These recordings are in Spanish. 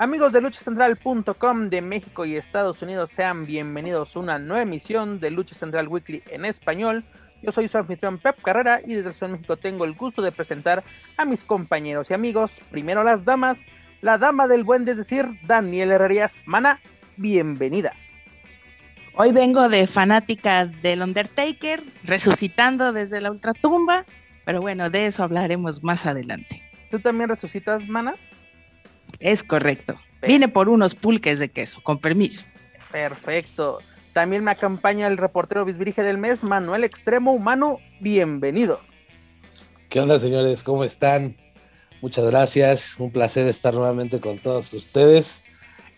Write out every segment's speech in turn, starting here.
Amigos de luchacentral.com de México y Estados Unidos, sean bienvenidos a una nueva emisión de Lucha Central Weekly en español. Yo soy su anfitrión Pep Carrera y desde Ciudad de México tengo el gusto de presentar a mis compañeros y amigos. Primero las damas, la dama del buen, es decir, Daniel Herrerías. Mana, bienvenida. Hoy vengo de fanática del Undertaker, resucitando desde la ultratumba, pero bueno, de eso hablaremos más adelante. ¿Tú también resucitas, Mana? Es correcto. Vine por unos pulques de queso, con permiso. Perfecto. También me acompaña el reportero bisbirige del mes, Manuel Extremo Humano. Bienvenido. ¿Qué onda, señores? ¿Cómo están? Muchas gracias. Un placer estar nuevamente con todos ustedes.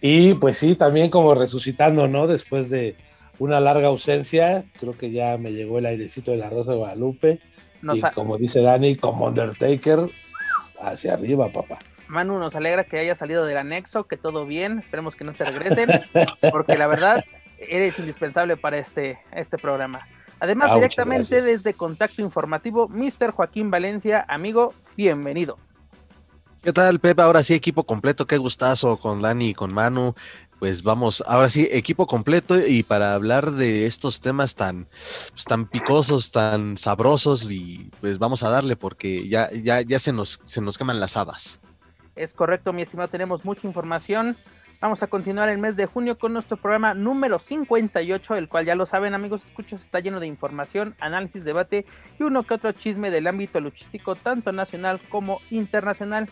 Y pues sí, también como resucitando, ¿no? Después de una larga ausencia, creo que ya me llegó el airecito de la Rosa de Guadalupe. y como dice Dani, como Undertaker, hacia arriba, papá. Manu, nos alegra que haya salido del anexo, que todo bien, esperemos que no te regresen, porque la verdad, eres indispensable para este, este programa. Además, Ah, directamente desde Contacto Informativo, Mr. Joaquín Valencia, amigo, bienvenido. ¿Qué tal, Pepe? Ahora sí, equipo completo, qué gustazo con Dani y con Manu. Pues vamos, ahora sí, equipo completo y para hablar de estos temas tan, pues, tan picosos, tan sabrosos y pues vamos a darle porque ya, ya, ya se nos, se nos queman las habas. Es correcto, mi estimado, tenemos mucha información. Vamos a continuar el mes de junio con nuestro programa número 58, el cual ya lo saben, amigos, escuchas, está lleno de información, análisis, debate y uno que otro chisme del ámbito luchístico, tanto nacional como internacional.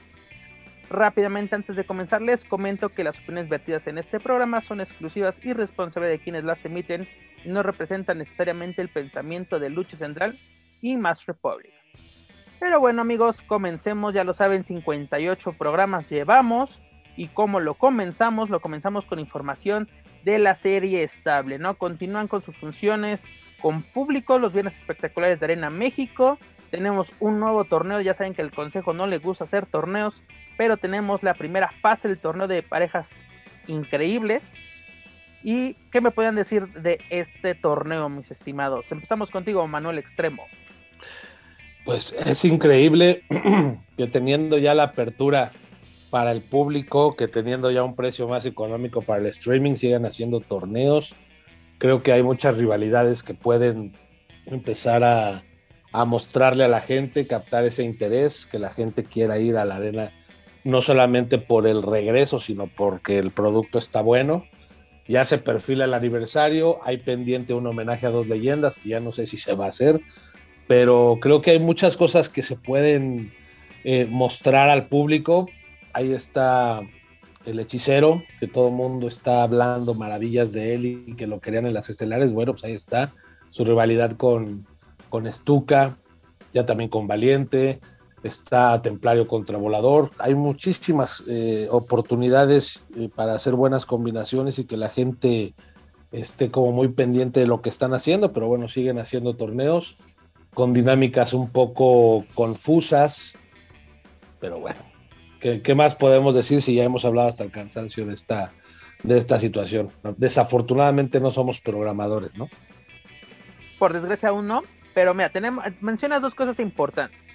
Rápidamente, antes de comenzar, les comento que las opiniones vertidas en este programa son exclusivas y responsables de quienes las emiten y no representan necesariamente el pensamiento de Lucha Central y Más Republic. Pero bueno amigos, comencemos, ya lo saben, 58 programas llevamos y como lo comenzamos, lo comenzamos con información de la serie estable, ¿no? Continúan con sus funciones con público, los viernes espectaculares de Arena México, tenemos un nuevo torneo, ya saben que el consejo no le gusta hacer torneos, pero tenemos la primera fase del torneo de parejas increíbles. ¿Y qué me pueden decir de este torneo, mis estimados? Empezamos contigo, Manuel Extremo. Pues es increíble que teniendo ya la apertura para el público, que teniendo ya un precio más económico para el streaming, sigan haciendo torneos. Creo que hay muchas rivalidades que pueden empezar a, a mostrarle a la gente, captar ese interés, que la gente quiera ir a la arena, no solamente por el regreso, sino porque el producto está bueno. Ya se perfila el aniversario, hay pendiente un homenaje a dos leyendas, que ya no sé si se va a hacer, pero creo que hay muchas cosas que se pueden eh, mostrar al público. Ahí está el hechicero, que todo el mundo está hablando maravillas de él y que lo querían en las estelares. Bueno, pues ahí está su rivalidad con, con ya también con Valiente, está Templario contra Volador. Hay muchísimas eh, oportunidades eh, para hacer buenas combinaciones y que la gente esté como muy pendiente de lo que están haciendo, pero bueno, siguen haciendo torneos con dinámicas un poco confusas, pero bueno, ¿qué, más podemos decir si ya hemos hablado hasta el cansancio de esta, de esta situación? Desafortunadamente no somos programadores, ¿no? Por desgracia aún no, pero mira, tenemos, mencionas dos cosas importantes.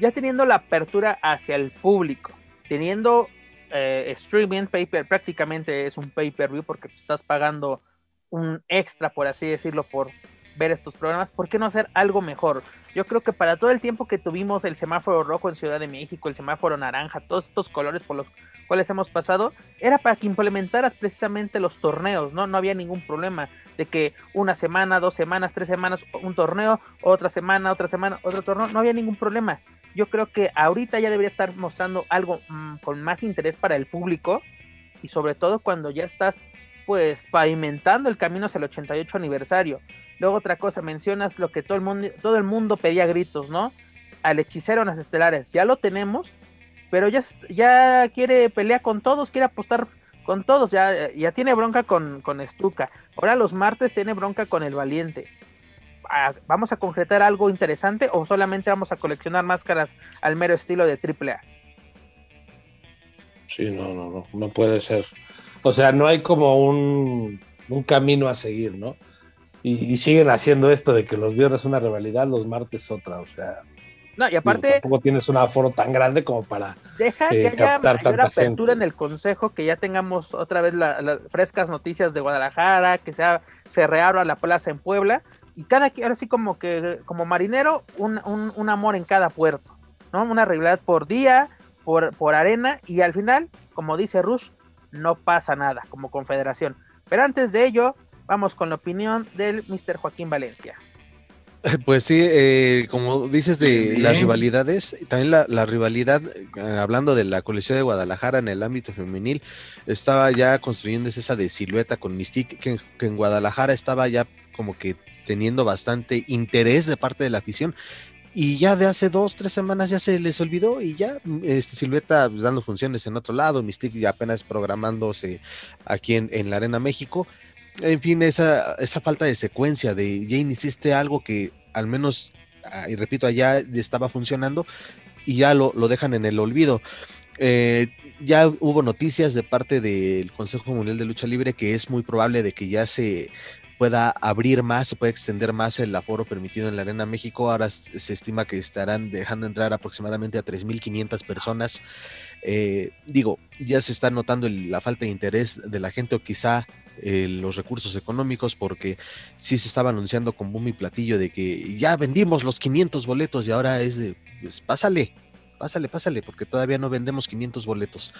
Ya teniendo la apertura hacia el público, teniendo eh, streaming paper, prácticamente es un pay-per-view porque estás pagando un extra, por así decirlo, por ver estos programas, ¿por qué no hacer algo mejor? Yo creo que para todo el tiempo que tuvimos el semáforo rojo en Ciudad de México, el semáforo naranja, todos estos colores por los cuales hemos pasado, era para que implementaras precisamente los torneos, ¿no? No había ningún problema de que una semana, dos semanas, tres semanas, un torneo, otra semana, otra semana, otro torneo, no había ningún problema. Yo creo que ahorita ya debería estar mostrando algo mm, con más interés para el público y sobre todo cuando ya estás pues pavimentando el camino hacia el 88 aniversario. Luego otra cosa, mencionas lo que todo el mundo, todo el mundo pedía gritos, ¿no? Al hechicero en las estelares, ya lo tenemos, pero ya, ya quiere pelear con todos, quiere apostar con todos, ya, ya tiene bronca con, con. Ahora los martes tiene bronca con el valiente. Ah, ¿Vamos a concretar algo interesante o solamente vamos a coleccionar máscaras al mero estilo de AAA? Sí, no, no, no, no puede ser. O sea, no hay como un, un camino a seguir, ¿no? Y, siguen haciendo esto de que los viernes una rivalidad, los martes otra, o sea. No, y aparte. tampoco tienes un aforo tan grande como para. Deja que haya mayor apertura en el consejo, que ya tengamos otra vez las frescas noticias de Guadalajara, que sea, se reabra la plaza en Puebla. Y cada ahora sí como que, como marinero, un, un, un amor en cada puerto, ¿no? Una rivalidad por día, por, por arena, y al final, como dice Rush, no pasa nada como confederación. Pero antes de ello, vamos con la opinión del Mr. Joaquín Valencia. Pues sí, eh, como dices de las rivalidades, también la, rivalidad, eh, hablando de la colección de Guadalajara en el ámbito femenil, estaba ya construyéndose esa de silueta con Mystique, que, en Guadalajara estaba ya como que teniendo bastante interés de parte de la afición. Y ya de hace dos, tres semanas ya se les olvidó y ya este, Silueta pues, dando funciones en otro lado, Mystique ya apenas programándose aquí en, en la Arena México en fin, esa, esa falta de secuencia de ya hiciste algo que al menos, ah, y repito, allá estaba funcionando y ya lo, dejan en el olvido. Eh, ya hubo noticias de parte del Consejo Mundial de Lucha Libre que es muy probable de que ya se pueda abrir más, se pueda extender más el aforo permitido en la Arena México. Ahora se estima que estarán dejando entrar aproximadamente a 3.500 personas. Eh, digo, ya se está notando la falta de interés de la gente o quizá eh, los recursos económicos porque sí se estaba anunciando con boom y platillo de que ya vendimos los 500 boletos y ahora es de, pues pásale, pásale, pásale, porque todavía no vendemos 500 boletos.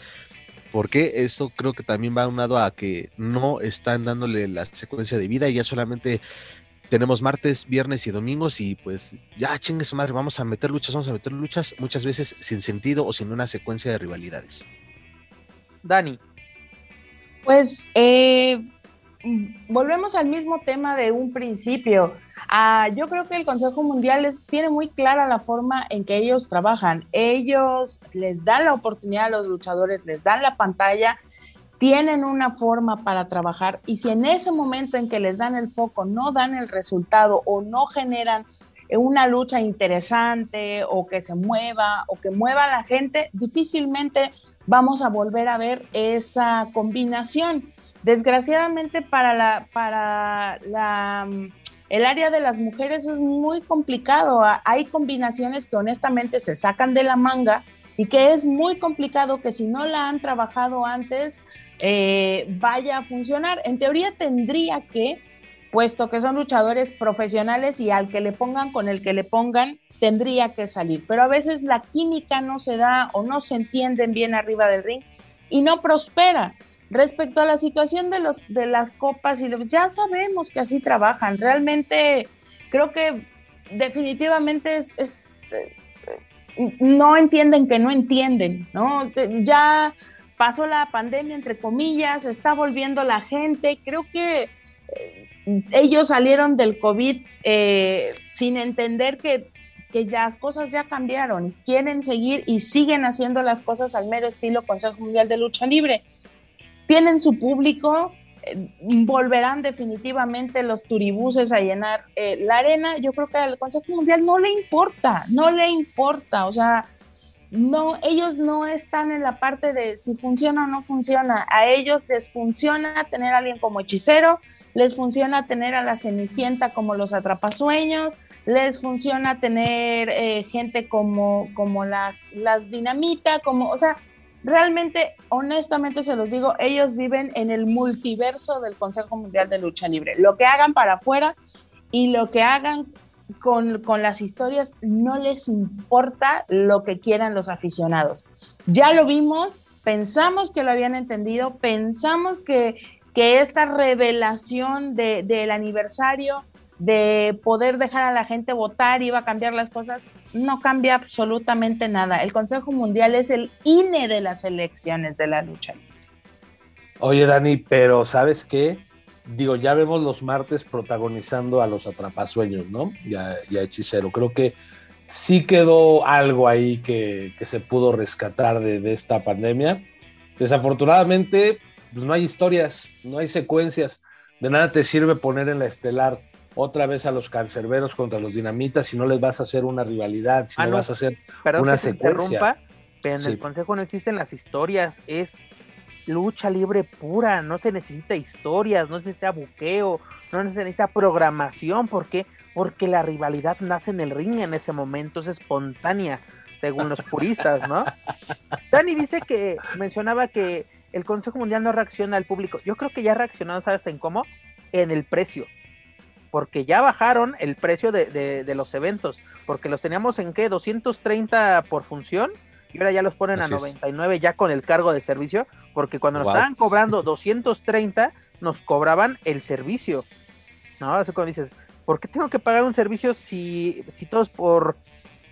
Porque esto creo que también va unado a que no están dándole la secuencia de vida y ya solamente tenemos martes, viernes y domingos y pues ya chingue su madre, vamos a meter luchas, vamos a meter luchas, muchas veces sin sentido o sin una secuencia de rivalidades. Dani. Pues eh, volvemos al mismo tema de un principio. Ah, yo creo que el Consejo Mundial tiene muy clara la forma en que ellos trabajan. Ellos les dan la oportunidad a los luchadores, les dan la pantalla, tienen una forma para trabajar y si en ese momento en que les dan el foco no dan el resultado o no generan una lucha interesante o que se mueva o que mueva a la gente, difícilmente vamos a volver a ver esa combinación. Desgraciadamente para la para la el área de las mujeres es muy complicado. Hay combinaciones que honestamente se sacan de la manga y que es muy complicado que si no la han trabajado antes eh, vaya a funcionar. En teoría tendría que, puesto que son luchadores profesionales y al que le pongan con el que le pongan, tendría que salir. Pero a veces la química no se da o no se entienden bien arriba del ring y no prospera. Respecto a la situación de, los, de las copas, y ya sabemos que así trabajan. Realmente creo que definitivamente es, eh, no entienden que no entienden, ¿no? Ya pasó la pandemia, entre comillas, está volviendo la gente. Creo que eh, ellos salieron del COVID eh, sin entender que que las cosas ya cambiaron quieren seguir y siguen haciendo las cosas al mero estilo Consejo Mundial de Lucha Libre. Tienen su público, eh, volverán definitivamente los turibuses a llenar eh, la arena. Yo creo que al Consejo Mundial no le importa, no le importa, o sea, no, ellos no están en la parte de si funciona o no funciona. A ellos les funciona tener a alguien como hechicero, les funciona tener a la Cenicienta como los atrapasueños, les funciona tener eh, gente como, como la, las dinamita, como, o sea, realmente, honestamente se los digo, ellos viven en el multiverso del Consejo Mundial de Lucha Libre. Lo que hagan para afuera y lo que hagan con, con, las historias no les importa lo que quieran los aficionados. Ya lo vimos, pensamos que lo habían entendido, pensamos que, que esta revelación de, del aniversario de poder dejar a la gente votar iba a cambiar las cosas, no cambia absolutamente nada. El Consejo Mundial es el INE de las elecciones de la lucha. Oye, Dani, pero ¿sabes qué? Digo, ya vemos los martes protagonizando a los atrapasueños, ¿no? Ya, ya hechicero. Creo que sí quedó algo ahí que, se pudo rescatar de, de, esta pandemia. Desafortunadamente, pues no hay historias, no hay secuencias. De nada te sirve poner en la estelar otra vez a los cancerberos contra los dinamitas si no les vas a hacer una rivalidad, si ah, no, vas a hacer una que secuencia. Pero en sí. el consejo no existen las historias, es lucha libre pura, no se necesita historias, no se necesita buqueo, no se necesita programación, ¿por qué? Porque la rivalidad nace en el ring en ese momento, es espontánea, según los puristas, ¿no? Dani dice que mencionaba que el Consejo Mundial no reacciona al público. Yo creo que ya reaccionado, ¿sabes en cómo? En el precio. Porque ya bajaron el precio de, de, de los eventos. Porque los teníamos en qué? 230 por función y ahora ya los ponen Así a 99 es. ya con el cargo de servicio, porque cuando nos estaban cobrando 230, nos cobraban el servicio. ¿No? Así cuando dices, ¿por qué tengo que pagar un servicio si, si todo es por,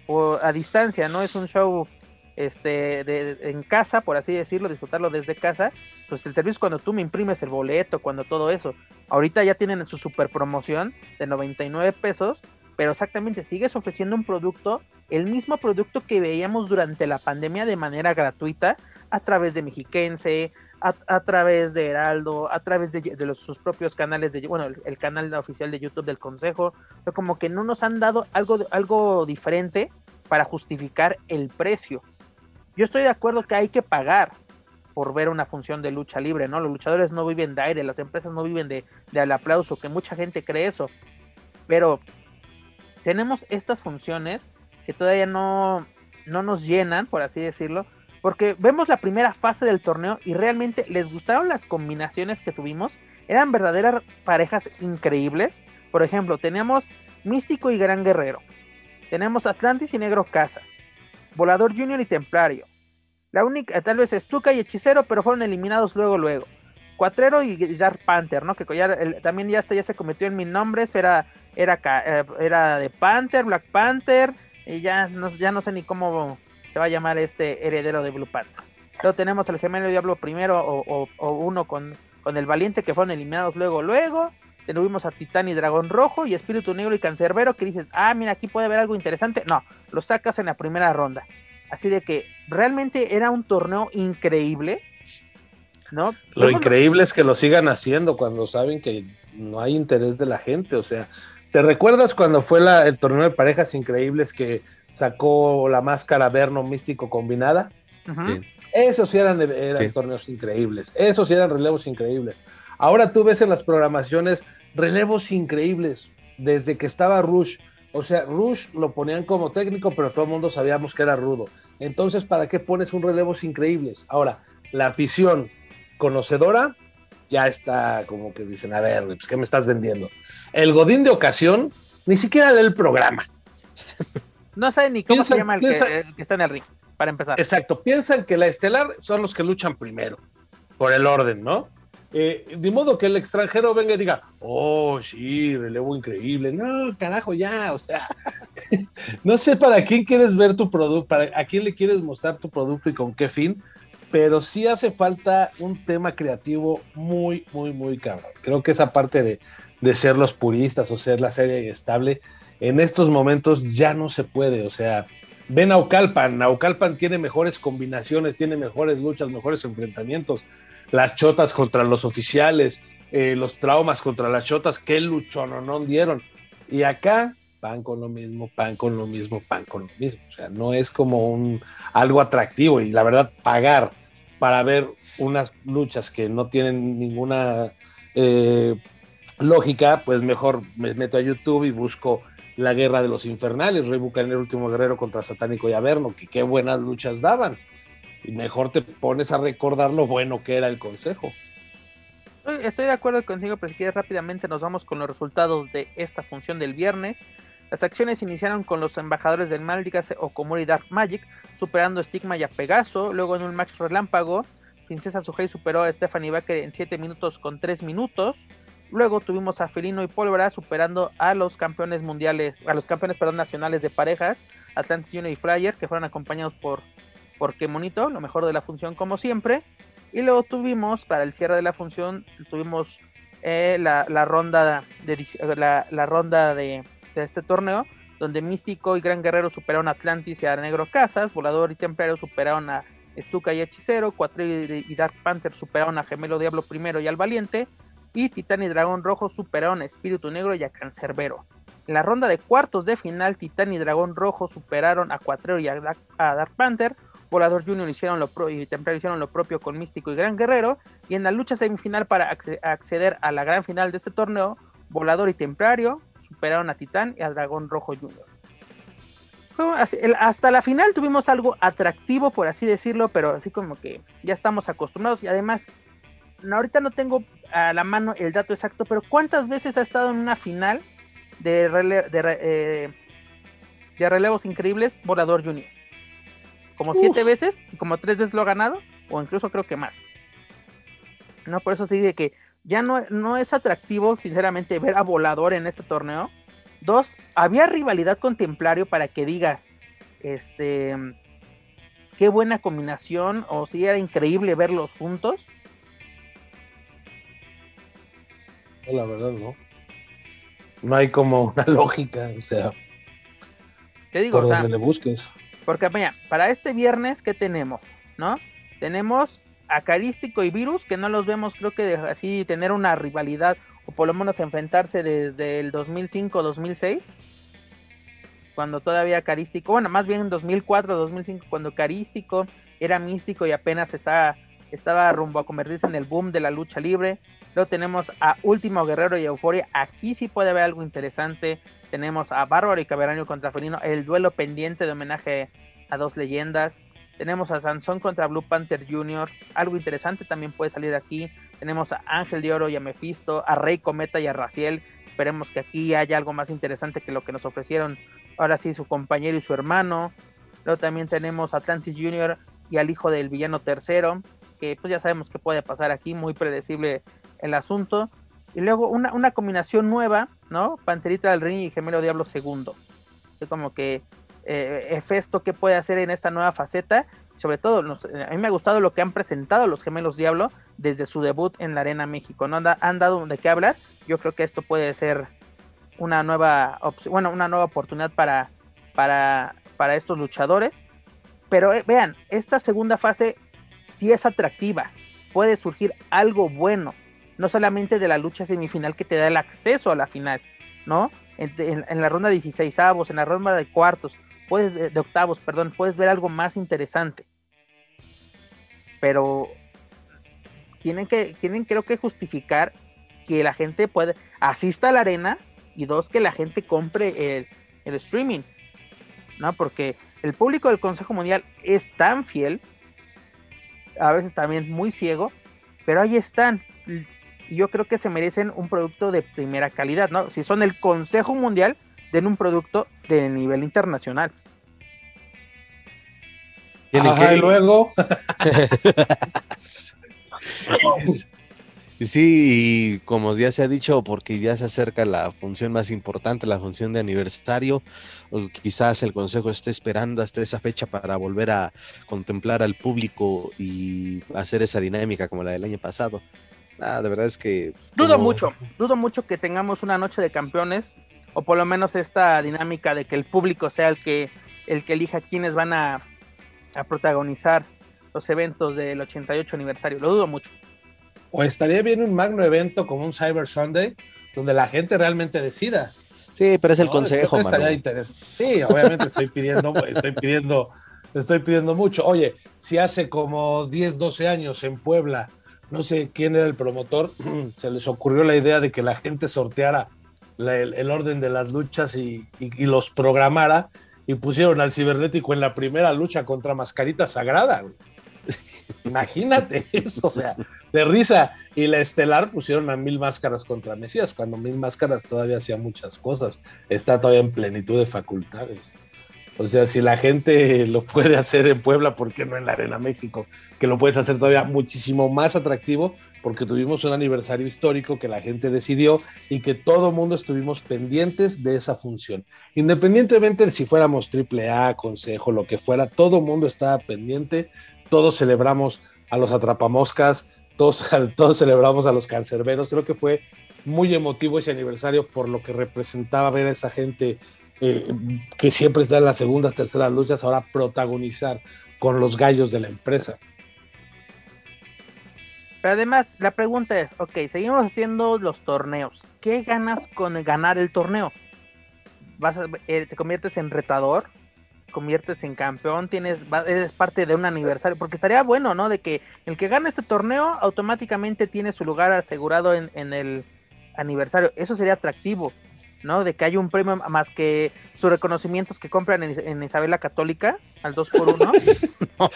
por a distancia, no es un show este de, en casa, por así decirlo, disfrutarlo desde casa, pues el servicio cuando tú me imprimes el boleto, cuando todo eso. Ahorita ya tienen su super promoción de 99 pesos pero exactamente sigues ofreciendo un producto, el mismo producto que veíamos durante la pandemia de manera gratuita a través de Mexiquense, a, través de Heraldo, a través de, sus propios canales de, bueno, el, el, canal oficial de YouTube del Consejo, pero como que no nos han dado algo, algo diferente para justificar el precio. Yo estoy de acuerdo que hay que pagar por ver una función de lucha libre, ¿no? Los luchadores no viven de aire, las empresas no viven de, del aplauso, que mucha gente cree eso, pero tenemos estas funciones que todavía no, no nos llenan, por así decirlo, porque vemos la primera fase del torneo y realmente les gustaron las combinaciones que tuvimos, eran verdaderas parejas increíbles. Por ejemplo, teníamos Místico y Gran Guerrero, tenemos Atlantis y Negro Casas, Volador Junior y Templario. La única, tal vez Estuca y Hechicero, pero fueron eliminados luego, luego. Cuatrero y Dark Panther, ¿no? Que también ya, hasta ya se convirtió en mi nombres, era, era, eh, era de Panther, Black Panther, y ya no, ya no sé ni cómo se va a llamar este heredero de Blue Panther. Luego tenemos al gemelo Diablo primero o, o, o, uno con, con el Valiente que fueron eliminados luego, luego. Tuvimos a Titán y Dragón Rojo y Espíritu Negro y Cancerbero que dices, ah, mira, aquí puede haber algo interesante. No, lo sacas en la primera ronda. Así de que realmente era un torneo increíble ¿no? Lo increíble es que lo sigan haciendo cuando saben que no hay interés de la gente, o sea, ¿te recuerdas cuando fue la, el torneo de parejas increíbles que sacó la máscara Verno Místico combinada? Uh -huh. sí. Esos sí eran, eran sí. torneos increíbles, esos sí eran relevos increíbles. Ahora tú ves en las programaciones relevos increíbles, desde que estaba Rush, o sea, Rush lo ponían como técnico, pero todo el mundo sabíamos que era rudo. Entonces, ¿para qué pones un relevos increíbles? Ahora, la afición conocedora, ya está como que dicen, a ver, pues, ¿qué me estás vendiendo? El Godín de ocasión ni siquiera lee el programa. No sabe ni cómo se llama el, que, el, que, está en el ring, para empezar. Exacto, piensan que la estelar son los que luchan primero, por el orden, ¿no? Eh, de modo que el extranjero venga y diga, oh, sí, relevo increíble. No, carajo, ya, o sea, no sé para quién quieres ver tu producto, para a quién le quieres mostrar tu producto y con qué fin, pero sí hace falta un tema creativo muy, muy, muy cabrón. Creo que esa parte de, de ser los puristas o ser la serie estable, en estos momentos ya no se puede. O sea, ven a Naucalpan, Naucalpan tiene mejores combinaciones, tiene mejores luchas, mejores enfrentamientos. Las chotas contra los oficiales, eh, los traumas contra las chotas, qué luchón no dieron. Y acá, pan con lo mismo, pan con lo mismo, pan con lo mismo. O sea, no es como un algo atractivo y la verdad pagar para ver unas luchas que no tienen ninguna eh, lógica, pues mejor me meto a YouTube y busco la guerra de los infernales, Rey Bucanero, último guerrero contra Satánico y Averno, que qué buenas luchas daban. Y mejor te pones a recordar lo bueno que era el consejo. Estoy de acuerdo contigo, pero si quieres rápidamente nos vamos con los resultados de esta función del viernes. Las acciones iniciaron con los embajadores del mal, dígase Okomori Dark Magic, superando a Stigma y a Pegaso. Luego en un match relámpago, Princesa Sujei superó a Stephanie Baker en 7 minutos con 3 minutos. Luego tuvimos a Felino y Pólvora superando a los campeones mundiales, a los campeones perdón, nacionales de parejas, Atlantis Junior y Flyer, que fueron acompañados por, por Kemonito, lo mejor de la función como siempre. Y luego tuvimos, para el cierre de la función, tuvimos eh, la, ronda de la, ronda de, este torneo, donde Místico y Gran Guerrero superaron a Atlantis y a Negro Casas, Volador y Templario superaron a Stuka y Hechicero, Cuatril y Dark Panther superaron a Gemelo Diablo primero y al Valiente, y Titán y Dragón Rojo superaron a Espíritu Negro y a Cancerbero. En la ronda de cuartos de final, Titán y Dragón Rojo superaron a Cuatrero y a Dark, Panther. Volador Junior hicieron lo y Templario hicieron lo propio con Místico y Gran Guerrero. Y en la lucha semifinal para acceder a la gran final de este torneo, Volador y Templario superaron a Titán y a Dragón Rojo Junior. Hasta la final tuvimos algo atractivo, por así decirlo, pero así como que ya estamos acostumbrados y además ahorita no tengo a la mano el dato exacto, pero ¿cuántas veces ha estado en una final de, eh, de, relevos increíbles Volador Junior? Como siete veces como tres veces lo ha ganado, o incluso creo que más. No, por eso sigue que ya no, no es atractivo, sinceramente, ver a Volador en este torneo. Dos, había rivalidad con Templario para que digas, este, qué buena combinación, o si era increíble verlos juntos. la verdad no. No hay como una lógica, o sea. ¿Qué digo? Por donde le busques. Porque, para este viernes, ¿qué tenemos? ¿No? Tenemos Acarístico y Virus, que no los vemos, creo que así tener una rivalidad, o por lo menos enfrentarse desde el 2005-2006, cuando todavía Acarístico, bueno, más bien en 2004-2005, cuando Carístico era místico y apenas estaba, estaba rumbo a convertirse en el boom de la lucha libre. Luego tenemos a Último Guerrero y Euforia. Aquí sí puede haber algo interesante. Tenemos a Bárbaro y Caberanio contra Felino. El duelo pendiente de homenaje a dos leyendas. Tenemos a Sansón contra Blue Panther Jr. Algo interesante también puede salir de aquí. Tenemos a Ángel de Oro y a Mephisto, a Rey Cometa y a Raciel. Esperemos que aquí haya algo más interesante que lo que nos ofrecieron ahora sí su compañero y su hermano. Luego también tenemos a Atlantis Jr. y al hijo del villano tercero, que pues ya sabemos que puede pasar aquí, muy predecible el asunto. Y luego una, una combinación nueva, ¿no? Panterita del Ring y Gemelo Diablo segundo. Así como que eh, qué puede hacer en esta nueva faceta. Sobre todo, a mí me ha gustado lo que han presentado los Gemelos Diablo desde su debut en la Arena México. ¿no? Han, dado de qué hablar. Yo creo que esto puede ser una nueva bueno, una nueva oportunidad para, para, para estos luchadores. Pero eh, vean, esta segunda fase sí es atractiva. Puede surgir algo bueno no solamente de la lucha semifinal que te da el acceso a la final, ¿no? En, la ronda de 16 avos, en la ronda de cuartos, puedes, eh, de octavos, perdón, puedes ver algo más interesante. Pero tienen que, tienen creo que justificar que la gente puede, asista a la arena y dos, que la gente compre el, el streaming, ¿no? Porque el público del Consejo Mundial es tan fiel, a veces también muy ciego, pero ahí están y yo creo que se merecen un producto de primera calidad, ¿no? Si son el Consejo Mundial, den un producto de nivel internacional. Tiene que... luego. Sí, y como ya se ha dicho, porque ya se acerca la función más importante, la función de aniversario, quizás el Consejo esté esperando hasta esa fecha para volver a contemplar al público y hacer esa dinámica como la del año pasado. Ah, de verdad es que. Dudo mucho, dudo mucho que tengamos una noche de campeones, o por lo menos esta dinámica de que el público sea el que, el que elija quiénes van a, a protagonizar los eventos del 88 aniversario. Lo dudo mucho. O estaría bien un magno evento como un Cyber Sunday, donde la gente realmente decida. Sí, pero es el consejo. Sí, obviamente estoy pidiendo, estoy pidiendo, estoy pidiendo mucho. Oye, si hace como 10, 12 años en Puebla no sé quién era el promotor, se les ocurrió la idea de que la gente sorteara el, orden de las luchas y, los programara y pusieron al cibernético en la primera lucha contra Mascarita Sagrada. Imagínate eso, o sea, de risa. Y la estelar pusieron a Mil Máscaras contra Mesías, cuando Mil Máscaras todavía hacía muchas cosas. Está todavía en plenitud de facultades. O sea, si la gente lo puede hacer en Puebla, ¿por qué no en la Arena México? Que lo puedes hacer todavía muchísimo más atractivo, porque tuvimos un aniversario histórico que la gente decidió y que todo mundo estuvimos pendientes de esa función. Independientemente de si fuéramos AAA, Consejo, lo que fuera, todo mundo estaba pendiente, todos celebramos a los atrapamoscas, todos, celebramos a los cancerberos. Creo que fue muy emotivo ese aniversario por lo que representaba ver a esa gente eh, que siempre está en las segundas, terceras luchas, ahora protagonizar con los gallos de la empresa. Pero además, la pregunta es, ok, seguimos haciendo los torneos. ¿Qué ganas con ganar el torneo? ¿Vas eh, ¿Te conviertes en retador? Conviertes en campeón, tienes, eres parte de un aniversario, porque estaría bueno, ¿no? De que el que gane este torneo automáticamente tiene su lugar asegurado en, en el aniversario. Eso sería atractivo. ¿no? De que hay un premio más que sus reconocimientos que compran en, Isabel la Católica al 2 por 1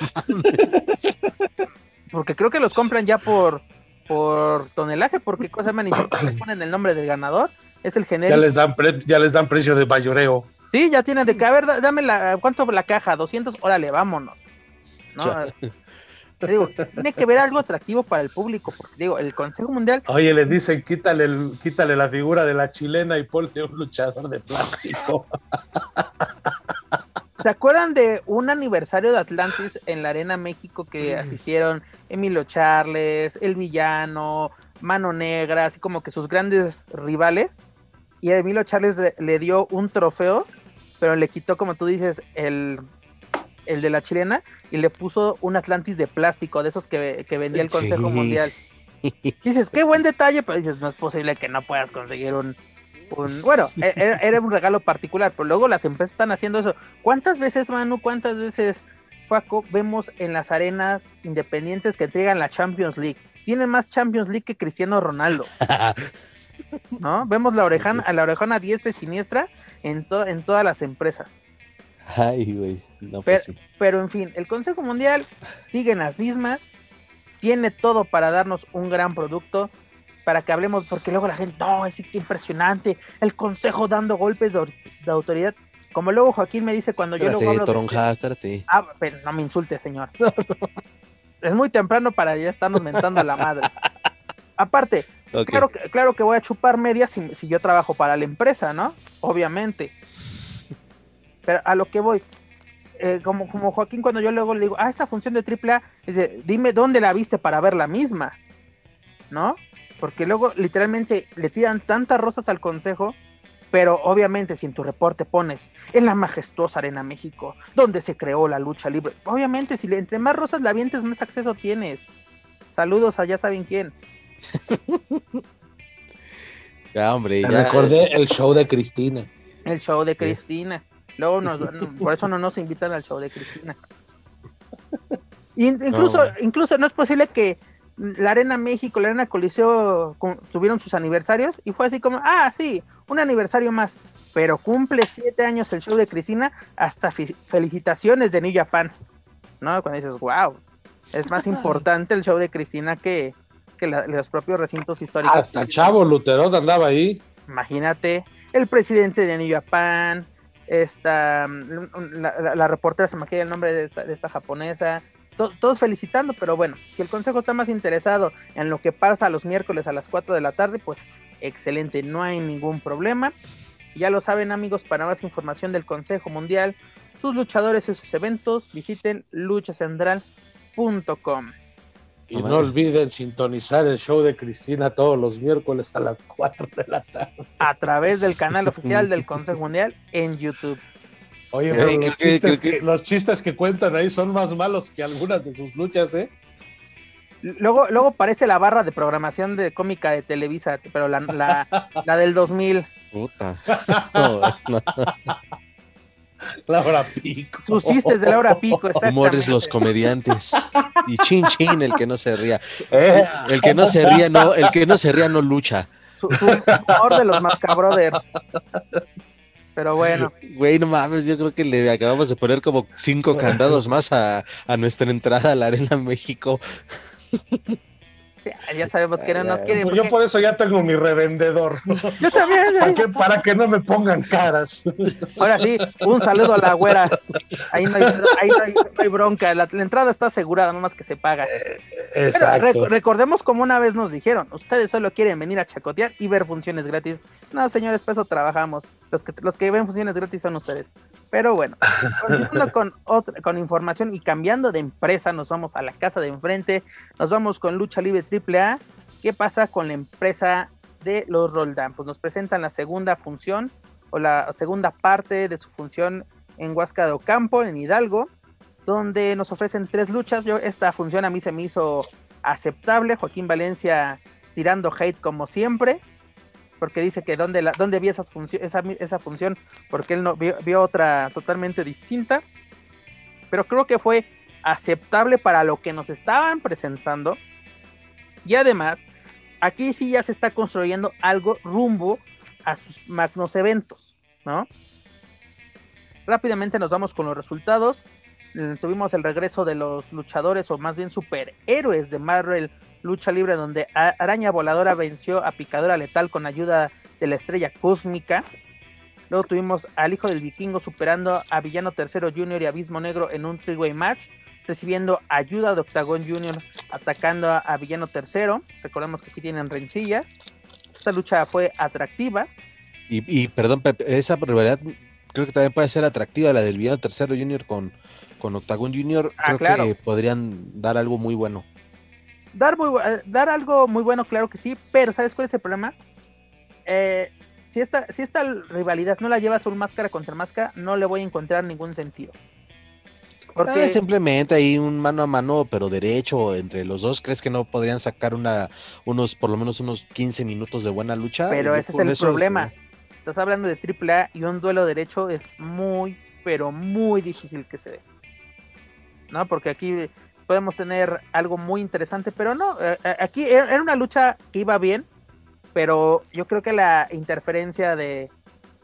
porque creo que los compran ya por por tonelaje, porque cosa siquiera le ponen el nombre del ganador, es el genérico. Ya les dan, ya les dan precio de mayoreo. Sí, ya tienen de que, a ver, dame la, ¿cuánto la caja? 200, órale, vámonos. ¿no? digo, tiene que ver algo atractivo para el público, porque digo, el Consejo Mundial. Oye, les dicen quítale, el, quítale la figura de la chilena y ponle un luchador de plástico. ¿Se acuerdan de un aniversario de Atlantis en la Arena México que mm. asistieron Emilio Charles, El Villano, Mano Negra, así como que sus grandes rivales? Y Emilio Charles le dio un trofeo, pero le quitó, como tú dices, el, el de la chilena, y le puso un Atlantis de plástico, de esos que, vendía el Consejo Mundial. Dices, qué buen detalle, pero dices, no es posible que no puedas conseguir un... bueno, e, e, era, un regalo particular, pero luego las empresas están haciendo eso. ¿Cuántas veces, Manu, cuántas veces, Paco, vemos en las arenas independientes que entregan la Champions League? Tienen más Champions League que Cristiano Ronaldo. ¿No? Vemos la orejana, a la orejana diestra y siniestra en, en todas las empresas. Ay, güey. No, pues pero, en fin, el Consejo Mundial sigue en las mismas, tiene todo para darnos un gran producto, para que hablemos, porque luego la gente, no, es impresionante, el Consejo dando golpes de, autoridad. Como luego Joaquín me dice cuando yo luego toronja, Ah, pero no me insulte, señor. Es muy temprano para ya estarnos mentando la madre. Aparte, claro, claro que voy a chupar media si, si yo trabajo para la empresa, ¿no? Obviamente. Pero a lo que voy, eh, como, como Joaquín, cuando yo luego le digo, ah, esta función de AAA, dice, dime dónde la viste para ver la misma, ¿no? Porque luego literalmente le tiran tantas rosas al consejo, pero obviamente si en tu reporte pones en la majestuosa Arena México, donde se creó la lucha libre, obviamente si le, entre más rosas la avientes, más acceso tienes. Saludos a ya saben quién. ya, hombre, ya. recordé el show de Cristina. El show de Cristina. Luego por eso no nos invitan al show de Cristina. incluso, incluso no es posible que la Arena México, la Arena Coliseo tuvieron sus aniversarios y fue así como, ah, sí, un aniversario más, pero cumple siete años el show de Cristina, hasta felicitaciones de New Japan, ¿no? Cuando dices, wow, es más importante el show de Cristina que, los propios recintos históricos. Hasta Chavo Luterón andaba ahí. Imagínate, el presidente de New Japan, esta, mm, la, reportera se me queda el nombre de esta, japonesa, todos felicitando, pero bueno, si el consejo está más interesado en lo que pasa los miércoles a las 4 de la tarde, pues excelente, no hay ningún problema. Ya lo saben amigos, para más información del Consejo Mundial, sus luchadores y sus eventos, visiten luchacentral.com. Y no olviden sintonizar el show de Cristina todos los miércoles a las 4 de la tarde. A través del canal oficial del Consejo Mundial en YouTube. Oye, los, chistes que, cuentan ahí son más malos que algunas de sus luchas, ¿eh? Luego, luego parece la barra de programación de cómica de Televisa, pero la, la, la del 2000. Puta. Laura Pico. Sus chistes de Laura Pico, Humores los comediantes. Y chin chin el que no se ría. Eh. El que no se ría no, el que no se ría no lucha. Su, humor de los Mascabrothers. Pero bueno. Güey, no mames, yo creo que le acabamos de poner como cinco candados más a, a nuestra entrada a la Arena México. Sí, ya sabemos que no nos quieren. Pues yo por eso ya tengo mi revendedor. Yo también. ¿Para que, para que no me pongan caras. Ahora sí, un saludo a la güera. Ahí no hay, ahí no hay, no hay bronca. La, la entrada está asegurada, nomás que se paga. Pero Exacto. rec- recordemos como una vez nos dijeron, ustedes solo quieren venir a chacotear y ver funciones gratis. No, señores, por eso trabajamos. Los que, los que ven funciones gratis son ustedes. Pero bueno, continuando con, otra, con información y cambiando de empresa, nos vamos a la casa de enfrente, nos vamos con Lucha Libre AAA. ¿Qué pasa con la empresa de los Roldán? Pues nos presentan la segunda función o la segunda parte de su función en Huasca de Ocampo, en Hidalgo donde nos ofrecen tres luchas. Yo, esta función a mí se me hizo aceptable. Joaquín Valencia tirando hate como siempre, porque dice que dónde, la, dónde vio esa, esa función, porque él no vio, vio otra totalmente distinta. Pero creo que fue aceptable para lo que nos estaban presentando. Y además, aquí sí ya se está construyendo algo rumbo a sus magnos eventos, ¿no? Rápidamente nos vamos con los resultados. Eh, Tuvimos el regreso de los luchadores, o más bien superhéroes de Marvel Lucha Libre, donde Araña Voladora venció a Picadora Letal con ayuda de la estrella cósmica. Luego tuvimos al hijo del vikingo superando a Villano Tercero Junior y Abismo Negro en un three-way match, recibiendo ayuda de Octagon Junior atacando a, Villano Tercero. Recordemos que aquí tienen rencillas. Esta lucha fue atractiva. Y, perdón, Pepe, esa rivalidad creo que también puede ser atractiva, la del Villano Tercero Junior con, con Octagon Junior. Ah, Creo claro. que podrían dar algo muy bueno. Dar, muy, eh, dar algo muy bueno, claro que sí, pero ¿sabes cuál es el problema? Eh, si, esta, si esta rivalidad no la llevas un máscara contra máscara, no le voy a encontrar ningún sentido. Porque Ah, simplemente ahí un mano a mano, pero derecho entre los dos. ¿Crees que no podrían sacar una, unos, por lo menos unos 15 minutos de buena lucha? Pero Yo ese es el problema. Estás hablando de AAA y un duelo derecho es muy, pero muy difícil que se dé. ¿No? Porque aquí podemos tener algo muy interesante, pero no. eh, eh, aquí era una lucha que iba bien, pero yo creo que la interferencia de,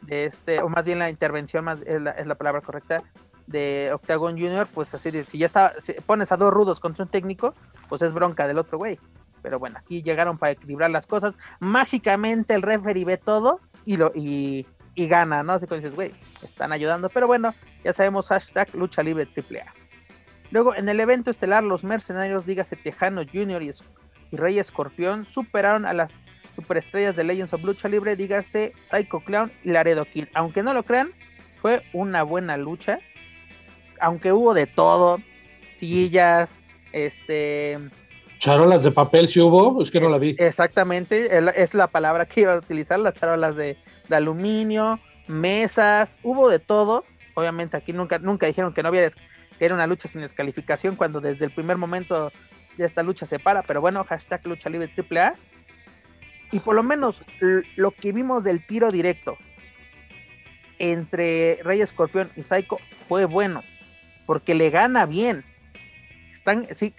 este, o más bien la intervención más es la, es la palabra correcta, de Octagon Junior, pues así, si ya está, si pones a dos rudos contra un técnico, pues es bronca del otro güey. Pero bueno, aquí llegaron para equilibrar las cosas. Mágicamente el referee ve todo y lo y, y gana, ¿no? Así que dices, güey, están ayudando. Pero bueno, ya sabemos, hashtag lucha libre AAA. Luego, en el evento estelar, los mercenarios, dígase Tejano Jr. y, Rey Escorpión, superaron a las superestrellas de Legends of Lucha Libre, dígase Psycho Clown y Laredo Kid. Aunque no lo crean, fue una buena lucha. Aunque hubo de todo, sillas, este... Charolas de papel si hubo, es que no la vi. Exactamente, es la palabra que iba a utilizar, las charolas de, de aluminio, mesas, hubo de todo. Obviamente aquí nunca, nunca dijeron que no había que era una lucha sin descalificación cuando desde el primer momento ya esta lucha se para, pero bueno, hashtag lucha libre AAA. Y por lo menos lo que vimos del tiro directo entre Rey Escorpión y Psycho fue bueno, porque le gana bien. Están, sí,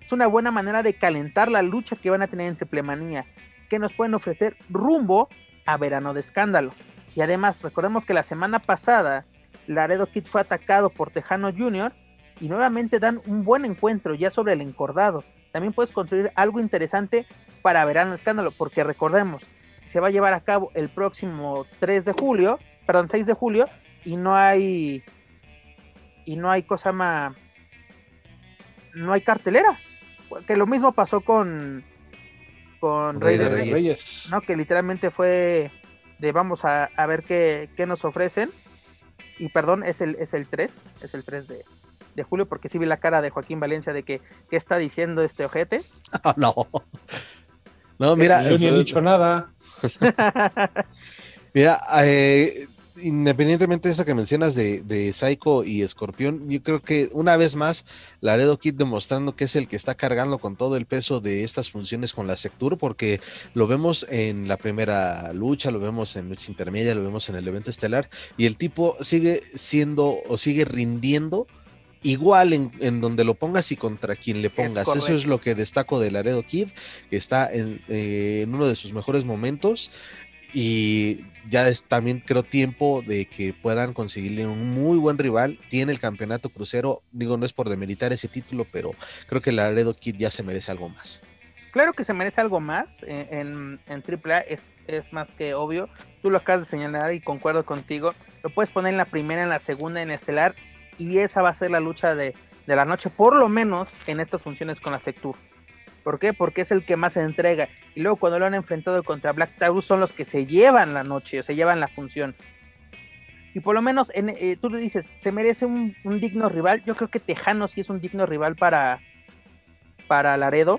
es una buena manera de calentar la lucha que van a tener en Triple Manía, que nos pueden ofrecer rumbo a Verano de Escándalo. Y además, recordemos que la semana pasada Laredo Kid fue atacado por Tejano Jr. y nuevamente dan un buen encuentro ya sobre el encordado. También puedes construir algo interesante para Verano Escándalo, porque recordemos se va a llevar a cabo el próximo 3 de julio, perdón, 6 de julio, y no hay y no hay cosa más no hay cartelera. Que lo mismo pasó con con Rey, Rey de de Reyes, Reyes. ¿no? Que literalmente fue de vamos a, a ver qué, qué nos ofrecen. Y perdón, es el, es el 3, es el 3 de, de julio, porque sí vi la cara de Joaquín Valencia de que qué está diciendo este ojete. Ah, no. No, mira, Yo ni he eh, dicho nada. Mira, eh, independientemente de eso que mencionas de, de Psycho y Escorpión, yo creo que una vez más Laredo Kid demostrando que es el que está cargando con todo el peso de estas funciones con la Sectur, porque lo vemos en la primera lucha, lo vemos en lucha intermedia, lo vemos en el evento estelar, y el tipo sigue siendo o sigue rindiendo igual en, en donde lo pongas y contra quien le pongas. Eso es lo que destaco de Laredo Kid, que está en, eh, en uno de sus mejores momentos y ya es también creo tiempo de que puedan conseguirle un muy buen rival. Tiene el campeonato crucero, digo, no es por demeritar ese título, pero creo que Laredo Kid ya se merece algo más. Claro que se merece algo más eh, en, en, AAA, es, es más que obvio. Tú lo acabas de señalar y concuerdo contigo. Lo puedes poner en la primera, en la segunda, en estelar, y esa va a ser la lucha de, de la noche, por lo menos en estas funciones con la Sectur. ¿Por qué? Porque es el que más entrega. Y luego cuando lo han enfrentado contra Black Taurus son los que se llevan la noche, se llevan la función. Y por lo menos en, eh, tú le dices, se merece un, digno rival. Yo creo que Tejano sí es un digno rival para, para Laredo.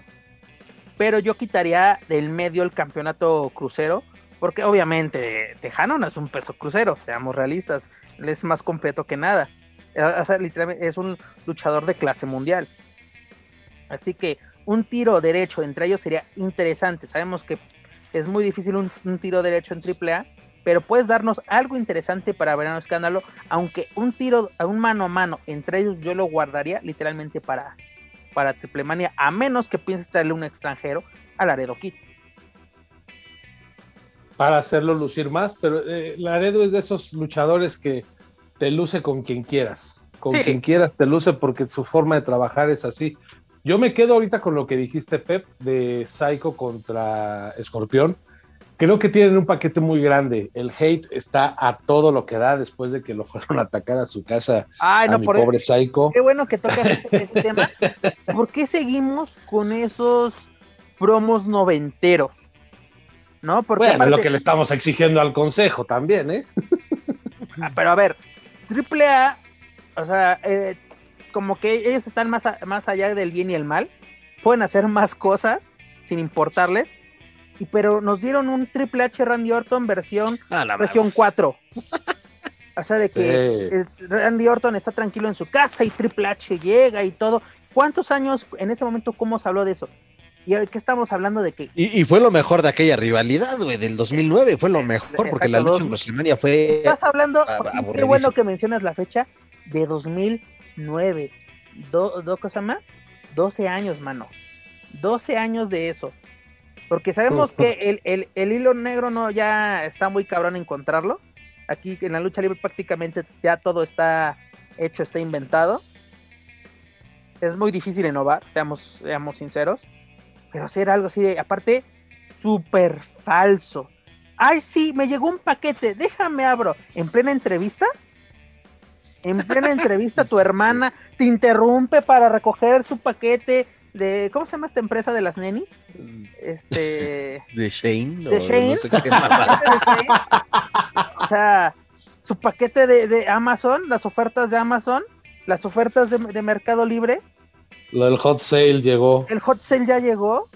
Pero yo quitaría del medio el campeonato crucero. Porque obviamente Tejano no es un peso crucero, seamos realistas. Es más completo que nada. O sea, literalmente es un luchador de clase mundial. Así que un tiro derecho entre ellos sería interesante. Sabemos que es muy difícil un, un tiro derecho en AAA, pero puedes darnos algo interesante para ver un escándalo, aunque un tiro, un mano a mano entre ellos yo lo guardaría literalmente para, para Triple Mania, a menos que pienses traerle un extranjero a Laredo Kid. Para hacerlo lucir más, pero eh, Laredo es de esos luchadores que te luce con quien quieras. Con sí. quien quieras te luce porque su forma de trabajar es así. Yo me quedo ahorita con lo que dijiste, Pep, de Psycho contra Escorpión. Creo que tienen un paquete muy grande. El hate está a todo lo que da después de que lo fueron a atacar a su casa Ay, no, a mi por pobre Psycho. Qué bueno que tocas ese, ese tema. ¿Por qué seguimos con esos promos noventeros? ¿No? Porque bueno, aparte... es lo que le estamos exigiendo al consejo también, ¿eh? Ah, pero a ver, AAA, o sea, eh, como que ellos están más, a, más allá del bien y el mal, pueden hacer más cosas sin importarles, y pero nos dieron un Triple H Randy Orton versión región madre. 4. O sea, de que Sí. Randy Orton está tranquilo en su casa y Triple H llega y todo. ¿Cuántos años en ese momento cómo se habló de eso? Y ahora que estamos hablando de que Y, y fue lo mejor de aquella rivalidad, güey, del 2009. Fue lo mejor, porque la lucha en WrestleMania fue. Estás hablando, qué bueno que mencionas la fecha de 2009. Do, do, ¿Cosa más? 12 años, mano. 12 años de eso. Porque sabemos que el, el- el hilo negro no ya está muy cabrón encontrarlo. Aquí en la lucha libre prácticamente ya todo está hecho, está inventado. Es muy difícil innovar, seamos, seamos sinceros. Pero hacer algo así de, aparte, súper falso. Ay, sí, me llegó un paquete, déjame abro. ¿En plena entrevista? En plena entrevista tu hermana te interrumpe para recoger su paquete de, ¿cómo se llama esta empresa de las nenis? Este... De Shane. De Shane. No sé qué mamada. o sea, su paquete de, de Amazon, las ofertas de Amazon, las ofertas de, de Mercado Libre, Lo del hot sale llegó. el hot sale ya llegó.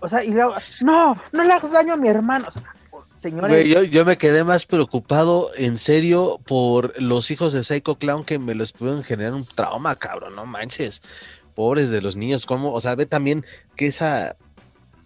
O sea, y luego, no, no le hagas daño a mi hermano. O sea, señores, Güey, yo, yo me quedé más preocupado, en serio, por los hijos de Psycho Clown que me les pudieron generar un trauma, cabrón, no manches. Pobres de los niños, ¿cómo? O sea, ve también que esa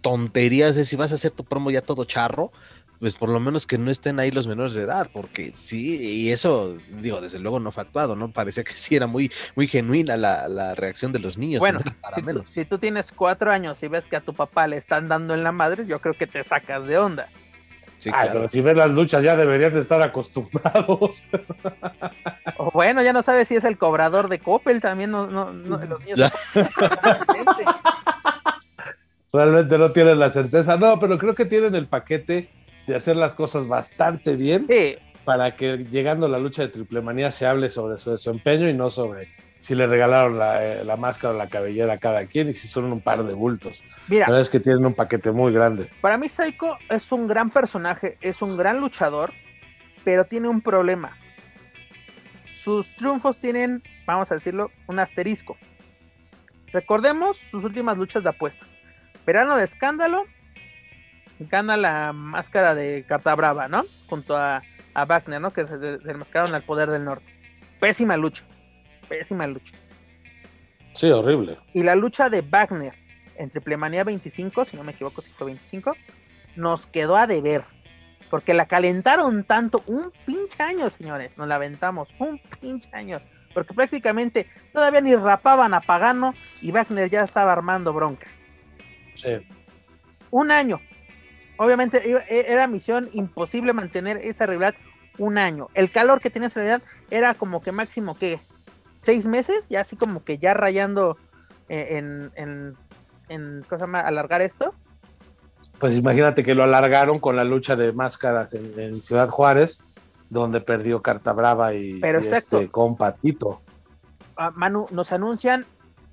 tontería, es si vas a hacer tu promo ya todo charro, pues por lo menos que no estén ahí los menores de edad, porque sí, y eso, digo, desde luego no fue actuado, ¿no? Parecía que sí era muy, muy genuina la, la reacción de los niños. bueno, no era para si tú, menos. si tú tienes cuatro años y ves que a tu papá le están dando en la madre, yo creo que te sacas de onda. Sí, Ay, claro. pero si ves las luchas ya deberían de estar acostumbrados. O bueno, ya no sabes si es el cobrador de Coppel, también no, no, no, los niños. Ya. Realmente no tienen la certeza. No, pero creo que tienen el paquete de hacer las cosas bastante bien Sí, para que llegando a la lucha de triple manía se hable sobre su desempeño y no sobre si le regalaron la, eh, la máscara o la cabellera a cada quien y si son un par de bultos. mira, La verdad es que tienen un paquete muy grande. Para mí Psycho es un gran personaje, es un gran luchador, pero tiene un problema. Sus triunfos tienen, vamos a decirlo, un asterisco. Recordemos sus últimas luchas de apuestas. Verano de escándalo, gana la máscara de Carta Brava, ¿no? Junto a, a Wagner, ¿no? Que se de- desmascararon al poder del norte. Pésima lucha, pésima lucha. Sí, horrible. Y la lucha de Wagner en Triplemanía 25, si no me equivoco si fue 25, nos quedó a deber. Porque la calentaron tanto, un pinche año, señores, nos la aventamos, un pinche año. Porque prácticamente todavía ni rapaban a Pagano y Wagner ya estaba armando bronca. Sí. Un año. obviamente e, era misión imposible mantener esa rivalidad un año. El calor que tenía esa rivalidad era como que máximo que seis meses, ya así como que ya rayando eh, en, en, en cosa más, alargar esto. Pues imagínate que lo alargaron con la lucha de máscaras en, Ciudad Juárez, donde perdió Carta Brava y, Pero este compatito. Ah, Manu, nos anuncian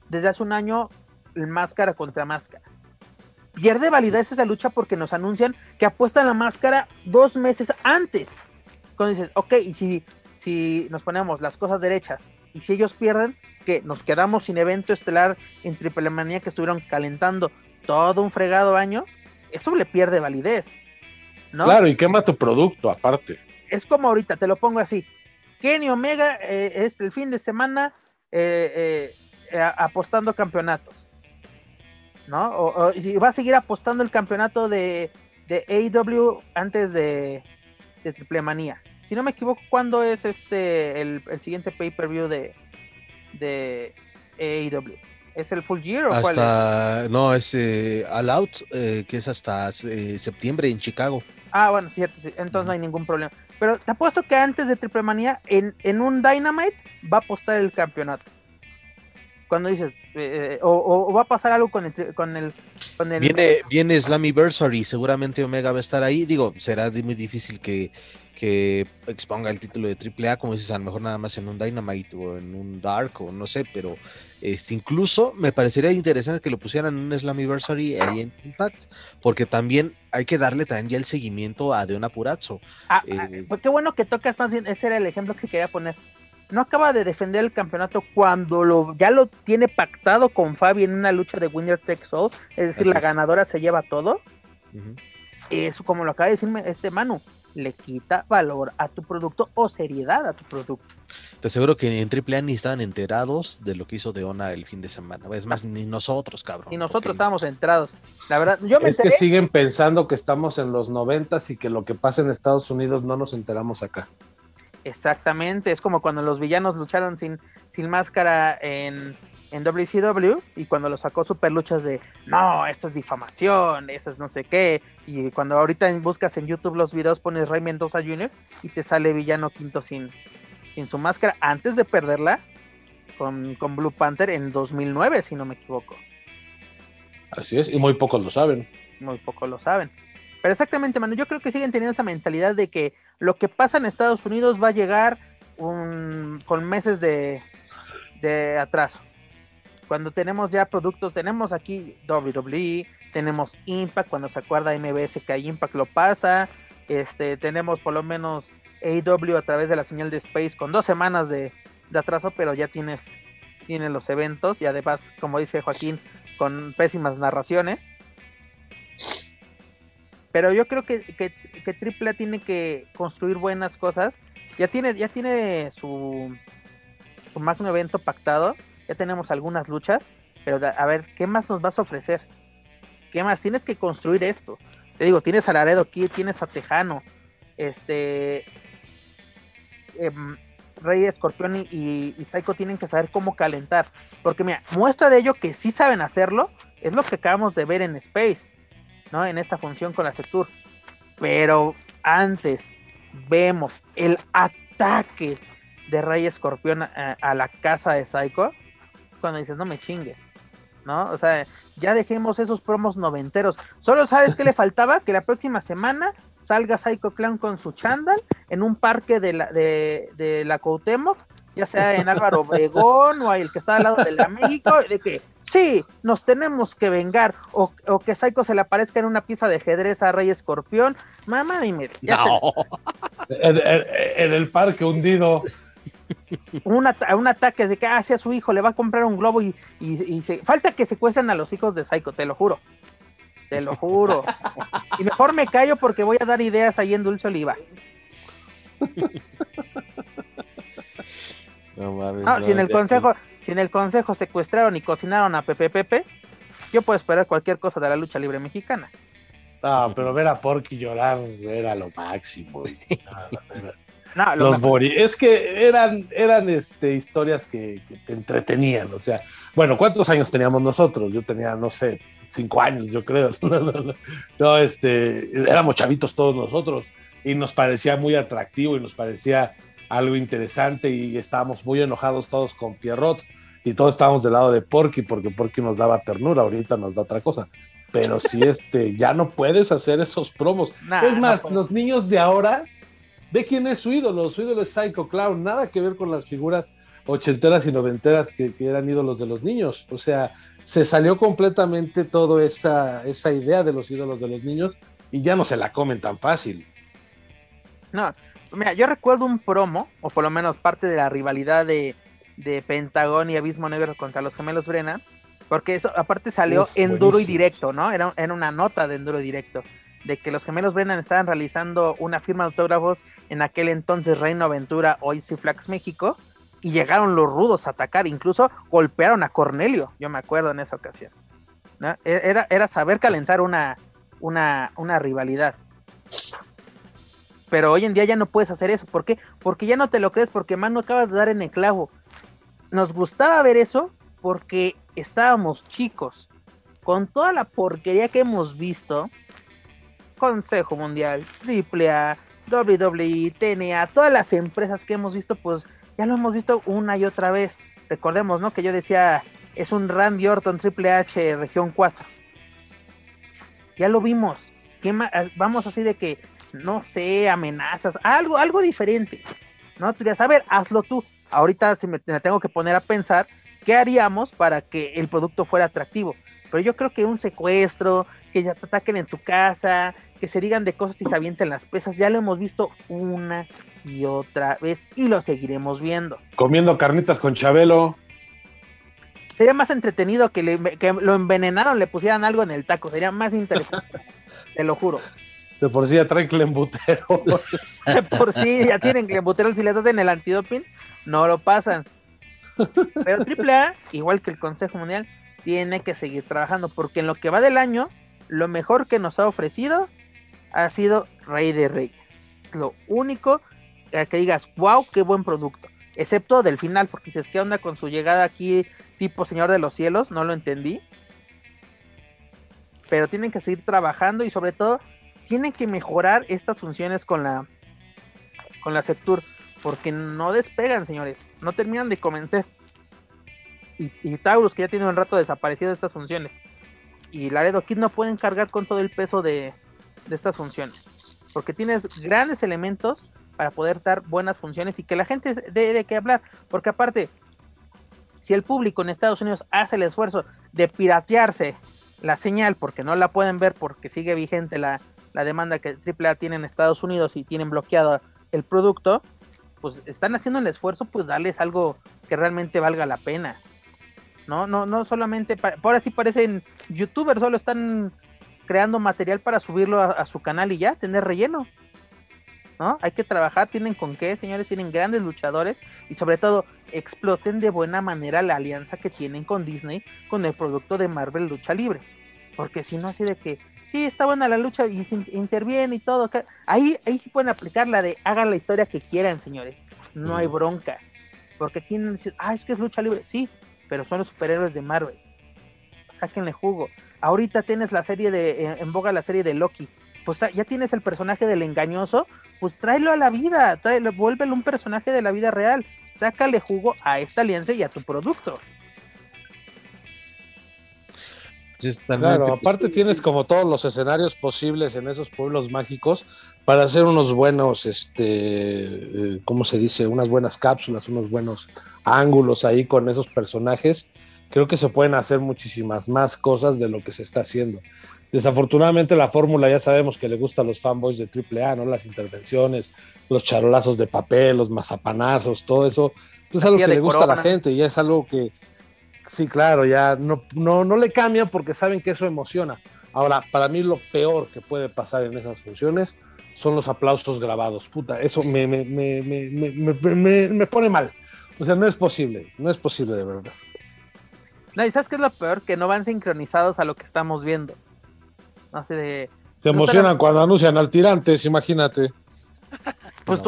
desde hace un año el máscara contra máscara. Pierde validez esa lucha porque nos anuncian que apuestan la máscara dos meses antes. Cuando dices, ok, y si, si nos ponemos las cosas derechas, y si ellos pierden, que nos quedamos sin evento estelar en Triple Manía que estuvieron calentando todo un fregado año, eso le pierde validez. ¿no? Claro, y quema tu producto aparte. Es como ahorita, te lo pongo así. Kenny Omega eh, es el fin de semana eh, eh, apostando campeonatos. ¿No? O, si va a seguir apostando el campeonato de, de AEW antes de, de Triple Manía. Si no me equivoco, ¿cuándo es este el, siguiente pay-per-view de, de AEW? ¿Es el Full Year o hasta, es? No, es eh, All Out, eh, que es hasta eh, septiembre en Chicago. Ah, bueno, cierto, entonces no hay ningún problema. Pero te apuesto que antes de Triple Manía, en, en un Dynamite, va a apostar el campeonato cuando dices, o, va a pasar algo con el... Con el, con el viene, viene Slammiversary, seguramente Omega va a estar ahí. Digo, será muy difícil que, que exponga el título de AAA, como dices, a lo mejor nada más en un Dynamite o en un Dark o no sé, pero este, incluso me parecería interesante que lo pusieran en un Slammiversary ahí en Impact, porque también hay que darle también ya el seguimiento a Deona Purazzo. Ah, ah eh, pues qué bueno que tocas más bien, ese era el ejemplo que quería poner no acaba de defender el campeonato cuando lo, ya lo tiene pactado con Fabi en una lucha de Winner Takes All, es decir, la ganadora se lleva todo. Eso, como lo acaba de decirme este Manu, le quita valor a tu producto o seriedad a tu producto. Te aseguro que en AAA ni estaban enterados de lo que hizo Deona el fin de semana. Es más, ni nosotros, cabrón. Ni nosotros estábamos enterados. La verdad, yo me Es que siguen pensando que estamos en los noventas y que lo que pasa en Estados Unidos no nos enteramos acá. Exactamente, es como cuando los villanos lucharon sin, sin máscara en, en WCW y cuando lo sacó super luchas de no, esto es difamación, eso es no sé qué. Y cuando ahorita buscas en YouTube los videos pones Rey Mendoza Jr. y te sale villano quinto sin, sin su máscara antes de perderla con, con Blue Panther en 2009, si no me equivoco. Así es, y muy pocos lo saben. Muy pocos lo saben. Pero exactamente, Manu, yo creo que siguen teniendo esa mentalidad de que lo que pasa en Estados Unidos va a llegar con meses de, atraso. Cuando tenemos ya productos, tenemos aquí WWE, tenemos Impact, cuando se acuerda MBS que hay Impact lo pasa, este, tenemos por lo menos AW a través de la señal de Space con dos semanas de, de atraso, pero ya tienes, tienes los eventos y además, como dice Joaquín, con pésimas narraciones. Pero yo creo que, que, que AAA tiene que construir buenas cosas. Ya tiene, ya tiene su, su magno evento pactado. Ya tenemos algunas luchas. Pero a ver, ¿qué más nos vas a ofrecer? ¿Qué más? Tienes que construir esto. Te digo, tienes a Laredo aquí, tienes a Tejano. Este. Em, Rey Escorpión y, y, Psycho tienen que saber cómo calentar. Porque mira, muestra de ello que sí saben hacerlo es lo que acabamos de ver en Space. ¿no? En esta función con la Sectur. Pero antes vemos el ataque de Rey Escorpión a, la casa de Psycho. Cuando dices, no me chingues. ¿No? O sea, ya dejemos esos promos noventeros. Solo sabes que le faltaba que la próxima semana salga Psycho Clown con su chándal en un parque de la, de, de la Cuauhtémoc, ya sea en Álvaro Obregón o el que está al lado de la México, de que sí, nos tenemos que vengar, o, que Psycho se le aparezca en una pieza de ajedrez a Rey Escorpión, mamá dime. No. en, el parque hundido. Un, un, ataque de que hacia ah, su hijo le va a comprar un globo y, se, falta que secuestren a los hijos de Psycho, te lo juro. Te lo juro. Y mejor me callo porque voy a dar ideas ahí en Dulce Oliva. No mames. No, si en el consejo, si en el consejo secuestraron y cocinaron a Pepe Pepe, yo puedo esperar cualquier cosa de la lucha libre mexicana. No, pero ver a Porky llorar era lo máximo. No, los es que eran, eran este, historias que, te entretenían, o sea, bueno, ¿cuántos años teníamos nosotros? Yo tenía, no sé, cinco años, yo creo. no, este, éramos chavitos todos nosotros y nos parecía muy atractivo y nos parecía algo interesante y estábamos muy enojados todos con Pierrot y todos estábamos del lado de Porky porque Porky nos daba ternura, ahorita nos da otra cosa. Pero si este, ya no puedes hacer esos promos. es más, los niños de ahora, ve quién es su ídolo. Su ídolo es Psycho Clown, nada que ver con las figuras ochenteras y noventeras que, que eran ídolos de los niños. O sea, se salió completamente toda esa, esa idea de los ídolos de los niños y ya no se la comen tan fácil. No, mira, yo recuerdo un promo, o por lo menos parte de la rivalidad de, de Pentagón y Abismo Negro contra los gemelos Brena, porque eso aparte salió en duro y directo, ¿no? Era, era una nota de duro y directo, de que los gemelos Brennan estaban realizando una firma de autógrafos en aquel entonces Reino Aventura, hoy Ciflax México, y llegaron los rudos a atacar, incluso golpearon a Cornelio, yo me acuerdo en esa ocasión. E, era, era saber calentar una, una, una rivalidad. Pero hoy en día ya no puedes hacer eso. ¿Por qué? Porque ya no te lo crees, porque más no acabas de dar en el clavo. Nos gustaba ver eso porque estábamos chicos. Con toda la porquería que hemos visto, Consejo Mundial, AAA, WWE, TNA, todas las empresas que hemos visto, pues ya lo hemos visto una y otra vez. Recordemos, ¿no? Que yo decía, es un Randy Orton Triple H Región 4. Ya lo vimos. Vamos así de que, no sé, amenazas, algo, algo diferente. ¿No? Tú dirías, a ver, hazlo tú. Ahorita si me tengo que poner a pensar, ¿qué haríamos para que el producto fuera atractivo? Pero yo creo que un secuestro, que ya te ataquen en tu casa, que se digan de cosas y se avienten las pesas, ya lo hemos visto una y otra vez y lo seguiremos viendo. Comiendo carnitas con Chabelo. Sería más entretenido que, lo envenenaron, le pusieran algo en el taco, sería más interesante, te lo juro. De por sí ya traen clembutero. De por sí ya tienen clembutero, si les hacen el antidoping, no lo pasan. Pero AAA, igual que el Consejo Mundial, tiene que seguir trabajando, porque en lo que va del año, lo mejor que nos ha ofrecido ha sido Rey de Reyes. Lo único que digas, wow, qué buen producto. Excepto del final, porque dices, ¿qué onda con su llegada aquí tipo Señor de los Cielos? No lo entendí. Pero tienen que seguir trabajando y sobre todo tienen que mejorar estas funciones con la con la Sectur porque no despegan, señores, no terminan de convencer. Y, Taurus, que ya tiene un rato desaparecido de estas funciones, y Laredo Kid no pueden cargar con todo el peso de, de estas funciones, porque tienes grandes elementos para poder dar buenas funciones y que la gente dé de qué hablar, porque aparte, si el público en Estados Unidos hace el esfuerzo de piratearse la señal porque no la pueden ver porque sigue vigente la, la demanda que AAA tiene en Estados Unidos y tienen bloqueado el producto, pues están haciendo el esfuerzo, pues darles algo que realmente valga la pena. No, no, no solamente, ahora sí parecen youtubers, solo están creando material para subirlo a, su canal y ya, tener relleno. ¿No? Hay que trabajar, tienen con qué, señores, tienen grandes luchadores y sobre todo exploten de buena manera la alianza que tienen con Disney con el producto de Marvel Lucha Libre. Porque si no, así de que, sí, está buena la lucha y interviene y todo. Ahí, ahí sí pueden aplicar la de hagan la historia que quieran, señores. No hay bronca. Porque aquí ah, es que es lucha libre. Sí, pero son los superhéroes de Marvel. Sáquenle jugo. Ahorita tienes la serie de, en, boga la serie de Loki. Pues ya tienes el personaje del engañoso, pues tráelo a la vida, tráelo, vuélvelo un personaje de la vida real. Sácale jugo a esta alianza y a tu producto. Claro, aparte tienes como todos los escenarios posibles en esos pueblos mágicos para hacer unos buenos, este, eh, ¿cómo se dice? Unas buenas cápsulas, unos buenos ángulos ahí con esos personajes. Creo que se pueden hacer muchísimas más cosas de lo que se está haciendo. Desafortunadamente la fórmula ya sabemos que le gusta a los fanboys de AAA, ¿no? Las intervenciones, los charolazos de papel, los mazapanazos, todo eso. Es algo que le gusta a la gente y es algo que, Sí, claro, ya no, no, no le cambia porque saben que eso emociona. Ahora, para mí lo peor que puede pasar en esas funciones son los aplausos grabados. Puta, eso me, me, me, me, pone mal. O sea, no es posible, no es posible de verdad. No, y ¿sabes qué es lo peor? Que no van sincronizados a lo que estamos viendo. Se emocionan cuando anuncian al tirantes, imagínate. Pues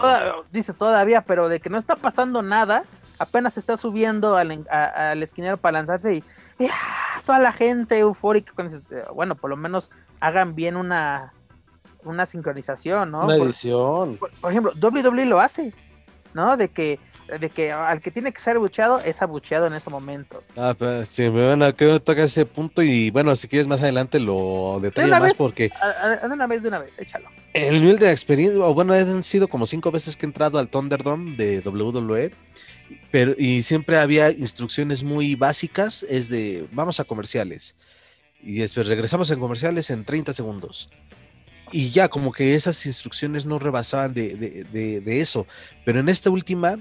dices todavía, pero de que no está pasando nada, apenas está subiendo al, esquinero para lanzarse y, ¡ah! toda la gente eufórica, bueno, por lo menos hagan bien una, una sincronización, ¿no? Una edición. Por, por, ejemplo, WWE lo hace, ¿no? De que de que al que tiene que ser abucheado es abucheado en ese momento. Ah, pues sí, me van a tocar ese punto y bueno, si quieres más adelante lo detallo más vez, porque... De una vez, de una vez, échalo. El nivel de experiencia, o bueno, han sido como cinco veces que he entrado al Thunderdome de WWE, pero y siempre había instrucciones muy básicas, es de, vamos a comerciales, y después regresamos en comerciales en 30 segundos y ya como que esas instrucciones no rebasaban de, de, de, eso. Pero en esta última,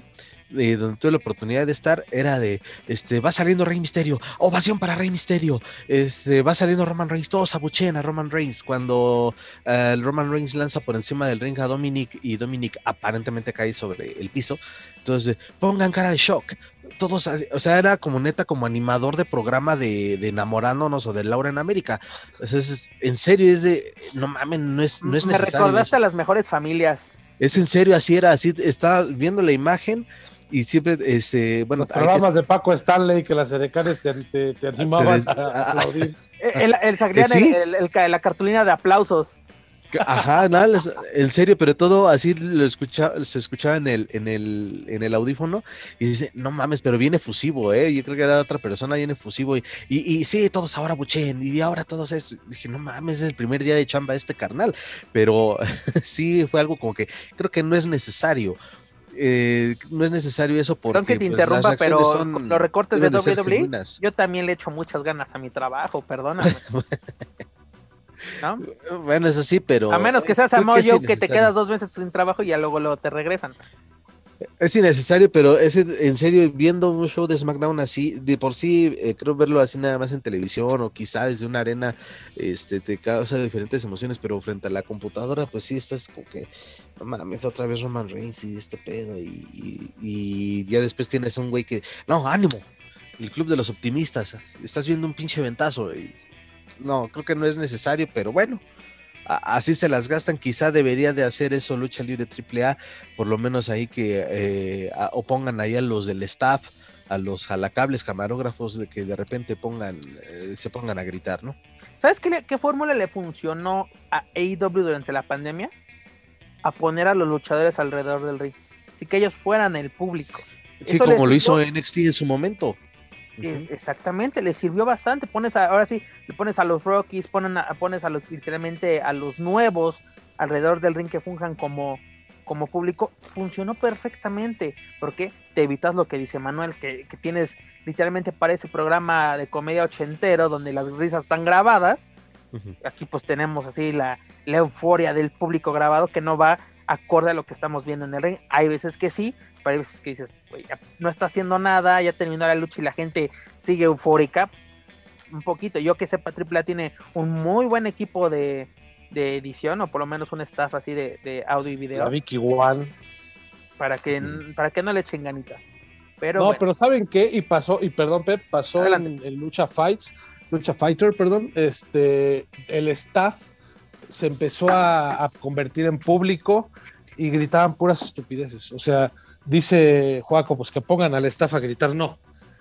eh, donde tuve la oportunidad de estar, era de, este, va saliendo Rey Misterio, ovación para Rey Misterio, este, va saliendo Roman Reigns, todos abuchean a Roman Reigns, cuando uh, el Roman Reigns lanza por encima del ring a Dominic y Dominic aparentemente cae sobre el piso, entonces pongan cara de shock, todos, o sea, era como neta, como animador de programa de, de enamorándonos o de Laura en América. O sea, es, en serio, es de, no mames, no es, no es Me necesario. recordaste a las mejores familias. Es en serio, así era, así estaba viendo la imagen y siempre, este, bueno. Los programas que... de Paco Stanley que las edecanes te, te, te animaban a, a aplaudir. El, el, el, ¿Sí? el, la cartulina de aplausos. Ajá, nada, en serio, pero todo así lo escucha, se escuchaba en el, en el, en el audífono y dice, no mames, pero viene fusivo, eh. Yo creo que era otra persona, viene fusivo, y, y, y sí, todos ahora buchen, y ahora todos esto. Dije, no mames, es el primer día de chamba este carnal. Pero sí fue algo como que creo que no es necesario. Eh, no es necesario eso porque Perdón que te pues, interrumpa, pero son- los recortes de WWE, yo también le echo muchas ganas a mi trabajo, perdóname. ¿No? Bueno, eso sí, pero. A menos que seas Samoa es Joe que te quedas dos meses sin trabajo y ya luego, luego te regresan. Es innecesario, pero es en serio, viendo un show de SmackDown así, de por sí, eh, creo verlo así nada más en televisión o quizá desde una arena, este, te causa diferentes emociones, pero frente a la computadora, pues sí, estás como que, no mames, otra vez Roman Reigns y este pedo, y, y- y ya después tienes a un güey que, no, ánimo, el club de los optimistas, estás viendo un pinche ventazo, y no, creo que no es necesario, pero bueno. Así se las gastan, quizá debería de hacer eso Lucha Libre AAA, por lo menos ahí que eh, a- o pongan ahí a los del staff, a los jalacables camarógrafos de que de repente pongan, eh, se pongan a gritar, ¿no? ¿Sabes qué, qué fórmula le funcionó a AEW durante la pandemia? A poner a los luchadores alrededor del ring. Así que ellos fueran el público. Sí, Eso como lo hizo NXT en su momento. Eh, Exactamente, le sirvió bastante. Pones a- ahora sí, le pones a los Rockies, ponen a- pones a los literalmente a los nuevos alrededor del ring que funjan como, como público. Funcionó perfectamente. porque Te evitas lo que dice Manuel, que, que tienes literalmente para ese programa de comedia ochentero donde las risas están grabadas. Aquí pues tenemos así la, la euforia del público grabado que no va acorde a lo que estamos viendo en el ring. Hay veces que sí, pero hay veces que dices, "Güey, ya no está haciendo nada, ya terminó la lucha y la gente sigue eufórica. Un poquito, yo que sepa, AAA tiene un muy buen equipo de, de edición, o por lo menos un staff así de, de audio y La video, Vicky One. para que, para que no le echen ganitas. Pero, no, bueno, pero ¿saben qué? Y pasó, y perdón, Pep, pasó en Lucha Fights, Lucha Fighter, perdón, este, el staff se empezó a, a convertir en público y gritaban puras estupideces. O sea, dice Juaco, pues que pongan al staff a gritar, no,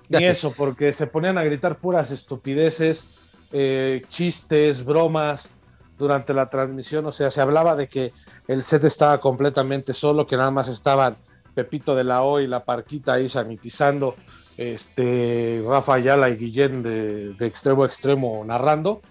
ni eso, porque se ponían a gritar puras estupideces, eh, chistes, bromas durante la transmisión. O sea, se hablaba de que el set estaba completamente solo, que nada más estaban Pepito de la O y la Parquita ahí sanitizando, este, Rafa Ayala y Guillén de, de extremo a extremo narrando,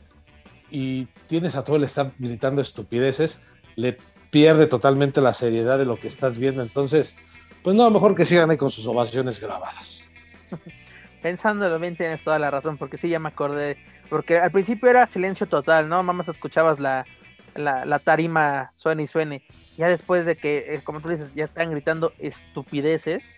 y tienes a todo el staff gritando estupideces, le pierde totalmente la seriedad de lo que estás viendo, entonces, pues no, mejor que sigan ahí con sus ovaciones grabadas. pensándolo bien tienes toda la razón, porque sí, ya me acordé, porque al principio era silencio total, ¿no? Mamás escuchabas la, la, la tarima suene y suene. Ya después de que, eh, como tú dices, ya están gritando estupideces,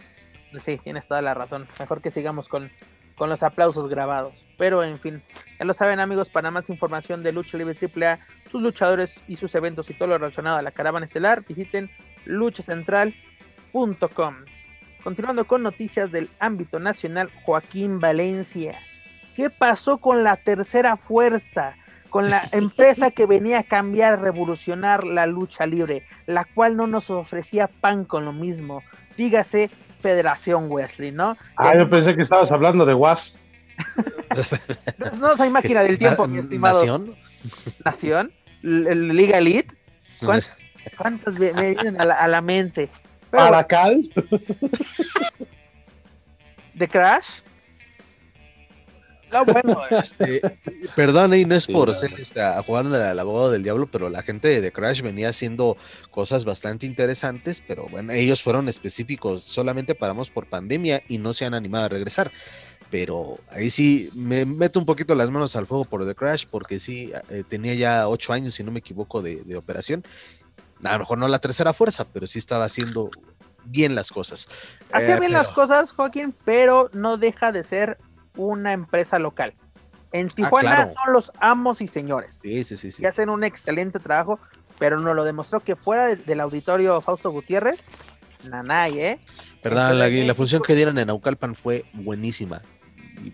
pues sí, tienes toda la razón. Mejor que sigamos con, con los aplausos grabados. Pero en fin, ya lo saben amigos, para más información de Lucha Libre AAA, sus luchadores y sus eventos y todo lo relacionado a la caravana estelar, visiten Continuando con noticias del ámbito nacional, Joaquín Valencia. ¿Qué pasó con la tercera fuerza? Con la empresa que venía a cambiar, revolucionar la lucha libre, la cual no nos ofrecía pan con lo mismo. Dígase Federación Wesley, ¿no? Ah, yo pensé que estabas hablando de Was. no, soy máquina del tiempo, mi estimado. ¿Nación? Nación, Liga Elite. ¿Cuántas, me, vienen a la, mente? Pero, cal ¿De Crash? No, bueno, este, perdón, y no es por ser este, jugando al abogado del diablo, pero la gente de Crash venía haciendo cosas bastante interesantes, pero bueno, ellos fueron específicos, solamente paramos por pandemia y no se han animado a regresar. Pero ahí sí me meto un poquito las manos al fuego por The Crash, porque sí eh, tenía ya ocho años, si no me equivoco, de, operación. A lo mejor no la tercera fuerza, pero sí estaba haciendo bien las cosas. Hacía eh, bien las cosas, Joaquín, pero no deja de ser una empresa local. En ah, Tijuana son los amos y señores. Sí, sí, sí, Y hacen un excelente trabajo, pero nos lo demostró que fuera del auditorio Fausto Gutiérrez, nanay, ¿eh? Verdad, la, función que dieron en Naucalpan fue buenísima.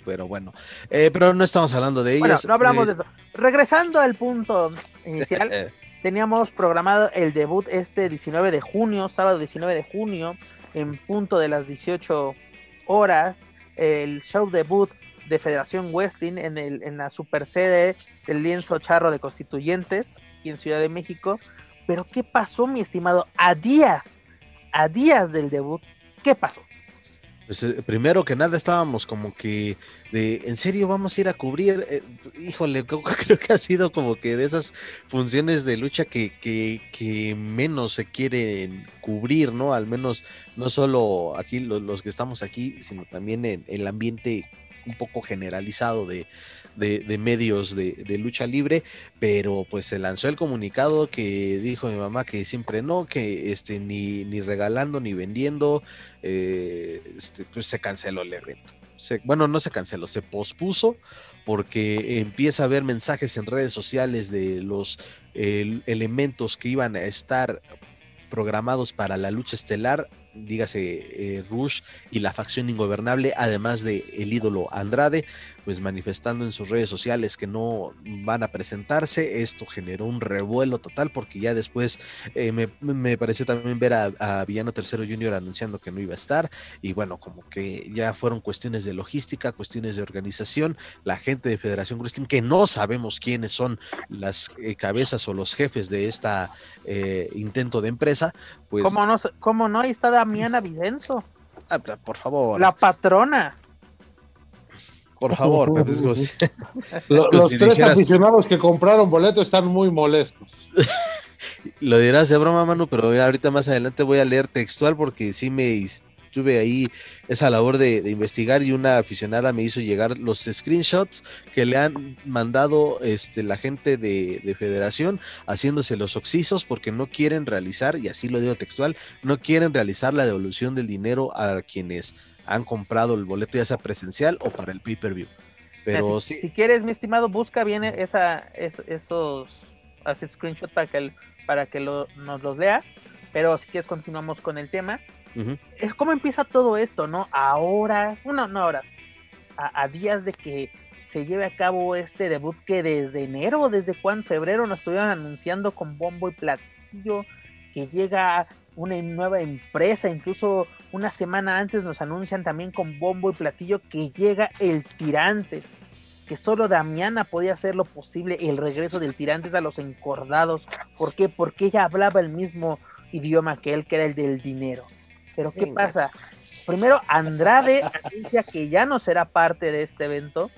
pero bueno, eh, pero no estamos hablando de ellos. no hablamos de eso. Regresando al punto inicial, teníamos programado el debut este 19 de junio, sábado 19 de junio, en punto de las 18 horas el show debut de Federación Wrestling en, el, en la super sede del lienzo charro de constituyentes aquí en Ciudad de México. Pero ¿qué pasó, mi estimado? A días, a días del debut, ¿qué pasó? Pues, eh, primero que nada estábamos como que de, ¿en serio vamos a ir a cubrir? Eh, híjole, creo que ha sido como que de esas funciones de lucha que, que, menos se quieren cubrir, ¿no? Al menos no solo aquí los, que estamos aquí, sino también en el ambiente un poco generalizado de, de, medios de, lucha libre, pero pues se lanzó el comunicado que dijo mi mamá que siempre no, que este, ni, ni regalando ni vendiendo, eh, este, pues se canceló el evento. bueno, no se canceló, se pospuso porque empieza a haber mensajes en redes sociales de los elementos que iban a estar programados para la lucha estelar dígase eh, Rush y la facción ingobernable, además de el ídolo Andrade, pues manifestando en sus redes sociales que no van a presentarse. Esto generó un revuelo total porque ya después eh, me, pareció también ver a, Villano Tercero Junior anunciando que no iba a estar y bueno, como que ya fueron cuestiones de logística, cuestiones de organización, la gente de Federación Wrestling, que no sabemos quiénes son las eh, cabezas o los jefes de esta intento de empresa, pues... ¿Cómo no? ¿Cómo no? Está Damiana Vicenzo. Ah, por favor. La patrona. Por favor, los, tres aficionados que compraron boleto están muy molestos. Lo dirás de broma, Manu, pero ahorita más adelante voy a leer textual porque sí me tuve ahí esa labor de, investigar y una aficionada me hizo llegar los screenshots que le han mandado este, la gente de, de Federación haciéndose los oxisos porque no quieren realizar, y así lo digo textual, no quieren realizar la devolución del dinero a quienes han comprado el boleto ya sea presencial o para el pay-per-view. Pero si, si quieres, mi estimado, busca bien esa, esos screenshots para que, para que nos los leas. Pero si quieres, continuamos con el tema. Es como empieza todo esto, ¿no? A horas, bueno, no horas, a, días de que se lleve a cabo este debut que desde enero, desde cuando febrero nos estuvieron anunciando con bombo y platillo, que llega una nueva empresa, incluso una semana antes nos anuncian también con bombo y platillo que llega el Tirantes, que solo Damiana podía hacer lo posible el regreso del Tirantes a los encordados. ¿Por qué? Porque ella hablaba el mismo idioma que él, que era el del dinero. Pero ¿qué pasa? Primero Andrade anuncia que ya no será parte de este evento.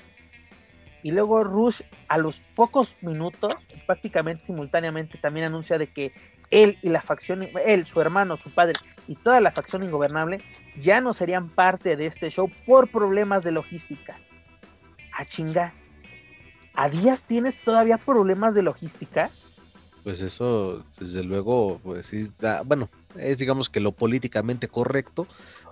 Y luego Rush a los pocos minutos, prácticamente simultáneamente, también anuncia de que él y la facción, él, su hermano, su padre y toda la facción ingobernable ya no serían parte de este show por problemas de logística. A chinga. ¿A días tienes todavía problemas de logística? Pues eso, desde luego, pues sí, bueno, es digamos que lo políticamente correcto,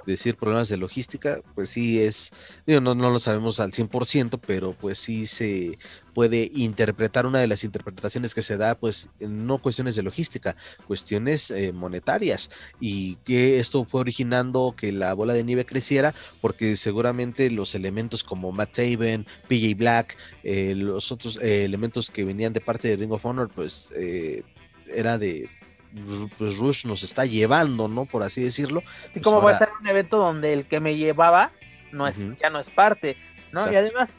decir problemas de logística, pues sí es, no, no lo sabemos al 100%, pero pues sí se puede interpretar una de las interpretaciones que se da, pues no cuestiones de logística, cuestiones eh, monetarias y que esto fue originando que la bola de nieve creciera porque seguramente los elementos como Matt Taven, PJ Black, eh, los otros eh, elementos que venían de parte de Ring of Honor, pues era de pues Rush nos está llevando, ¿no? Por así decirlo. Así pues como va a ser un evento donde el que me llevaba no es, ya no es parte, ¿no? Y además,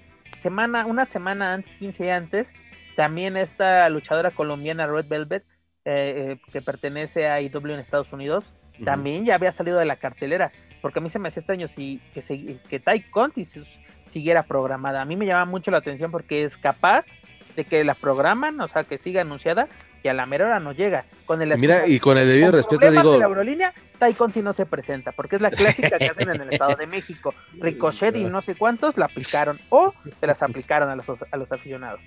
semana, una semana antes, 15 días antes, también esta luchadora colombiana Red Velvet, eh, eh, que pertenece a IW en Estados Unidos, también ya había salido de la cartelera, porque a mí se me hace extraño si, que, se, que Tai Conti siguiera programada. A mí me llama mucho la atención porque es capaz de que la programan, o sea, que siga anunciada y a la mera hora no llega. Con el Mira, y con el debido respeto digo... De la aerolínea, Tai Conti no se presenta, porque es la clásica que hacen en el Estado de México. Ricochet y no sé cuántos la aplicaron o se las aplicaron a los, a los aficionados.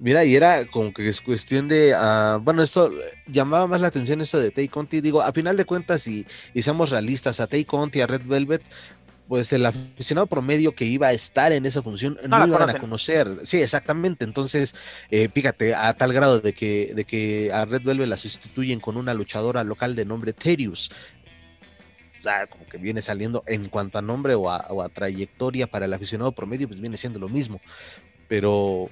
Mira, y era como que es cuestión de, uh, bueno, esto llamaba más la atención esto de Tay Conti, digo, a final de cuentas, y, y seamos realistas, a Tay Conti, a Red Velvet, pues el aficionado promedio que iba a estar en esa función no, lo iban a conocer. Sí, exactamente. Entonces, eh, fíjate, a tal grado de que, de que a Red Velvet la sustituyen con una luchadora local de nombre Terius. O sea, como que viene saliendo en cuanto a nombre o a, o a trayectoria para el aficionado promedio, pues viene siendo lo mismo. Pero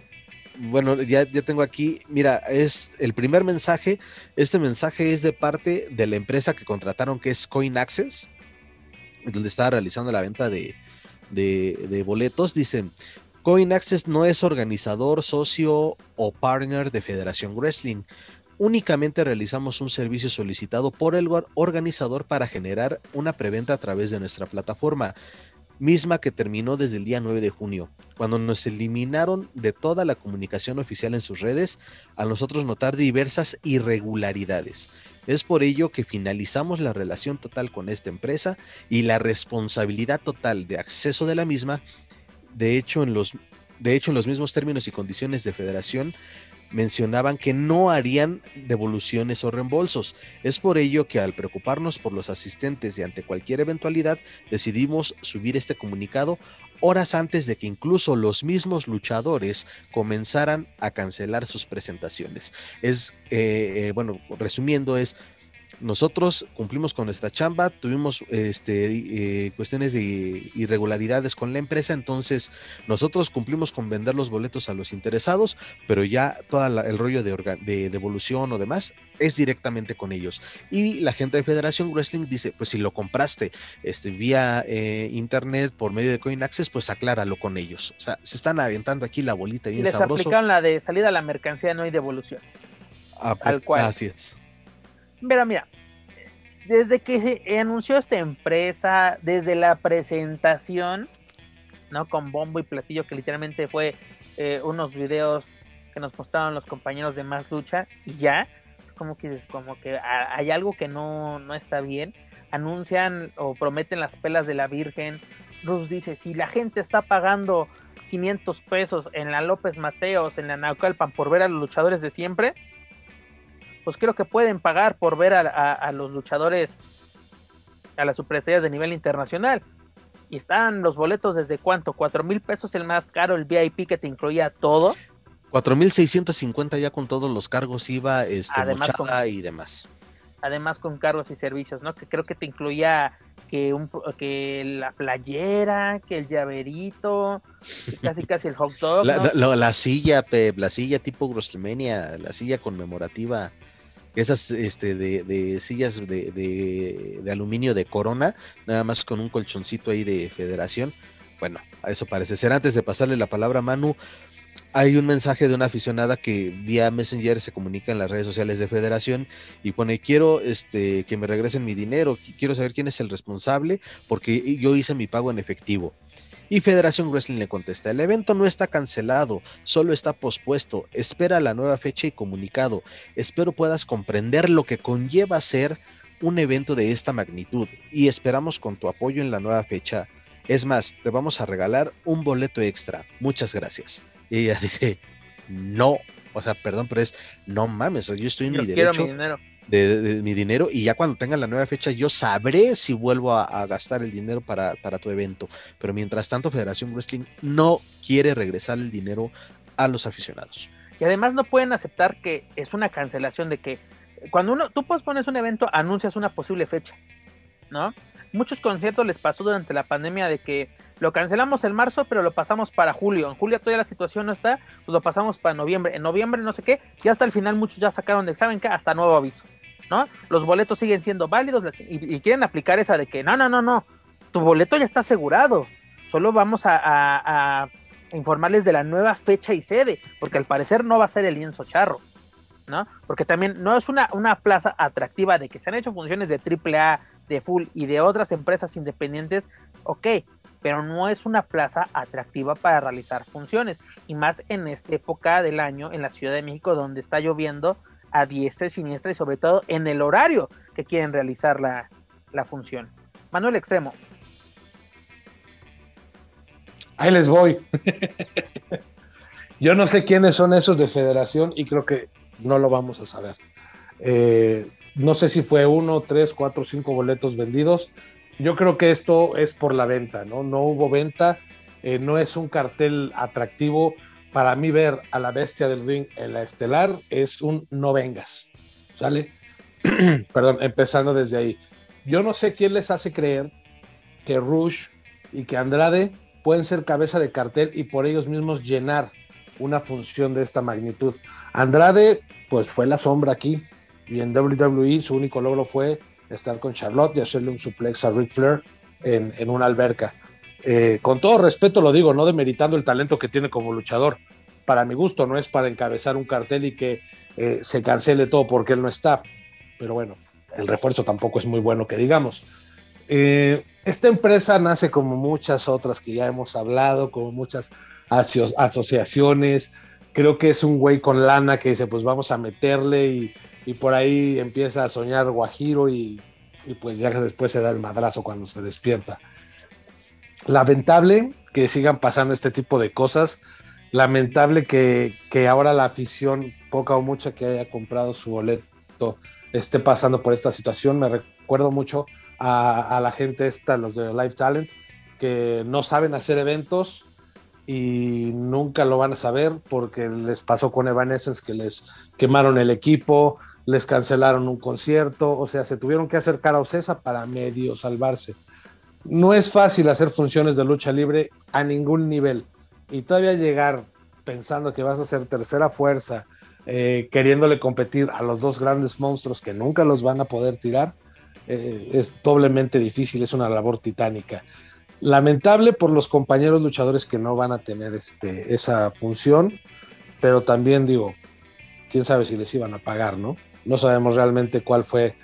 bueno, ya, ya tengo aquí, mira, es el primer mensaje. Este mensaje es de parte de la empresa que contrataron, que es Coin Access donde estaba realizando la venta de, de, boletos, dicen, Coin Access no es organizador, socio o partner de Federación Wrestling. Únicamente realizamos un servicio solicitado por el organizador para generar una preventa a través de nuestra plataforma, misma que terminó desde el día 9 de junio, cuando nos eliminaron de toda la comunicación oficial en sus redes, a nosotros notar diversas irregularidades. Es por ello que finalizamos la relación total con esta empresa y la responsabilidad total de acceso de la misma. De hecho, en los, de hecho, en los mismos términos y condiciones de federación, mencionaban que no harían devoluciones o reembolsos. Es por ello que al preocuparnos por los asistentes y ante cualquier eventualidad, decidimos subir este comunicado horas antes de que incluso los mismos luchadores comenzaran a cancelar sus presentaciones. Es, eh, eh, bueno, resumiendo, es nosotros cumplimos con nuestra chamba, tuvimos este, eh, cuestiones de irregularidades con la empresa, entonces nosotros cumplimos con vender los boletos a los interesados, pero ya todo el rollo de, devolución o demás es directamente con ellos. Y la gente de Federación Wrestling dice, pues si lo compraste este, vía eh, internet por medio de Coin Access, pues acláralo con ellos. O sea, se están aventando aquí la bolita bien les aplicaron la de salida a la mercancía, no hay devolución. Ah, Al cual. Así es. Pero mira, desde que se anunció esta empresa, desde la presentación, ¿no? Con bombo y platillo, que literalmente fue eh, unos videos que nos mostraron los compañeros de Más Lucha, y ya, como que, como que hay algo que no, no está bien. Anuncian o prometen las pelas de la Virgen. Rus dice: si la gente está pagando 500 pesos en la López Mateos, en la Naucalpan, por ver a los luchadores de siempre, pues creo que pueden pagar por ver a, los luchadores, a las superestrellas de nivel internacional. Y están los boletos desde cuánto, cuatro mil pesos el más caro, el VIP que te incluía todo. Cuatro mil seiscientos cincuenta ya con todos los cargos iba, este, además y demás. Además con cargos y servicios, ¿no? Que creo que te incluía que un que la playera, que el llaverito, casi casi el hot dog. La, silla, Pep, la silla tipo WrestleMania, la silla conmemorativa esas este, de, sillas de, aluminio de corona, nada más con un colchoncito ahí de federación. Bueno, a eso parece ser. Antes de pasarle la palabra a Manu, hay un mensaje de una aficionada que vía Messenger se comunica en las redes sociales de Federación y pone quiero este que me regresen mi dinero, quiero saber quién es el responsable porque yo hice mi pago en efectivo. Y Federación Wrestling le contesta, el evento no está cancelado, solo está pospuesto, espera la nueva fecha y comunicado, espero puedas comprender lo que conlleva ser un evento de esta magnitud y esperamos con tu apoyo en la nueva fecha. Es más, te vamos a regalar un boleto extra, muchas gracias. Y ella dice, no, o sea, perdón, pero es, no mames, yo estoy en mi derecho. Mi dinero de, mi dinero y ya cuando tenga la nueva fecha yo sabré si vuelvo a, gastar el dinero para, para, tu evento. Pero mientras tanto Federación Wrestling no quiere regresar el dinero a los aficionados. Y además no pueden aceptar que es una cancelación de que cuando uno, tú pospones un evento, anuncias una posible fecha, ¿no? Muchos conciertos les pasó durante la pandemia de que lo cancelamos en marzo, pero lo pasamos para julio. En julio todavía la situación no está, pues lo pasamos para noviembre. En noviembre no sé qué, y hasta el final muchos ya sacaron de, ¿saben qué? Hasta nuevo aviso, ¿no? Los boletos siguen siendo válidos y, quieren aplicar esa de que no, no, no, no, tu boleto ya está asegurado. Solo vamos a, informarles de la nueva fecha y sede, porque al parecer no va a ser el lienzo charro, ¿no? Porque también no es una, una plaza atractiva de que se han hecho funciones de AAA, de Full y de otras empresas independientes, ok, pero no es una plaza atractiva para realizar funciones, y más en esta época del año en la Ciudad de México donde está lloviendo a diestra y siniestra y sobre todo en el horario que quieren realizar la, la función. Manuel Extremo, Ahí les voy. Yo no sé quiénes son esos de federación y creo que no lo vamos a saber. Eh, no sé si fue uno, tres, cuatro, cinco boletos vendidos. Yo creo que esto es por la venta, ¿no? No hubo venta, eh, no es un cartel atractivo. Para mí ver a la bestia del ring en la estelar es un no vengas, ¿sale? Perdón, empezando desde ahí. Yo no sé quién les hace creer que Rush y que Andrade pueden ser cabeza de cartel y por ellos mismos llenar una función de esta magnitud. Andrade, pues fue la sombra aquí, y en WWE su único logro fue estar con Charlotte y hacerle un suplex a Ric Flair en, una alberca. Eh, con todo respeto lo digo, no demeritando el talento que tiene como luchador. Para mi gusto no es para encabezar un cartel y que eh, se cancele todo porque él no está. Pero bueno, el refuerzo tampoco es muy bueno que digamos. Eh, esta empresa nace como muchas otras que ya hemos hablado, como muchas asociaciones. Creo que es un güey con lana que dice, pues vamos a meterle y, por ahí empieza a soñar Guajiro y, pues ya después se da el madrazo cuando se despierta. Lamentable que sigan pasando este tipo de cosas. Lamentable que, que ahora la afición, poca o mucha que haya comprado su boleto, esté pasando por esta situación. Me recuerdo mucho a, la gente esta, los de Live Talent, que no saben hacer eventos y nunca lo van a saber porque les pasó con Evanescence que les quemaron el equipo, les cancelaron un concierto, o sea, se tuvieron que acercar a Ocesa para medio salvarse. No es fácil hacer funciones de lucha libre a ningún nivel y todavía llegar pensando que vas a ser tercera fuerza, eh, queriéndole competir a los dos grandes monstruos que nunca los van a poder tirar, eh, es doblemente difícil, es una labor titánica. Lamentable por los compañeros luchadores que no van a tener este, esa función, pero también digo, quién sabe si les iban a pagar, ¿no? No sabemos realmente cuál fue,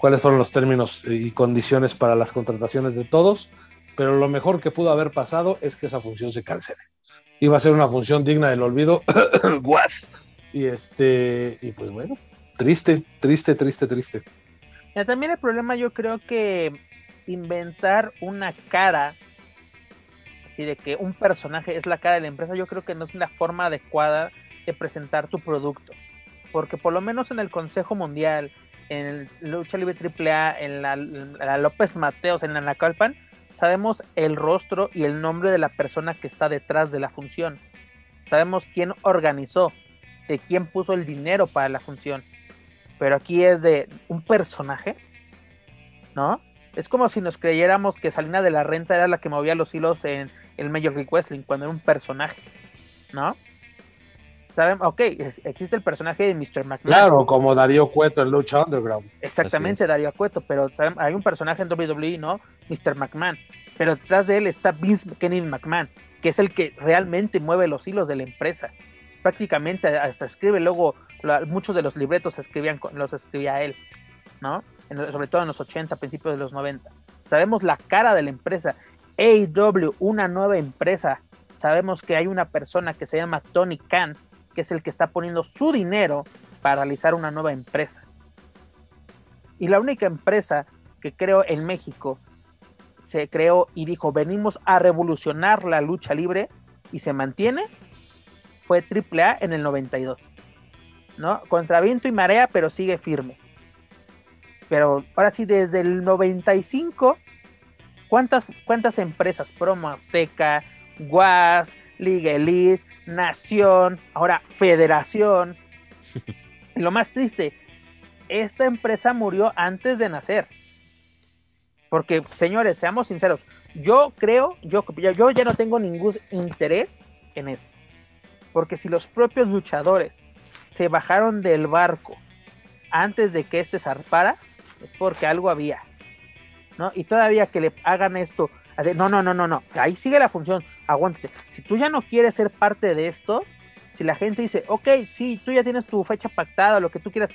cuáles fueron los términos y condiciones para las contrataciones de todos, pero lo mejor que pudo haber pasado es que esa función se cancele. Iba a ser una función digna del olvido, guas. Y este, y pues bueno, triste, triste, triste, triste también el problema yo creo que inventar una cara, así de que un personaje es la cara de la empresa, yo creo que no es una forma adecuada de presentar tu producto. Porque por lo menos en el Consejo Mundial, en el Lucha Libre AAA, en la, López Mateos, en la Nacalpan, sabemos el rostro y el nombre de la persona que está detrás de la función. Sabemos quién organizó, de quién puso el dinero para la función pero aquí es de un personaje, ¿no? Es como si nos creyéramos que Salina de la Renta era la que movía los hilos en el Major League Wrestling cuando era un personaje, ¿no? ¿Saben? Ok, existe el personaje de Mr. McMahon. Claro, como Darío Cueto en Lucha Underground. Exactamente, Darío Cueto, pero hay un personaje en WWE, ¿no? Mr. McMahon. Pero detrás de él está Vince Kennedy McMahon, que es el que realmente mueve los hilos de la empresa. Prácticamente hasta escribe luego muchos de los libretos escribían, los escribía él, ¿no? sobre todo en los 80, principios de los 90. Sabemos la cara de la empresa. AEW, una nueva empresa. Sabemos que hay una persona que se llama Tony Khan, que es el que está poniendo su dinero para realizar una nueva empresa. Y la única empresa que creo en México se creó y dijo, venimos a revolucionar la lucha libre y se mantiene, fue AAA en el 92. ¿no? Contra viento y marea, pero sigue firme. Pero ahora sí, desde el 95, ¿cuántas, cuántas empresas? Promo Azteca, Guas, Liga Elite, Nación, ahora Federación. lo más triste, esta empresa murió antes de nacer. Porque, señores, seamos sinceros, yo creo, yo, yo ya no tengo ningún interés en esto. Porque si los propios luchadores se bajaron del barco antes de que éste zarpara, es porque algo había. ¿no? Y todavía que le hagan esto No, no, no, no, no. Ahí sigue la función. Aguántate. Si tú ya no quieres ser parte de esto, si la gente dice, ok, sí, tú ya tienes tu fecha pactada, lo que tú quieras,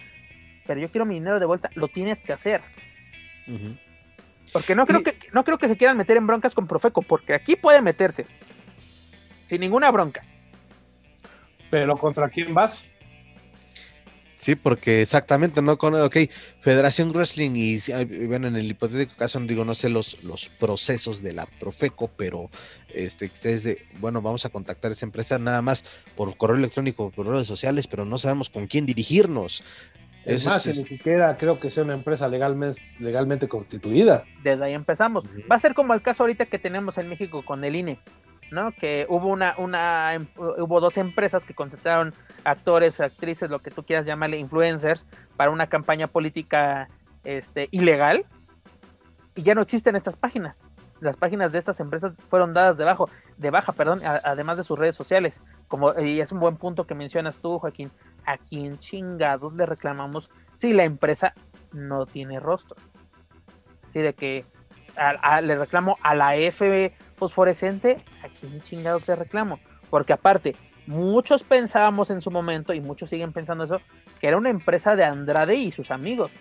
pero yo quiero mi dinero de vuelta, lo tienes que hacer. Porque no creo, que, no creo que se quieran meter en broncas con Profeco, porque aquí puede meterse. Sin ninguna bronca. Pero ¿contra quién vas? Sí, porque exactamente, ¿no? Con, ok, Federación Wrestling y, bueno, en el hipotético caso, no digo, no sé los, los procesos de la Profeco, pero este, ustedes de, bueno, vamos a contactar a esa empresa nada más por correo electrónico, por redes sociales, pero no sabemos con quién dirigirnos. Es más, ni siquiera creo que sea una empresa legalmente, legalmente constituida. Desde ahí empezamos. Va a ser como el caso ahorita que tenemos en México con el INE. Que hubo una, una, em, hubo dos empresas que contrataron actores, actrices, lo que tú quieras llamarle, influencers, para una campaña política este, ilegal, y ya no existen estas páginas. Las páginas de estas empresas fueron dadas de, bajo, de baja, perdón, además de sus redes sociales. Como, y es un buen punto que mencionas tú, Joaquín. ¿A quién chingados le reclamamos si la empresa no tiene rostro? Sí, de que le reclamo a la F fosforescente, ¿a quién chingado te reclamo? Porque aparte, muchos pensábamos en su momento, y muchos siguen pensando eso, que era una empresa de Andrade y sus amigos.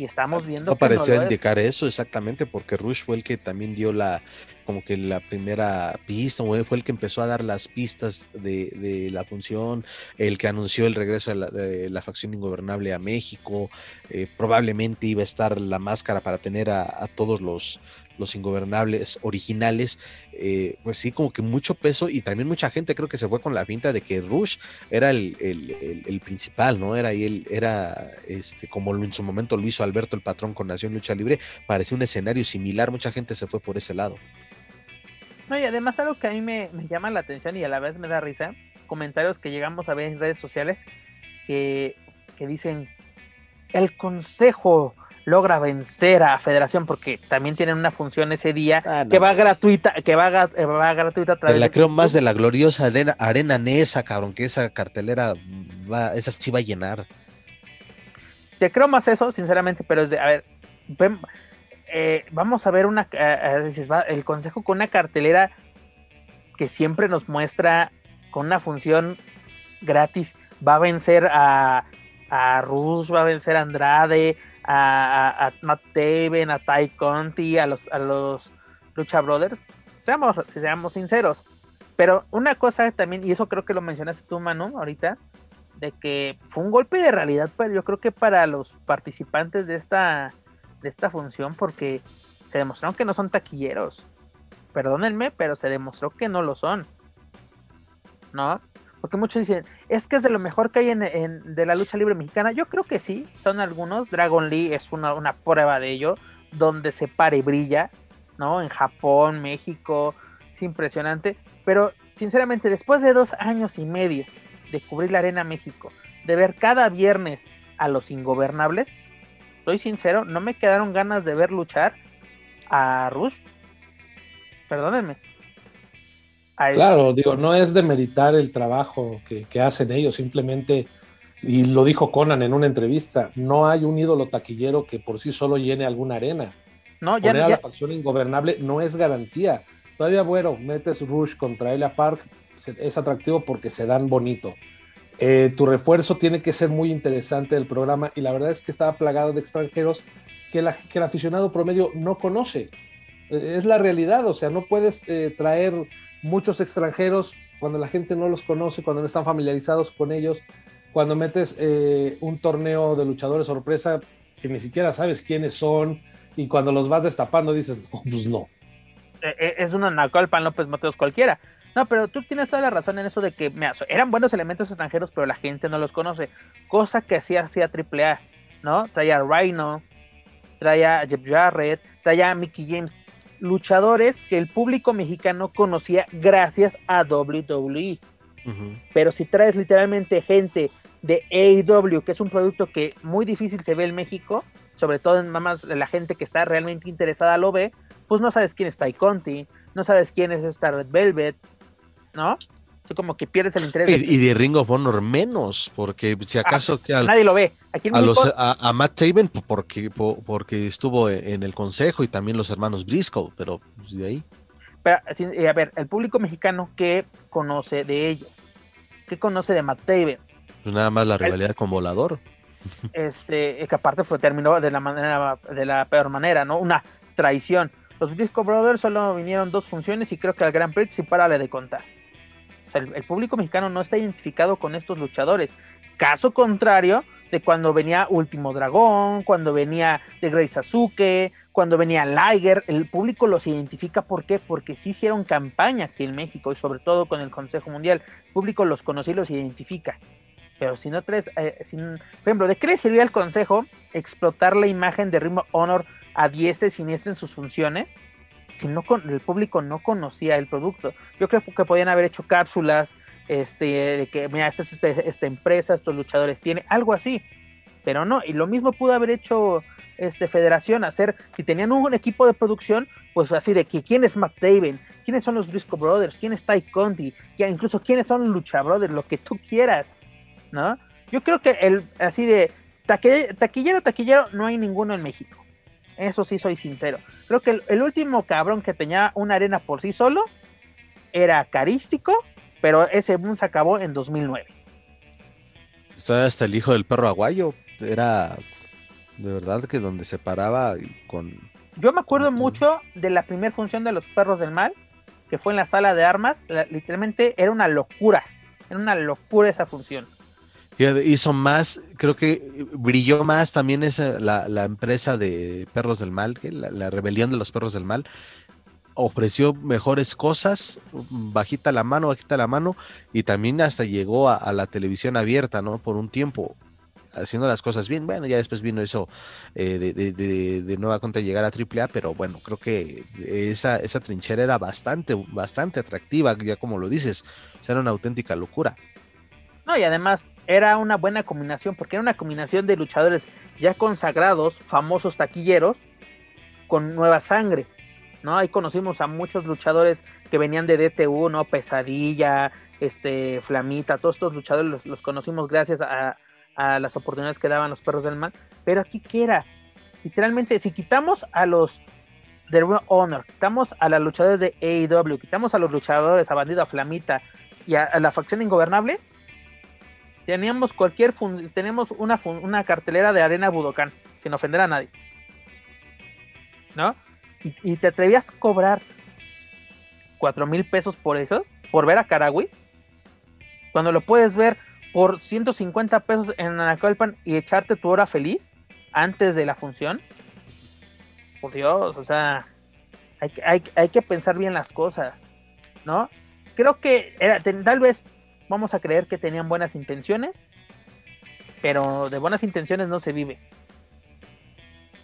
Y estamos viendo... No parecía indicar eso exactamente, porque Rush fue el que también dio la, como que la primera pista, fue el que empezó a dar las pistas de, la función, el que anunció el regreso de la, facción ingobernable a México, eh, probablemente iba a estar la máscara para tener a todos los, los ingobernables originales, eh, pues sí, como que mucho peso y también mucha gente creo que se fue con la pinta de que Rush era el, principal, ¿no? Era él, era este, como en su momento lo hizo Alberto el patrón con Nación Lucha Libre, parecía un escenario similar, mucha gente se fue por ese lado. No, y además algo que a mí me, me llama la atención y a la vez me da risa, comentarios que llegamos a ver en redes sociales que, que dicen, el consejo logra vencer a Federación porque también tienen una función ese día ah, que va gratuita, que va, va gratuita a través la creo más de la gloriosa arena, arena Nesa, cabrón, que esa cartelera va, esa sí va a llenar. Te creo más eso, sinceramente, pero es de, a ver, eh, vamos a ver una, el consejo con una cartelera que siempre nos muestra con una función gratis, va a vencer a, a Rush, va a vencer a Andrade, a, a, Matt Taven, a Ty Conti, a los, a los Lucha Brothers, seamos, si seamos sinceros. Pero una cosa también, y eso creo que lo mencionaste tú, Manu, ahorita, de que fue un golpe de realidad, pero yo creo que para los participantes de esta, de esta función, porque se demostraron que no son taquilleros. Perdónenme, pero se demostró que no lo son. ¿No? Porque muchos dicen, es que es de lo mejor que hay en, de la lucha libre mexicana. Yo creo que sí, son algunos. Dragon Lee es una, una prueba de ello, donde se para y brilla, ¿no? En Japón, México, es impresionante. Pero sinceramente, después de dos años y medio de cubrir la Arena México, de ver cada viernes a los ingobernables, soy sincero, no me quedaron ganas de ver luchar a Rush. Perdónenme. Claro, digo, no es de meritar el trabajo que, hacen ellos, simplemente, y lo dijo Conan en una entrevista, no hay un ídolo taquillero que por sí solo llene alguna arena. No, ya, Poner a la facción ingobernable no es garantía. Todavía, bueno, metes Rush contra Elia Park, es atractivo porque se dan bonito. Eh, tu refuerzo tiene que ser muy interesante del programa y la verdad es que estaba plagado de extranjeros que, la, que el aficionado promedio no conoce. Eh, es la realidad, o sea, no puedes eh, traer muchos extranjeros, cuando la gente no los conoce, cuando no están familiarizados con ellos, cuando metes eh, un torneo de luchadores sorpresa que ni siquiera sabes quiénes son y cuando los vas destapando dices, pues no. Eh, eh, es una Nacolpan López Mateos cualquiera. No, pero tú tienes toda la razón en eso de que eran buenos elementos extranjeros, pero la gente no los conoce. Cosa que hacía hacía AAA, ¿no? Traía a Rhino, traía a Jeff Jarrett, traía a Mickey James luchadores que el público mexicano conocía gracias a WWE. Pero si traes literalmente gente de AEW, que es un producto que muy difícil se ve en México, sobre todo en más la gente que está realmente interesada lo ve, pues no sabes quién es Ty Conti, no sabes quién es esta Red Velvet, ¿no? Así como que pierdes el interés. Y, y de Ring of Honor menos, porque si Ah, acaso que al- Nadie lo ve. Aquí a, los, a, a Matt Taven po- porque, po- porque estuvo en el consejo y también los hermanos Briscoe, pero pues, de ahí. pero, eh, a ver, el público mexicano, ¿qué conoce de ellos? ¿Qué conoce de Matt Taven? Pues nada más la rivalidad con Volador. este, que aparte fue terminó de la manera, de la peor manera, ¿no? Una traición. Los Briscoe Brothers solo vinieron dos funciones y creo que al Grand Prix sí párale de contar. O sea, el, público mexicano no está identificado con estos luchadores. Caso contrario de cuando venía Último Dragón, cuando venía The Grey Sasuke, cuando venía Liger, el público los identifica ¿por qué? Porque sí hicieron campaña aquí en México y sobre todo con el Consejo Mundial. El público los conoce y los identifica. Pero si no traes, eh, sin- por ejemplo, ¿de qué le servía al Consejo explotar la imagen de Ring Honor a diestra y siniestra en sus funciones? Si no con, el público no conocía el producto. Yo creo que podían haber hecho cápsulas, este, de que, mira, esta es esta empresa, estos luchadores tiene, algo así. Pero no, y lo mismo pudo haber hecho este Federación, hacer, si tenían un equipo de producción, pues así de que quién es Taven, quiénes son los Briscoe Brothers, quién es Ty Conti, incluso quiénes son los Lucha Brothers, lo que tú quieras, ¿no? Yo creo que el así de taquillero, taquillero, no hay ninguno en México. Eso sí soy sincero. Creo que el, el último cabrón que tenía una arena por sí solo era carístico, pero ese boom se acabó en 2009. Estaba hasta el hijo del perro aguayo. Era de verdad que donde se paraba con. Yo me acuerdo mucho de la primera función de los perros del mal, que fue en la sala de armas. La- literalmente era una locura. Era una locura esa función. Hizo más, creo que brilló más también esa, la, la empresa de Perros del Mal, que la, rebelión de los Perros del Mal. Ofreció mejores cosas, bajita la mano, bajita la mano, y también hasta llegó a, la televisión abierta, ¿no? Por un tiempo, haciendo las cosas bien. Bueno, ya después vino eso eh, de- de nueva cuenta llegar a AAA, pero bueno, creo que esa, esa trinchera era bastante, bastante atractiva, ya como lo dices, o sea, era una auténtica locura. No, y además era una buena combinación, porque era una combinación de luchadores ya consagrados, famosos taquilleros, con nueva sangre. ¿no? Ahí conocimos a muchos luchadores que venían de DTU, ¿no? Pesadilla, este, Flamita, todos estos luchadores los, conocimos gracias a, las oportunidades que daban los perros del mal. Pero aquí, ¿qué era? Literalmente, si quitamos a los de of Honor, quitamos a los luchadores de AEW, quitamos a los luchadores, a Bandido, a Flamita y a la facción ingobernable, teníamos cualquier fun- tenemos una, una cartelera de arena Budokan, sin ofender a nadie. ¿No? Y, te atrevías a cobrar cuatro mil pesos por eso, por ver a Karagui, cuando lo puedes ver por 150 pesos en Anacolpan y echarte tu hora feliz antes de la función. Por Dios, o sea, hay, hay, hay que pensar bien las cosas, ¿no? Creo que era, tal vez vamos a creer que tenían buenas intenciones, pero de buenas intenciones no se vive.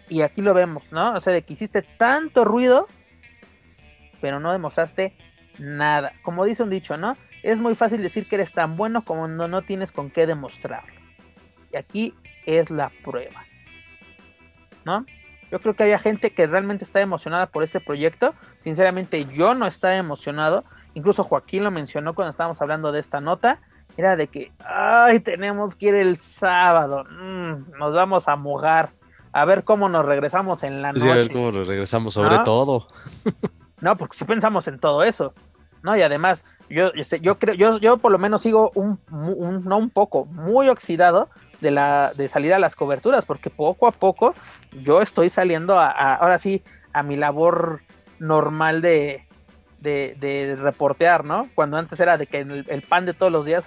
Y aquí lo vemos, ¿no? O sea, de que hiciste tanto ruido, pero no demostraste nada. Como dice un dicho, ¿no? Es muy fácil decir que eres tan bueno como no, no tienes con qué demostrarlo. Y aquí es la prueba, ¿no? Yo creo que había gente que realmente está emocionada por este proyecto. Sinceramente, yo no estaba emocionado. Incluso Joaquín lo mencionó cuando estábamos hablando de esta nota. Era de que, ay, tenemos que ir el sábado. mm, nos vamos a mojar. A ver cómo nos regresamos en la Sí, a ver noche. cómo nos regresamos sobre ¿No? todo. No, porque si pensamos en todo eso, ¿no? Y además, yo, yo, sé- yo creo, yo, yo por lo menos sigo un, un- no un poco, muy oxidado de la, de salir a las coberturas, porque poco a poco yo estoy saliendo a, a- ahora sí, a mi labor normal de, de, reportear, ¿no? Cuando antes era de que el, el pan de todos los días,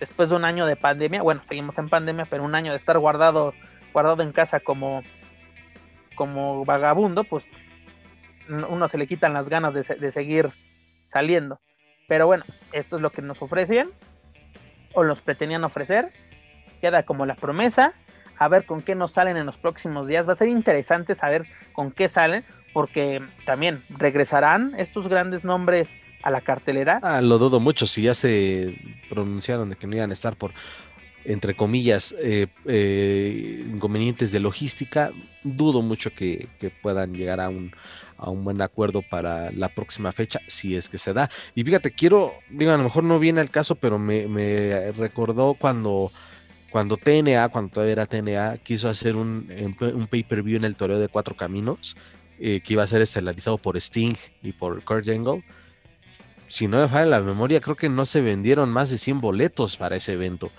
después de un año de pandemia, bueno, seguimos en pandemia, pero un año de estar guardado, guardado en casa como, como vagabundo, pues uno se le quitan las ganas de, de seguir saliendo. Pero bueno, esto es lo que nos ofrecían o nos pretendían ofrecer. Queda como la promesa. A ver con qué nos salen en los próximos días. Va a ser interesante saber con qué salen, porque también regresarán estos grandes nombres a la cartelera. Ah, lo dudo mucho. Si ya se pronunciaron de que no iban a estar por, entre comillas, eh, eh, inconvenientes de logística, dudo mucho que, puedan llegar a un, a un buen acuerdo para la próxima fecha, si es que se da. Y fíjate, quiero, digo, a lo mejor no viene al caso, pero me, me recordó cuando, cuando TNA, cuando todavía era TNA, quiso hacer un, un pay-per-view en el toreo de Cuatro Caminos, eh, que iba a ser estelarizado por Sting y por Kurt Angle. Si no me falla la memoria, creo que no se vendieron más de 100 boletos para ese evento.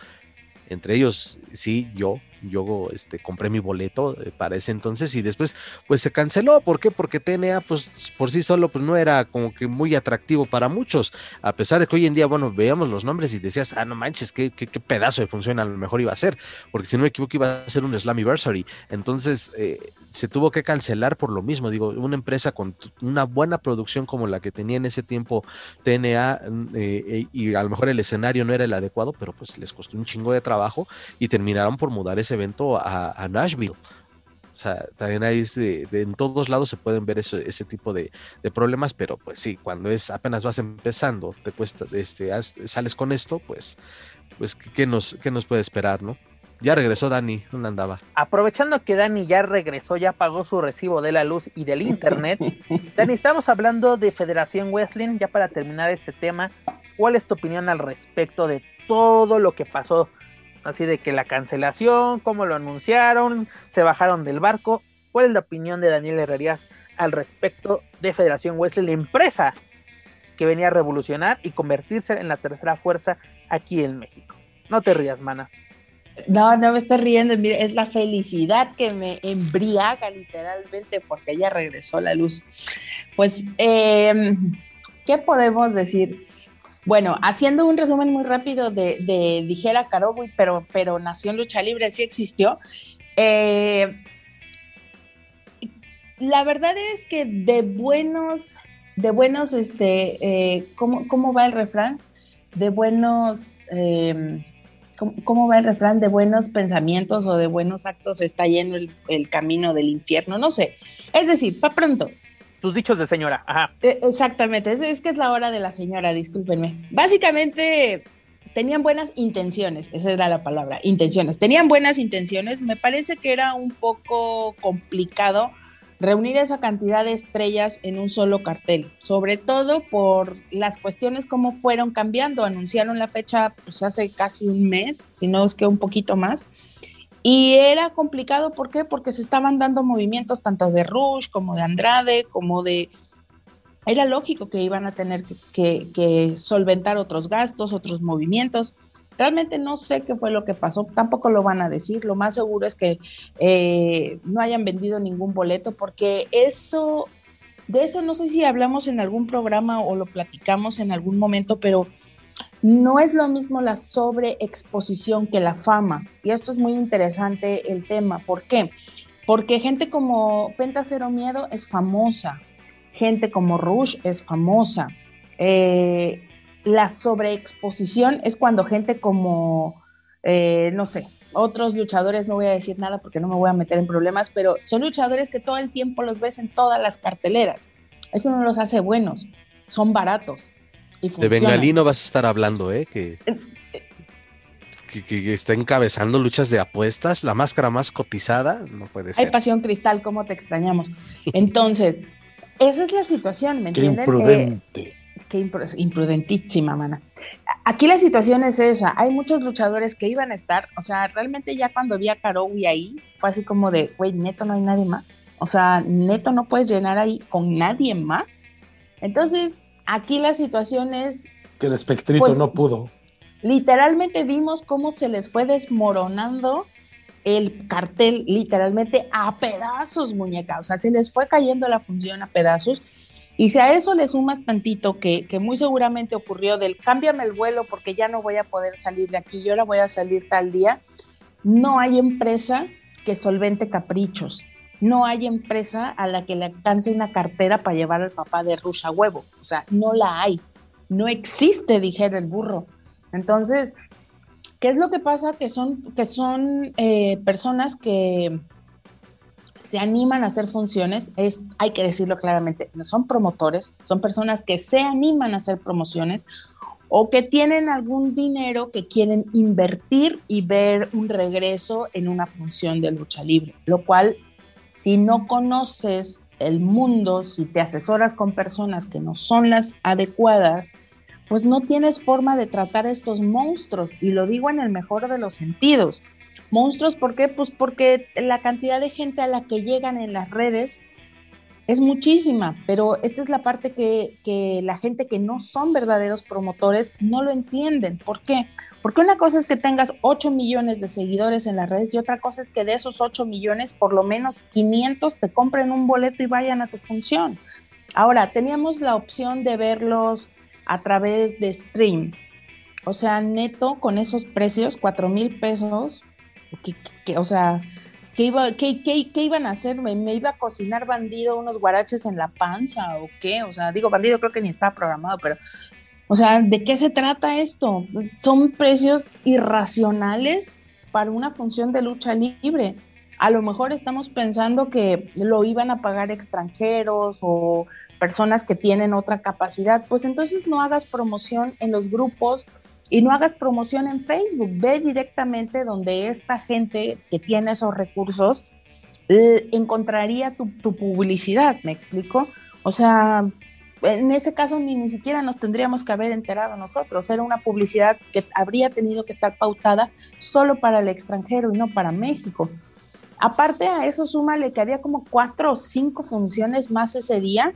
Entre ellos, sí, yo, yo este, compré mi boleto eh, para ese entonces y después pues se canceló. ¿Por qué? Porque TNA pues por sí solo pues no era como que muy atractivo para muchos. A pesar de que hoy en día, bueno, veíamos los nombres y decías, ah, no manches, qué, qué, pedazo de función a lo mejor iba a ser. Porque si no me equivoco iba a ser un Slammiversary. Entonces eh, se tuvo que cancelar por lo mismo. Digo, una empresa con una buena producción como la que tenía en ese tiempo TNA eh, y a lo mejor el escenario no era el adecuado, pero pues les costó un chingo de trabajo y terminaron por mudar ese evento a, Nashville. O sea, también ahí en todos lados se pueden ver ese tipo de, problemas, pero pues sí, cuando es apenas vas empezando, te cuesta, este, sales con esto, pues, pues ¿qué, nos, qué nos puede esperar, no? Ya regresó Dani, ¿dónde andaba? Aprovechando que Dani ya regresó, ya pagó su recibo de la luz y del internet. Dani, estamos hablando de Federación Wrestling, ya para terminar este tema, ¿cuál es tu opinión al respecto de todo lo que pasó Así de que la cancelación, cómo lo anunciaron, se bajaron del barco. ¿Cuál es la opinión de Daniel Herrerías al respecto de Federación Wesley, la empresa que venía a revolucionar y convertirse en la tercera fuerza aquí en México? No te rías, mana. No, no me estoy riendo, mire, es la felicidad que me embriaga literalmente porque ella regresó la luz. Pues, em, ¿qué podemos decir? Bueno, haciendo un resumen muy rápido de, Dijera Karobu, pero, pero nació en lucha libre, sí existió. Eh, la verdad es que de buenos, de buenos, este, eh, ¿cómo, va el refrán? De buenos, em, ¿cómo, va el refrán? De buenos pensamientos o de buenos actos está lleno el, el camino del infierno, no sé. Es decir, para pronto, tus dichos de señora. Ajá. E, exactamente, es, que es la hora de la señora, discúlpenme. Básicamente tenían buenas intenciones, esa era la palabra, intenciones. Tenían buenas intenciones, me parece que era un poco complicado reunir esa cantidad de estrellas en un solo cartel, sobre todo por las cuestiones como fueron cambiando. Anunciaron la fecha pues hace casi un mes, si no es que un poquito más. Y era complicado, ¿por qué? Porque se estaban dando movimientos tanto de Rush como de Andrade, como de... Era lógico que iban a tener que, solventar otros gastos, otros movimientos. Realmente no sé qué fue lo que pasó, tampoco lo van a decir. Lo más seguro es que eh, no hayan vendido ningún boleto, porque eso, de eso no sé si hablamos en algún programa o lo platicamos en algún momento, pero no es lo mismo la sobreexposición que la fama. Y esto es muy interesante el tema. ¿Por qué? Porque gente como Penta Cero Miedo es famosa, gente como Rush es famosa. Eh, la sobreexposición es cuando gente como, eh, no sé, otros luchadores, no voy a decir nada porque no me voy a meter en problemas, pero son luchadores que todo el tiempo los ves en todas las carteleras. Eso no los hace buenos, son baratos de Bengalino vas a estar hablando, ¿eh? Que, que, está encabezando luchas de apuestas, la máscara más cotizada, no puede ser. Hay pasión cristal, ¿cómo te extrañamos? Entonces, esa es la situación, ¿me qué Imprudente. Eh, qué imprudentísima, mana. Aquí la situación es esa, hay muchos luchadores que iban a estar, o sea, realmente ya cuando vi a Karowi ahí, fue así como de, güey, neto no hay nadie más. O sea, neto no puedes llenar ahí con nadie más. Entonces, Aquí la situación es... Que el espectrito pues, no pudo. Literalmente vimos cómo se les fue desmoronando el cartel, literalmente a pedazos, muñeca. O sea, se les fue cayendo la función a pedazos. Y si a eso le sumas tantito que, que, muy seguramente ocurrió del cámbiame el vuelo porque ya no voy a poder salir de aquí, yo ahora voy a salir tal día, no hay empresa que solvente caprichos no hay empresa a la que le alcance una cartera para llevar al papá de Rush huevo. O sea, no la hay. No existe, dijera el burro. Entonces, ¿qué es lo que pasa? Que son, que son eh, personas que se animan a hacer funciones, es, hay que decirlo claramente, no son promotores, son personas que se animan a hacer promociones o que tienen algún dinero que quieren invertir y ver un regreso en una función de lucha libre, lo cual si no conoces el mundo, si te asesoras con personas que no son las adecuadas, pues no tienes forma de tratar a estos monstruos. Y lo digo en el mejor de los sentidos. Monstruos, ¿por qué? Pues porque la cantidad de gente a la que llegan en las redes es muchísima, pero esta es la parte que, la gente que no son verdaderos promotores no lo entienden. ¿Por qué? Porque una cosa es que tengas 8 millones de seguidores en las redes y otra cosa es que de esos 8 millones, por lo menos 500 te compren un boleto y vayan a tu función. Ahora, teníamos la opción de verlos a través de stream. O sea, neto con esos precios, 4 mil pesos, que, o sea, ¿Qué, iba, qué, qué, qué iban a hacer? ¿Me, iba a cocinar bandido unos guaraches en la panza o qué? O sea, digo, bandido creo que ni está programado, pero, o sea, ¿de qué se trata esto? Son precios irracionales para una función de lucha libre. A lo mejor estamos pensando que lo iban a pagar extranjeros o personas que tienen otra capacidad, pues entonces no hagas promoción en los grupos y no hagas promoción en Facebook, ve directamente donde esta gente que tiene esos recursos encontraría tu, publicidad, ¿me explico? O sea, en ese caso ni, ni siquiera nos tendríamos que haber enterado nosotros, era una publicidad que habría tenido que estar pautada solo para el extranjero y no para México. Aparte a eso súmale que había como cuatro o cinco funciones más ese día.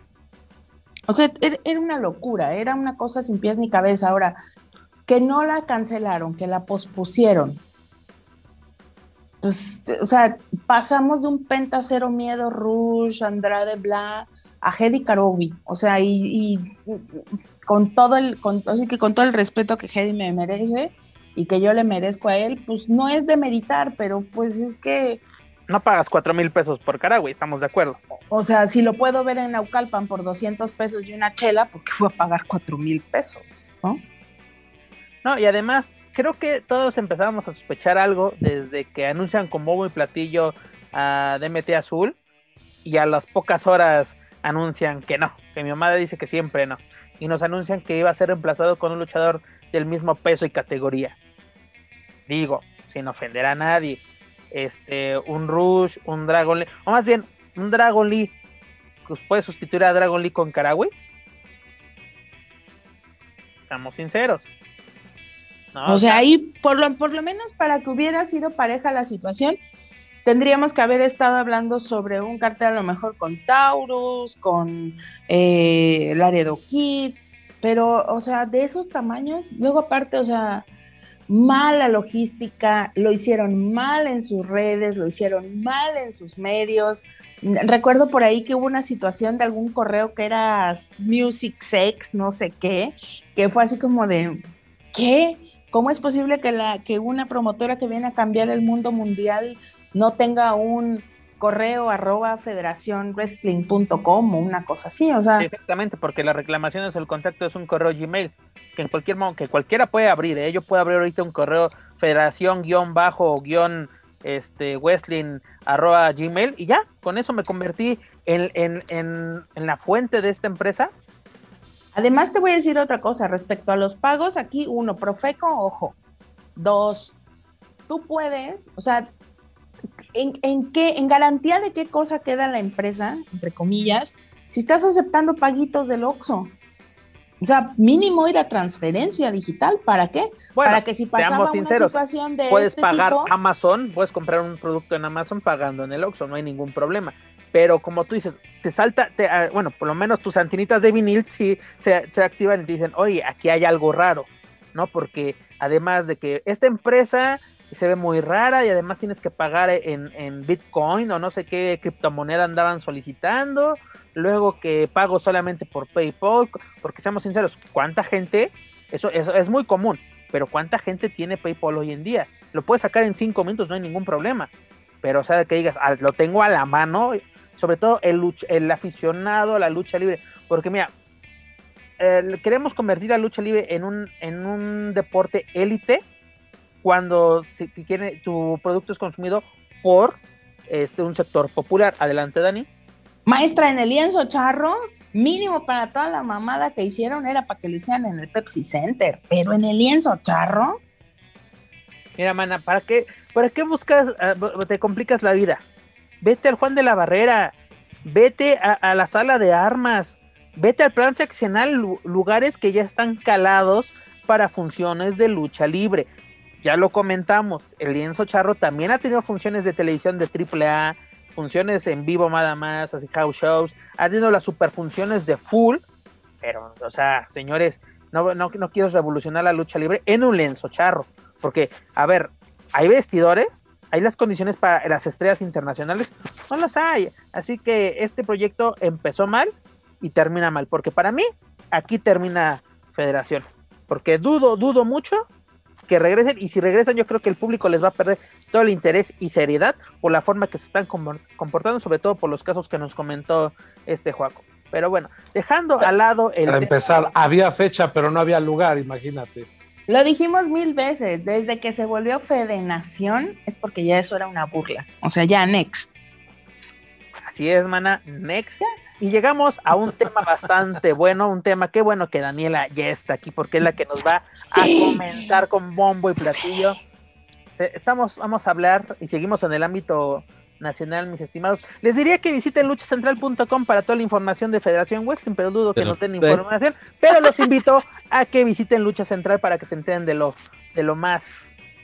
O sea, era una locura, era una cosa sin pies ni cabeza. Ahora, que no la cancelaron, que la pospusieron. Pues, o sea, pasamos de un Penta Cero Miedo, Rush, Andrade Bla, a Hedy Karobi. O sea, y, con todo el, con, así que con todo el respeto que Hedy me merece y que yo le merezco a él, pues no es de meritar, pero pues es que no pagas cuatro mil pesos por cara, güey, estamos de acuerdo. O sea, si lo puedo ver en Naucalpan por 200 pesos y una chela, ¿por qué voy a pagar cuatro mil pesos? ¿no? No, y además, creo que todos empezamos a sospechar algo desde que anuncian con bobo y platillo a DMT Azul y a las pocas horas anuncian que no, que mi mamá dice que siempre no. Y nos anuncian que iba a ser reemplazado con un luchador del mismo peso y categoría. Digo, sin ofender a nadie. Este, un Rush, un Dragon Lee, o más bien, un Dragon Lee, pues puede sustituir a Dragon Lee con Karagüey. Estamos sinceros o sea, ahí, por lo, por lo menos para que hubiera sido pareja la situación, tendríamos que haber estado hablando sobre un cartel a lo mejor con Taurus, con eh, Laredo Kid, pero, o sea, de esos tamaños, luego aparte, o sea, mala logística, lo hicieron mal en sus redes, lo hicieron mal en sus medios. Recuerdo por ahí que hubo una situación de algún correo que era Music Sex, no sé qué, que fue así como de, ¿qué? ¿Cómo es posible que, la, que una promotora que viene a cambiar el mundo mundial no tenga un correo arroba federacionwrestling.com o una cosa así? O sea, Exactamente, porque la reclamación es el contacto es un correo Gmail, que en cualquier que cualquiera puede abrir, ¿eh? yo puedo abrir ahorita un correo federación guion bajo guion este arroba gmail y ya, con eso me convertí en, en, en, en la fuente de esta empresa Además, te voy a decir otra cosa respecto a los pagos. Aquí, uno, Profeco, ojo. Dos, tú puedes, o sea, ¿en, qué, en garantía de qué cosa queda la empresa, entre comillas, si estás aceptando paguitos del OXO? O sea, mínimo ir a transferencia digital, ¿para qué? Para que si pasaba una situación de puedes este pagar Amazon, puedes comprar un producto en Amazon pagando en el Oxxo, no hay ningún problema pero como tú dices, te salta, ah, bueno, por lo menos tus antenitas de vinil sí se, activan y te dicen, oye, aquí hay algo raro, ¿no? Porque además de que esta empresa se ve muy rara y además tienes que pagar en, Bitcoin o no sé qué criptomoneda andaban solicitando, luego que pago solamente por PayPal, porque seamos sinceros, ¿cuánta gente? Eso, eso es muy común, pero ¿cuánta gente tiene PayPal hoy en día? Lo puedes sacar en cinco minutos, no hay ningún problema. Pero, o sea, que digas, ah, lo tengo a la mano, sobre todo el, el aficionado a la lucha libre, porque mira, queremos convertir la lucha libre en un, en un deporte élite cuando si, tiene, tu producto es consumido por este, un sector popular. Adelante, Dani. Maestra, en el lienzo charro, mínimo para toda la mamada que hicieron era para que lo hicieran en el Pepsi Center, pero en el lienzo charro. Mira, mana, ¿para qué, ¿para qué buscas, ah, te complicas la vida? Vete al Juan de la Barrera, vete a, la sala de armas, vete al plan seccional, lugares que ya están calados para funciones de lucha libre. Ya lo comentamos, el lienzo charro también ha tenido funciones de televisión de AAA, funciones en vivo nada más, así house shows, ha tenido las superfunciones de full, pero, o sea, señores, no, no, no quiero revolucionar la lucha libre en un lienzo charro, porque, a ver, hay vestidores, hay las condiciones para las estrellas internacionales, no las hay. Así que este proyecto empezó mal y termina mal, porque para mí aquí termina Federación, porque dudo, dudo mucho que regresen y si regresan yo creo que el público les va a perder todo el interés y seriedad por la forma que se están comportando, sobre todo por los casos que nos comentó este Juaco. Pero bueno, dejando al lado el... Para empezar, había fecha pero no había lugar, imagínate. Lo dijimos mil veces, desde que se volvió Nación es porque ya eso era una burla. O sea, ya next. Así es, mana, next. Y llegamos a un tema bastante bueno, un tema, qué bueno que Daniela ya está aquí, porque es la que nos va a comentar con bombo y platillo. Estamos, vamos a hablar y seguimos en el ámbito nacional, mis estimados. Les diría que visiten luchacentral.com para toda la información de Federación Wrestling, pero dudo que no tengan información. Pero los invito a que visiten Lucha Central para que se enteren de lo, de lo más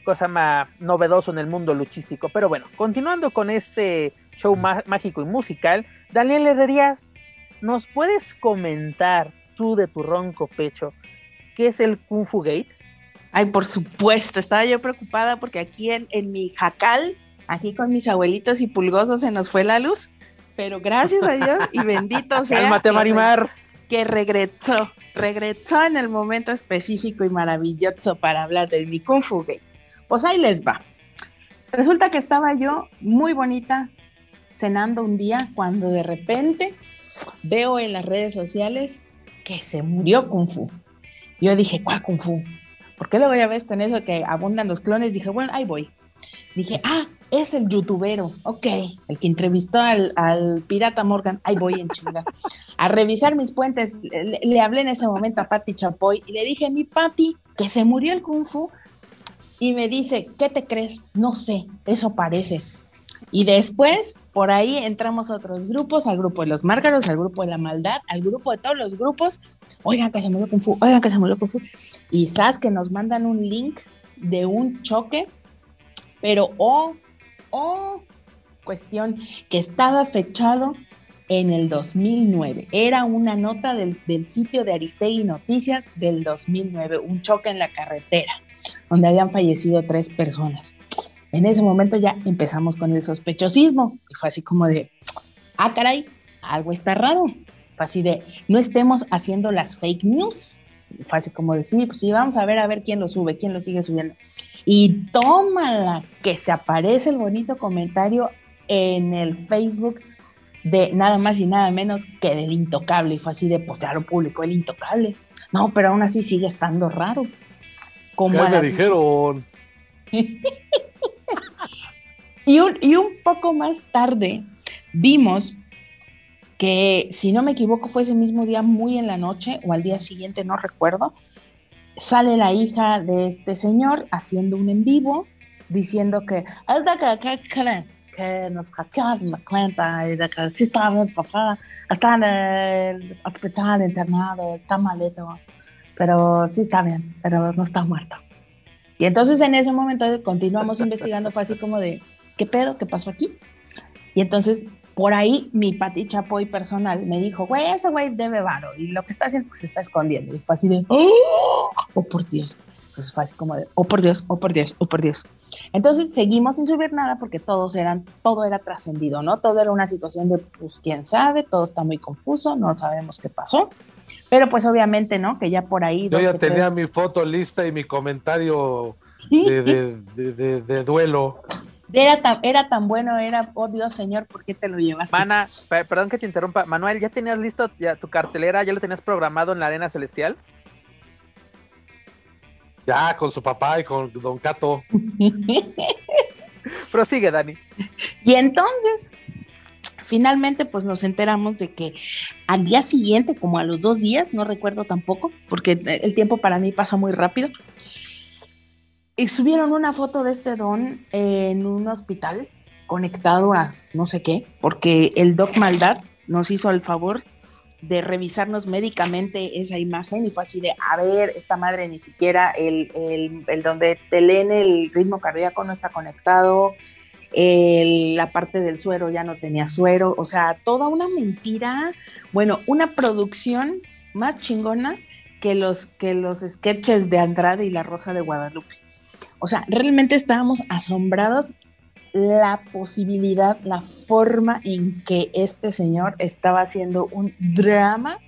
cosa más novedoso en el mundo luchístico. Pero bueno, continuando con este show mágico y musical, Daniel Herrerías, ¿nos puedes comentar tú de tu ronco pecho qué es el Kung Fu Gate? Ay, por supuesto, estaba yo preocupada porque aquí en, en mi jacal Aquí con mis abuelitos y pulgosos se nos fue la luz, pero gracias a Dios y bendito sea. Cálmate, Marimar. Que regresó, regresó en el momento específico y maravilloso para hablar del mi Kung Fu Pues ahí les va. Resulta que estaba yo muy bonita cenando un día cuando de repente veo en las redes sociales que se murió Kung Fu. Yo dije, ¿cuál Kung Fu? ¿Por qué luego ya ves con eso que abundan los clones? Dije, bueno, ahí voy. Dije, ah, es el youtubero, ok, el que entrevistó al, pirata Morgan, ahí voy en chinga, a revisar mis puentes, le, hablé en ese momento a Patti Chapoy y le dije, mi Patti, que se murió el Kung Fu, y me dice, ¿qué te crees? No sé, eso parece. Y después, por ahí entramos a otros grupos, al grupo de los márgaros, al grupo de la maldad, al grupo de todos los grupos, oigan que se murió Kung Fu, oigan que se murió Kung Fu, y sabes que nos mandan un link de un choque pero oh, oh, cuestión que estaba fechado en el 2009. Era una nota del, sitio de Aristegui Noticias del 2009, un choque en la carretera, donde habían fallecido tres personas. En ese momento ya empezamos con el sospechosismo y fue así como de, ah, caray, algo está raro. Fue así de, no estemos haciendo las fake news. Fue así como de, sí, pues sí, vamos a ver a ver quién lo sube, quién lo sigue subiendo. Y tómala, que se aparece el bonito comentario en el Facebook de nada más y nada menos que del intocable. Y fue así de, pues ya lo publicó el intocable. No, pero aún así sigue estando raro. Como me dijeron. y, un, y un poco más tarde vimos que, si no me equivoco, fue ese mismo día, muy en la noche o al día siguiente, no recuerdo, sale la hija de este señor haciendo un en vivo diciendo que que nos hackearon la cuenta y de que sí está bien papá, está en el hospital internado, está malito, pero sí está bien, pero no está muerto. Y entonces en ese momento continuamos investigando, fue así como de, ¿qué pedo? ¿Qué pasó aquí? Y entonces por ahí mi Pati Chapoy personal me dijo, güey, ese güey debe varo y lo que está haciendo es que se está escondiendo. Y fue así de, oh, oh por Dios. Pues fue así como de, oh por Dios, oh por Dios, oh por Dios. Entonces seguimos sin subir nada porque todos eran, todo era trascendido, ¿no? Todo era una situación de, pues quién sabe, todo está muy confuso, no sabemos qué pasó. Pero pues obviamente, ¿no? Que ya por ahí... Yo ya tenía mi foto lista y mi comentario de, de, de duelo. Era tan, era tan bueno, era, oh Dios Señor, ¿por qué te lo llevas? Mana, perdón que te interrumpa. Manuel, ¿ya tenías listo ya, tu cartelera? ¿Ya lo tenías programado en la Arena Celestial? Ya, con su papá y con Don Cato. Prosigue, Dani. Y entonces, finalmente, pues nos enteramos de que al día siguiente, como a los dos días, no recuerdo tampoco, porque el tiempo para mí pasa muy rápido, y subieron una foto de este don en un hospital conectado a no sé qué, porque el Doc Maldad nos hizo el favor de revisarnos médicamente esa imagen y fue así de, a ver, esta madre ni siquiera el, el, el donde te leen el ritmo cardíaco no está conectado, el, la parte del suero ya no tenía suero, o sea, toda una mentira, bueno, una producción más chingona que los, que los sketches de Andrade y La Rosa de Guadalupe. O sea, realmente estábamos asombrados la posibilidad, la forma en que este señor estaba haciendo un drama,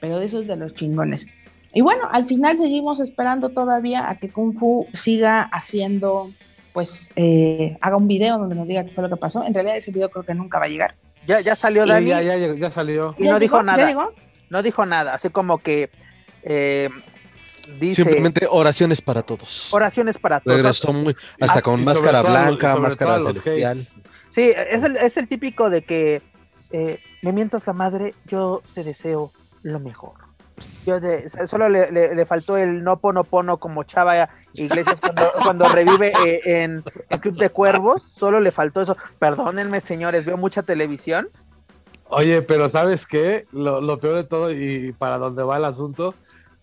pero de esos de los chingones. Y bueno, al final seguimos esperando todavía a que Kung Fu siga haciendo, pues, eh, haga un video donde nos diga qué fue lo que pasó. En realidad ese video creo que nunca va a llegar. Ya, ya salió Dani. Ya, ya, ya, salió. Y no dijo nada. No dijo nada, así como que eh, Dice, Simplemente oraciones para todos. Oraciones para todos. Regresó muy, hasta con máscara blanca, máscara celestial. Sí, es el, es el, típico de que eh, me mientas la madre, yo te deseo lo mejor. Yo de, solo le, le, le, faltó el no pono pono como Chava Iglesias cuando, cuando revive eh, en, en Club de Cuervos, solo le faltó eso. Perdónenme, señores, veo mucha televisión. Oye, pero ¿sabes qué? Lo, lo peor de todo y para dónde va el asunto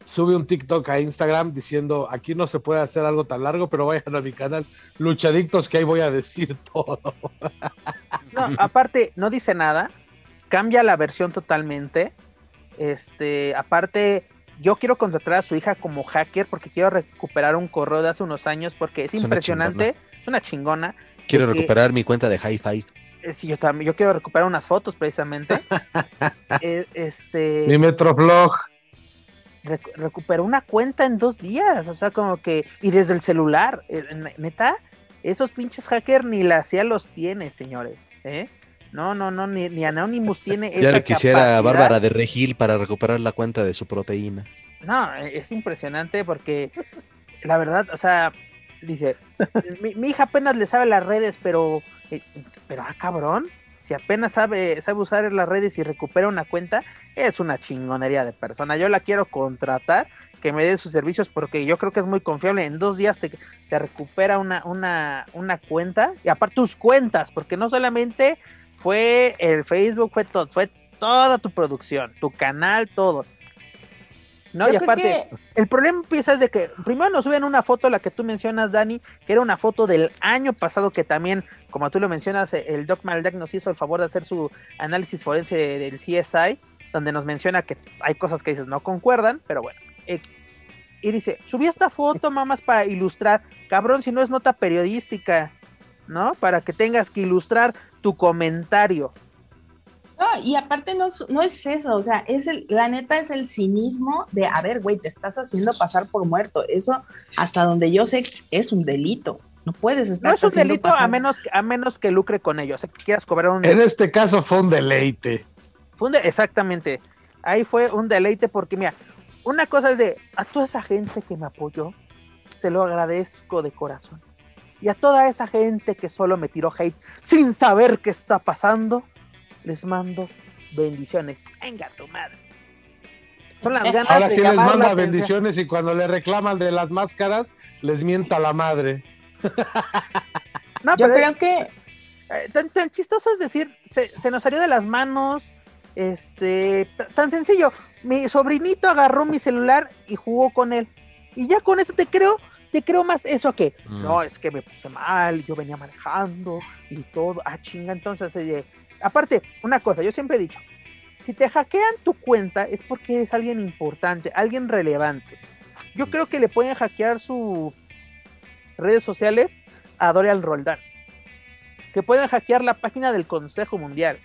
sube un TikTok a Instagram diciendo aquí no se puede hacer algo tan largo, pero vayan a mi canal Luchadictos que ahí voy a decir todo. No, aparte, no dice nada, cambia la versión totalmente. Este, aparte, yo quiero contratar a su hija como hacker porque quiero recuperar un correo de hace unos años porque es, es impresionante, una es una chingona. Quiero recuperar mi cuenta de hi-fi. Eh, sí, yo también, yo quiero recuperar unas fotos precisamente. eh, este. Mi Metroflog recuperó una cuenta en dos días, o sea, como que, y desde el celular, eh, neta, esos pinches hackers ni la CIA los tiene, señores, ¿eh? No, no, no, ni, ni Anonymous tiene ya esa le quisiera capacidad. a Bárbara de Regil para recuperar la cuenta de su proteína. No, e, es impresionante porque la verdad, o sea, dice, mi, mi hija apenas le sabe las redes, pero, eh, pero, ah, cabrón, si apenas sabe, sabe usar las redes y recupera una cuenta, es una chingonería de persona. Yo la quiero contratar, que me dé sus servicios, porque yo creo que es muy confiable. En dos días te, te recupera una, una, una cuenta, y aparte tus cuentas, porque no solamente fue el Facebook, fue todo, fue toda tu producción, tu canal, todo. No, Yo y aparte, que... el problema empieza es de que primero nos suben una foto, la que tú mencionas, Dani, que era una foto del año pasado, que también, como tú lo mencionas, el Doc Maldeck nos hizo el favor de hacer su análisis forense del CSI, donde nos menciona que hay cosas que dices no concuerdan, pero bueno, X. Y dice, subí esta foto, mamás, para ilustrar. Cabrón, si no es nota periodística, ¿no? Para que tengas que ilustrar tu comentario. No, y aparte no, no, es eso, o sea, es el, la neta es el cinismo de, a ver, güey, te estás haciendo pasar por muerto. Eso, hasta donde yo sé, es un delito. No puedes estar. No es un delito pasar... a menos, a menos que lucre con ello, o sea, que quieras cobrar un. En este caso fue un deleite. Fue un de... exactamente. Ahí fue un deleite porque, mira, una cosa es de, a toda esa gente que me apoyó, se lo agradezco de corazón. Y a toda esa gente que solo me tiró hate sin saber qué está pasando, les mando bendiciones. Venga tu madre. Son las ganas Ahora de sí les manda bendiciones y cuando le reclaman de las máscaras, les mienta la madre. No, Yo pero creo que eh, tan, tan, chistoso es decir, se, se, nos salió de las manos. Este, tan sencillo. Mi sobrinito agarró mi celular y jugó con él. Y ya con eso te creo, te creo más eso que, mm. no, es que me puse mal, yo venía manejando y todo. Ah, chinga, entonces, eh, aparte, una cosa, yo siempre he dicho, si te hackean tu cuenta es porque eres alguien importante, alguien relevante. Yo creo que le pueden hackear sus redes sociales a Dorian Roldán. Que pueden hackear la página del Consejo Mundial.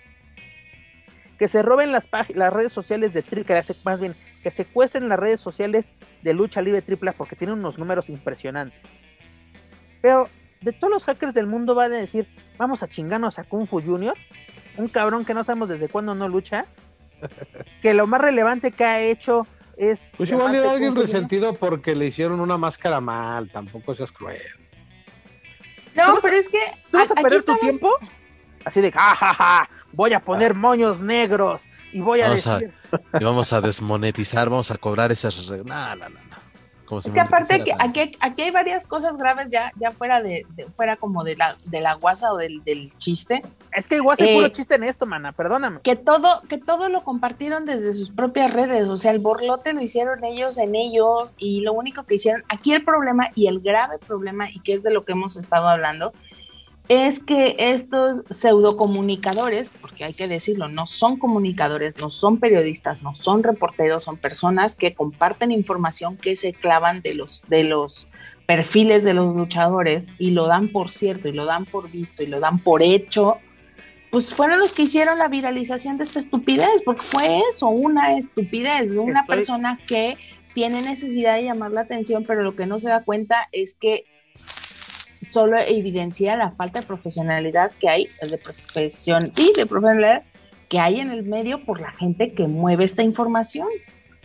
Que se roben las, redes sociales de Triple, más bien, que secuestren las redes sociales de Lucha Libre Triple porque tienen unos números impresionantes. Pero de todos los hackers del mundo van a decir, vamos a chingarnos a Kung Fu Junior un cabrón que no sabemos desde cuándo no lucha, que lo más relevante que ha hecho es... Pues igual hay alguien resentido porque le hicieron una máscara mal, tampoco seas cruel. No, pero es que... ¿Tú vas a perder tu tiempo? Así de, jajaja, ja, ja, voy a poner moños negros y voy a vamos decir... A, y vamos a desmonetizar, vamos a cobrar esas... No, no. Como Es que aparte que aquí, aquí hay varias cosas graves ya, ya fuera de, de- fuera como de la, de la guasa o del, del chiste, Es que igual se Eh, puro chiste en esto, mana, perdóname. que todo, que todo lo compartieron desde sus propias redes, o sea, el borlote lo hicieron ellos en ellos, y lo único que hicieron, aquí el problema y el grave problema, y que es de lo que hemos estado hablando, es que estos pseudocomunicadores, porque hay que decirlo, no son comunicadores, no son periodistas, no son reporteros, son personas que comparten información que se clavan de los, de los perfiles de los luchadores y lo dan por cierto, y lo dan por visto, y lo dan por hecho, pues fueron los que hicieron la viralización de esta estupidez, porque fue eso, una estupidez, una Estoy- persona que tiene necesidad de llamar la atención, pero lo que no se da cuenta es que solo evidencia la falta de profesionalidad que hay, de profesión, sí, de profesionalidad que hay en el medio por la gente que mueve esta información.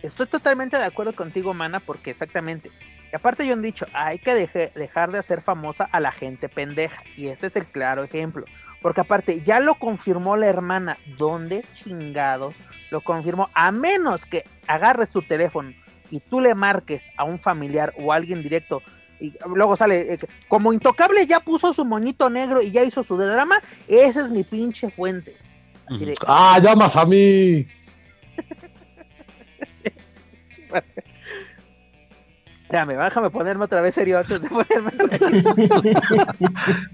Estoy totalmente de acuerdo contigo, mana, porque exactamente. Y aparte, yo han dicho, hay que dejar de hacer famosa a la gente pendeja. Y este es el claro ejemplo. Porque aparte, ya lo confirmó la hermana. ¿Dónde chingados lo confirmó? A menos que agarres tu teléfono y tú le marques a un familiar o a alguien directo. Y luego sale, eh, que como intocable ya puso su moñito negro y ya hizo su drama. Esa es mi pinche fuente. Así de, Ah, llamas a mí. Espérame, déjame ponerme otra vez serio antes de ponerme.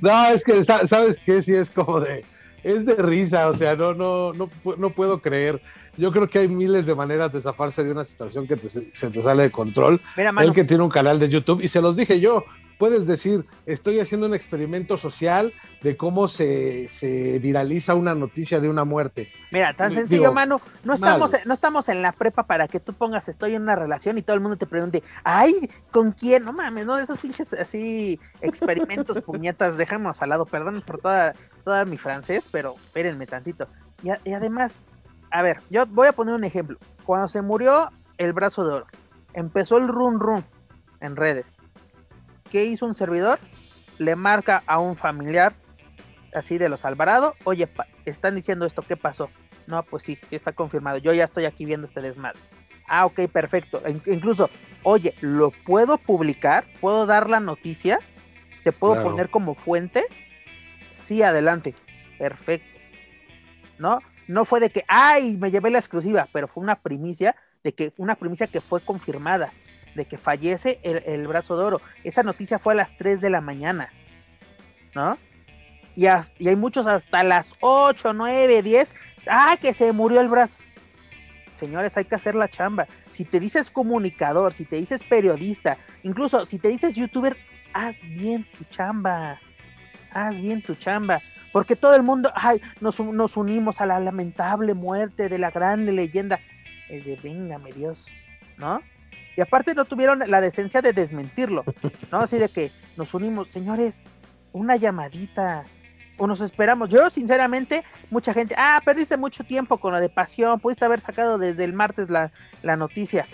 No, es que, sa- ¿sabes qué? Sí, es como de. Es de risa, o sea, no, no, no, no puedo creer. Yo creo que hay miles de maneras de zafarse de una situación que te- se te sale de control. Mira, mano, Él que tiene un canal de YouTube, y se los dije yo, puedes decir, estoy haciendo un experimento social de cómo se, se viraliza una noticia de una muerte. mira, tan digo, sencillo, mano. No estamos, mal. no estamos en la prepa para que tú pongas estoy en una relación y todo el mundo te pregunte, ay, ¿con quién? No mames, no de esos pinches así experimentos, puñetas, dejamos al lado, perdón por toda, toda mi francés, pero espérenme tantito. Y, a- y además, a ver, yo voy a poner un ejemplo. Cuando se murió el brazo de oro, empezó el run run en redes. ¿Qué hizo un servidor? Le marca a un familiar así de los Alvarado, oye, pa- están diciendo esto, ¿qué pasó? No, pues sí, sí está confirmado, yo ya estoy aquí viendo este desmadre. Ah, ok, perfecto. In- incluso, oye, ¿lo puedo publicar? ¿Puedo dar la noticia? ¿Te puedo Claro. poner como fuente? Sí, adelante. Perfecto. ¿No? No fue de que, ay, me llevé la exclusiva, pero fue una primicia, de que una primicia que fue confirmada, de que fallece el, brazo de oro. Esa noticia fue a las 3 de la mañana, ¿no? Y, y hay muchos hasta las 8, 9, 10, ¡ay, que se murió el brazo! Señores, hay que hacer la chamba. Si te dices comunicador, si te dices periodista, incluso si te dices youtuber, haz bien tu chamba. Haz bien tu chamba. Porque todo el mundo, ay, nos, nos unimos a la lamentable muerte de la grande leyenda. Es de, véngame Dios, ¿no? Y aparte no tuvieron la decencia de desmentirlo, ¿no? Así de que nos unimos, señores, una llamadita, o nos esperamos. Yo, sinceramente, mucha gente, ah, perdiste mucho tiempo con lo de pasión, pudiste haber sacado desde el martes la, la noticia.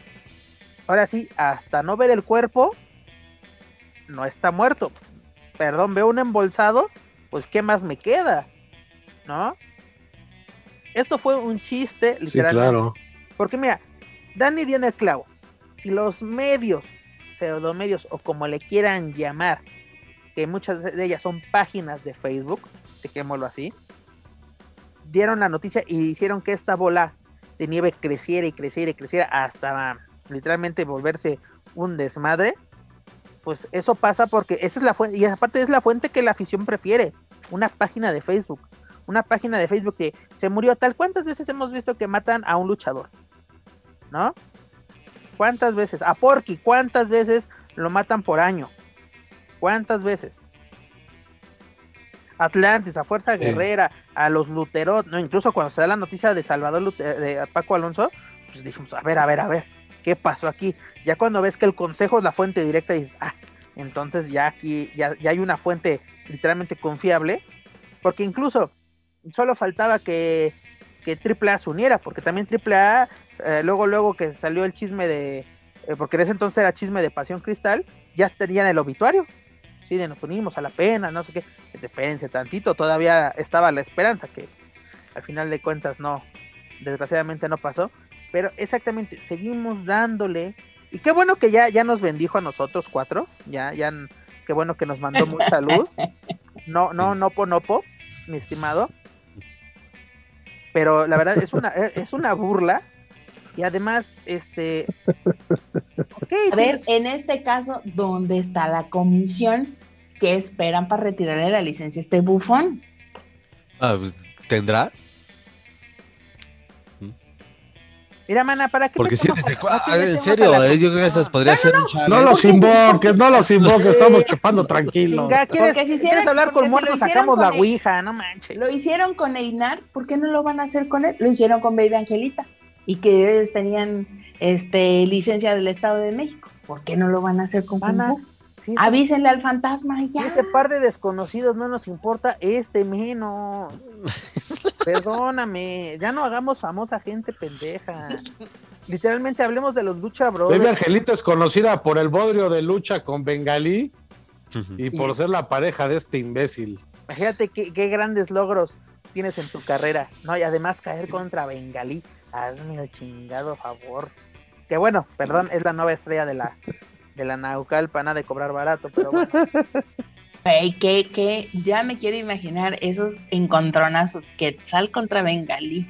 Ahora sí, hasta no ver el cuerpo, no está muerto. Perdón, veo un embolsado, pues ¿qué más me queda? ¿No? Esto fue un chiste, Sí, literalmente. claro. Porque mira, Dani dio en el clavo. Si los medios, pseudomedios o como le quieran llamar, que muchas de ellas son páginas de Facebook, dejémoslo así, dieron la noticia y hicieron que esta bola de nieve creciera y creciera y creciera hasta literalmente volverse un desmadre, pues eso pasa porque esa es la fuente, y aparte es la fuente que la afición prefiere, una página de Facebook, una página de Facebook que se murió tal, ¿cuántas veces hemos visto que matan a un luchador? ¿No? ¿Cuántas veces? A Porky, ¿cuántas veces lo matan por año? ¿Cuántas veces? Atlantis, a Fuerza Sí. Guerrera, a los Luterot, no, incluso cuando se da la noticia de Salvador Lute- de Paco Alonso, pues dijimos, a ver, a ver, a ver, ¿qué pasó aquí? Ya cuando ves que el consejo es la fuente directa, dices, ah, entonces ya aquí, ya, hay una fuente literalmente confiable, porque incluso solo faltaba que, que AAA se uniera, porque también AAA, eh, luego, luego que salió el chisme de, eh, porque en ese entonces era chisme de Pasión Cristal, ya tenían el obituario, sí, de nos unimos a la pena, no sé qué, espérense tantito, todavía estaba la esperanza, que al final de cuentas no, desgraciadamente no pasó, pero exactamente, seguimos dándole Y qué bueno que ya, ya nos bendijo a nosotros cuatro. Ya, ya, qué bueno que nos mandó mucha luz. No, no, no, no, mi estimado. Pero la verdad es una, es una burla. Y además, este. a ver, en este caso, ¿dónde está la comisión que esperan para retirarle la licencia a este bufón? Ah, pues, ¿Tendrá? Mira, mana, ¿para qué? Porque si desde ah, en serio, eh, yo creo que esas podría ser un chale. No los invoques, no los invoques, estamos chupando tranquilos. ¿quieres, si quieres hablar con muertos, sacamos la ouija, no manches. Lo hicieron con Einar, ¿por qué no lo van a hacer con él? Lo hicieron con Baby Angelita y que ellos tenían este licencia del Estado de México. ¿Por qué no lo van a hacer con Avísenle al fantasma ya. Ese par de desconocidos no nos importa, este menos. Perdóname, ya no hagamos famosa gente pendeja. Literalmente hablemos de los lucha bros. Baby Angelita es conocida por el bodrio de lucha con Bengalí y por ser la pareja de este imbécil. Imagínate qué, qué, grandes logros tienes en tu carrera, ¿no? Y además caer contra Bengalí. Hazme el chingado favor. Que bueno, perdón, es la nueva estrella de la, de la Naucalpa, nada de cobrar barato, pero bueno. que, que ya me quiero imaginar esos encontronazos, Quetzal contra Bengalí.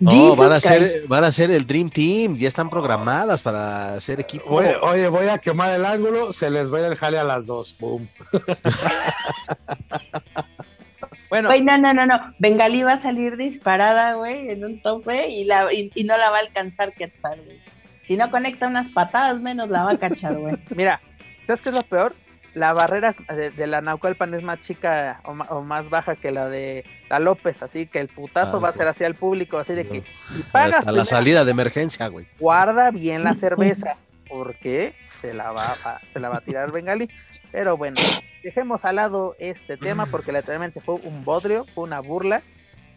No, van a, ser, van a ser el Dream Team, ya están programadas para hacer equipo. Oye, voy a quemar el ángulo, se les va a el jale a las dos. Boom. bueno. No, no, no, no. Bengalí va a salir disparada, güey, en un tope y, la, y, no la va a alcanzar Quetzal, güey. Si no conecta unas patadas, menos la va a cachar, güey. Mira, ¿sabes qué es lo peor? la barrera de, la Naucalpan es más chica o, más baja que la de la López, así que el putazo va a ser hacia el público, así de que si pagas Hasta la salida de emergencia, güey. Guarda bien la cerveza, porque se la va a, se la va a tirar Bengali. Pero bueno, dejemos al lado este tema porque literalmente fue un bodrio, fue una burla,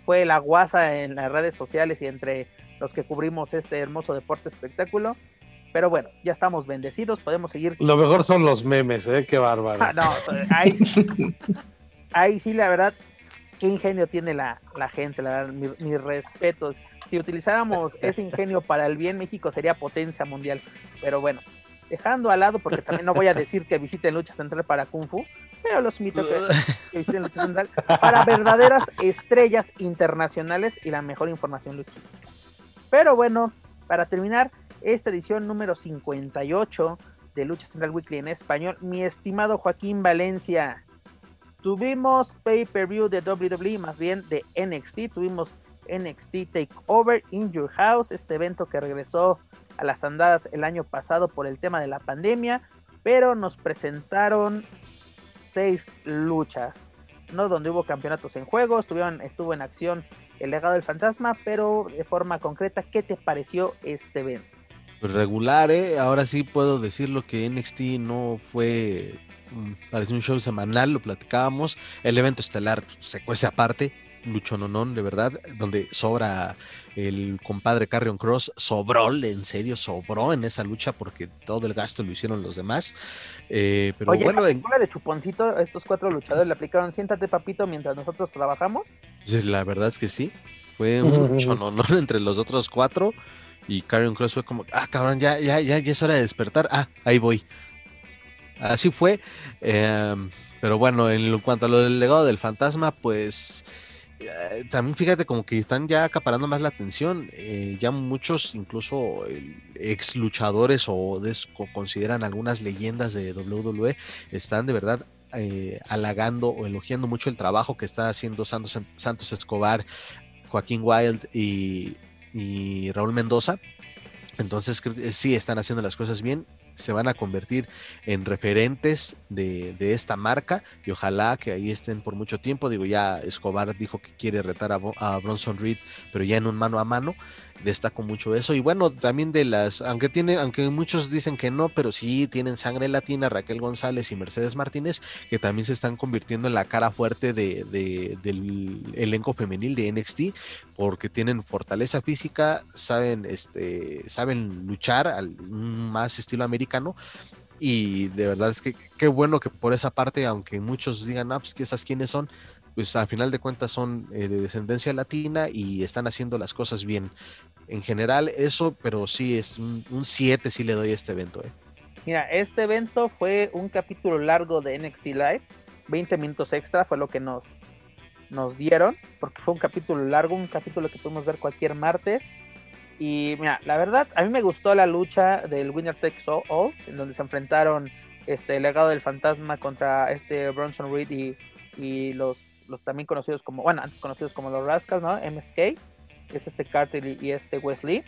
fue la guasa en las redes sociales y entre los que cubrimos este hermoso deporte espectáculo. Pero bueno, ya estamos bendecidos, podemos seguir. Lo mejor son los memes, ¿eh? Qué bárbaro. Ah, no, ahí sí, ahí sí, la verdad, qué ingenio tiene la, gente, la verdad, mi, mi respeto. Si utilizáramos ese ingenio para el bien, México sería potencia mundial. Pero bueno, dejando al lado, porque también no voy a decir que visiten Lucha Central para Kung Fu, pero los invito a que, visiten Lucha Central para verdaderas estrellas internacionales y la mejor información luchística. Pero bueno, para terminar, esta edición número 58 de Lucha Central Weekly en español. Mi estimado Joaquín Valencia, tuvimos pay-per-view de WWE, más bien de NXT. Tuvimos NXT Takeover in Your House, este evento que regresó a las andadas el año pasado por el tema de la pandemia, pero nos presentaron seis luchas, ¿no? Donde hubo campeonatos en juego, estuvieron, estuvo en acción el legado del fantasma, pero de forma concreta, ¿qué te pareció este evento? Pues, regular, ¿eh? Ahora sí puedo decir lo que NXT no fue, pareció un show semanal, lo platicábamos. El evento estelar se cuece aparte, lucho nonón, de verdad, donde sobra el compadre Carrion Cross, sobró, en serio, sobró en esa lucha porque todo el gasto lo hicieron los demás. Eh, pero bueno, en de chuponcito, estos cuatro luchadores le aplicaron siéntate papito mientras nosotros trabajamos. La verdad es que sí, fue un lucho nonón entre los otros cuatro. Y Karen Cross fue como, ah, cabrón, ya, ya, ya, ya es hora de despertar. Ah, ahí voy. Así fue. Em, pero bueno, en cuanto a lo del legado del fantasma, pues eh, también fíjate como que están ya acaparando más la atención. Eh, ya muchos, incluso ex luchadores o, consideran algunas leyendas de WWE, están de verdad eh, halagando o elogiando mucho el trabajo que está haciendo Santos, Santos Escobar, Joaquín Wild y y Raúl Mendoza. Entonces sí están haciendo las cosas bien, se van a convertir en referentes de, esta marca y ojalá que ahí estén por mucho tiempo. Digo, ya Escobar dijo que quiere retar a, a Bronson Reed, pero ya en un mano a mano destaco mucho eso. Y bueno, también de las, aunque tienen, aunque muchos dicen que no, pero sí tienen sangre latina, Raquel González y Mercedes Martínez, que también se están convirtiendo en la cara fuerte de, del elenco femenil de NXT, porque tienen fortaleza física, saben, este, saben luchar al más estilo americano. Y de verdad es que qué bueno que por esa parte, aunque muchos digan, ah, pues esas quiénes son, pues a final de cuentas son eh, de descendencia latina y están haciendo las cosas bien. En general, eso, pero sí es un 7 si le doy a este evento. Eh. Mira, este evento fue un capítulo largo de NXT Live, 20 minutos extra fue lo que nos, nos dieron, porque fue un capítulo largo, un capítulo que podemos ver cualquier martes. Y mira, la verdad, a mí me gustó la lucha del Winner Takes All, en donde se enfrentaron este legado del fantasma contra este Bronson Reed y los, los también conocidos como, bueno, antes conocidos como los Rascals, ¿no? MSK, que es este Carter y, este Wesley.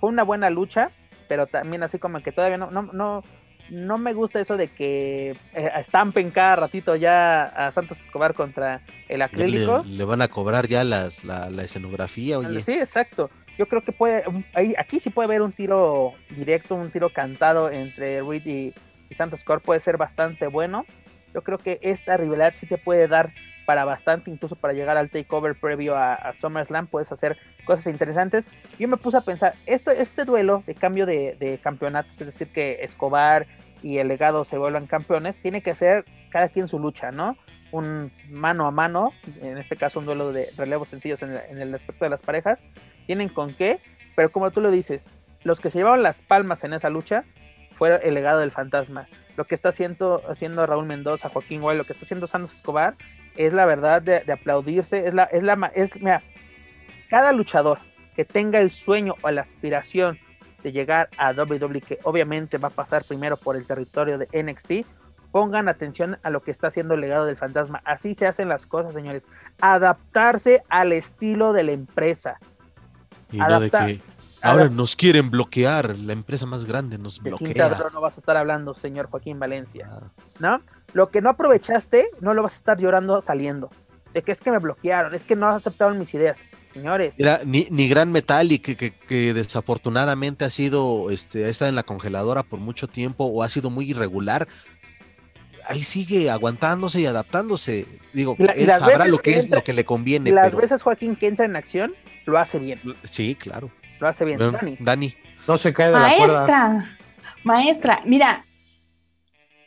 Fue una buena lucha, pero también así como que todavía no, no, no, no me gusta eso de que eh, estampen cada ratito ya a Santos Escobar contra el acrílico. Le, van a cobrar ya las, la, escenografía, oye. Sí, exacto. Yo creo que puede, ahí, aquí sí puede haber un tiro directo, un tiro cantado entre Reed y, y Santos Escobar, puede ser bastante bueno. Yo creo que esta rivalidad sí te puede dar para bastante, incluso para llegar al takeover previo a, SummerSlam, puedes hacer cosas interesantes. Yo me puse a pensar, este, este duelo de cambio de, campeonatos, es decir, que Escobar y el legado se vuelvan campeones, tiene que ser cada quien su lucha, ¿no? Un mano a mano, en este caso un duelo de relevos sencillos en el, aspecto de las parejas, tienen con qué, pero como tú lo dices, los que se llevaron las palmas en esa lucha fue el legado del fantasma. Lo que está haciendo, haciendo Raúl Mendoza, Joaquín Guay, lo que está haciendo Santos Escobar, es la verdad de, aplaudirse, es la, es la, es, mira, cada luchador que tenga el sueño o la aspiración de llegar a WWE, que obviamente va a pasar primero por el territorio de NXT, pongan atención a lo que está haciendo el legado del fantasma. Así se hacen las cosas, señores. Adaptarse al estilo de la empresa. Y no de que ahora nos quieren bloquear, la empresa más grande nos bloquea. no vas a estar hablando, señor Joaquín Valencia. ¿No? Lo que no aprovechaste, no lo vas a estar llorando saliendo. De que es que me bloquearon, es que no aceptaron mis ideas, señores. Mira, ni, ni Gran Metal y que, que, desafortunadamente ha sido, este, ha estado en la congeladora por mucho tiempo o ha sido muy irregular. Ahí sigue aguantándose y adaptándose. Digo, él sabrá lo que es lo que le conviene. Las veces Joaquín que entra en acción, lo hace bien. Sí, claro. Lo hace bien. Dani. Dani. No se cae de maestra, la cuerda. Maestra, mira,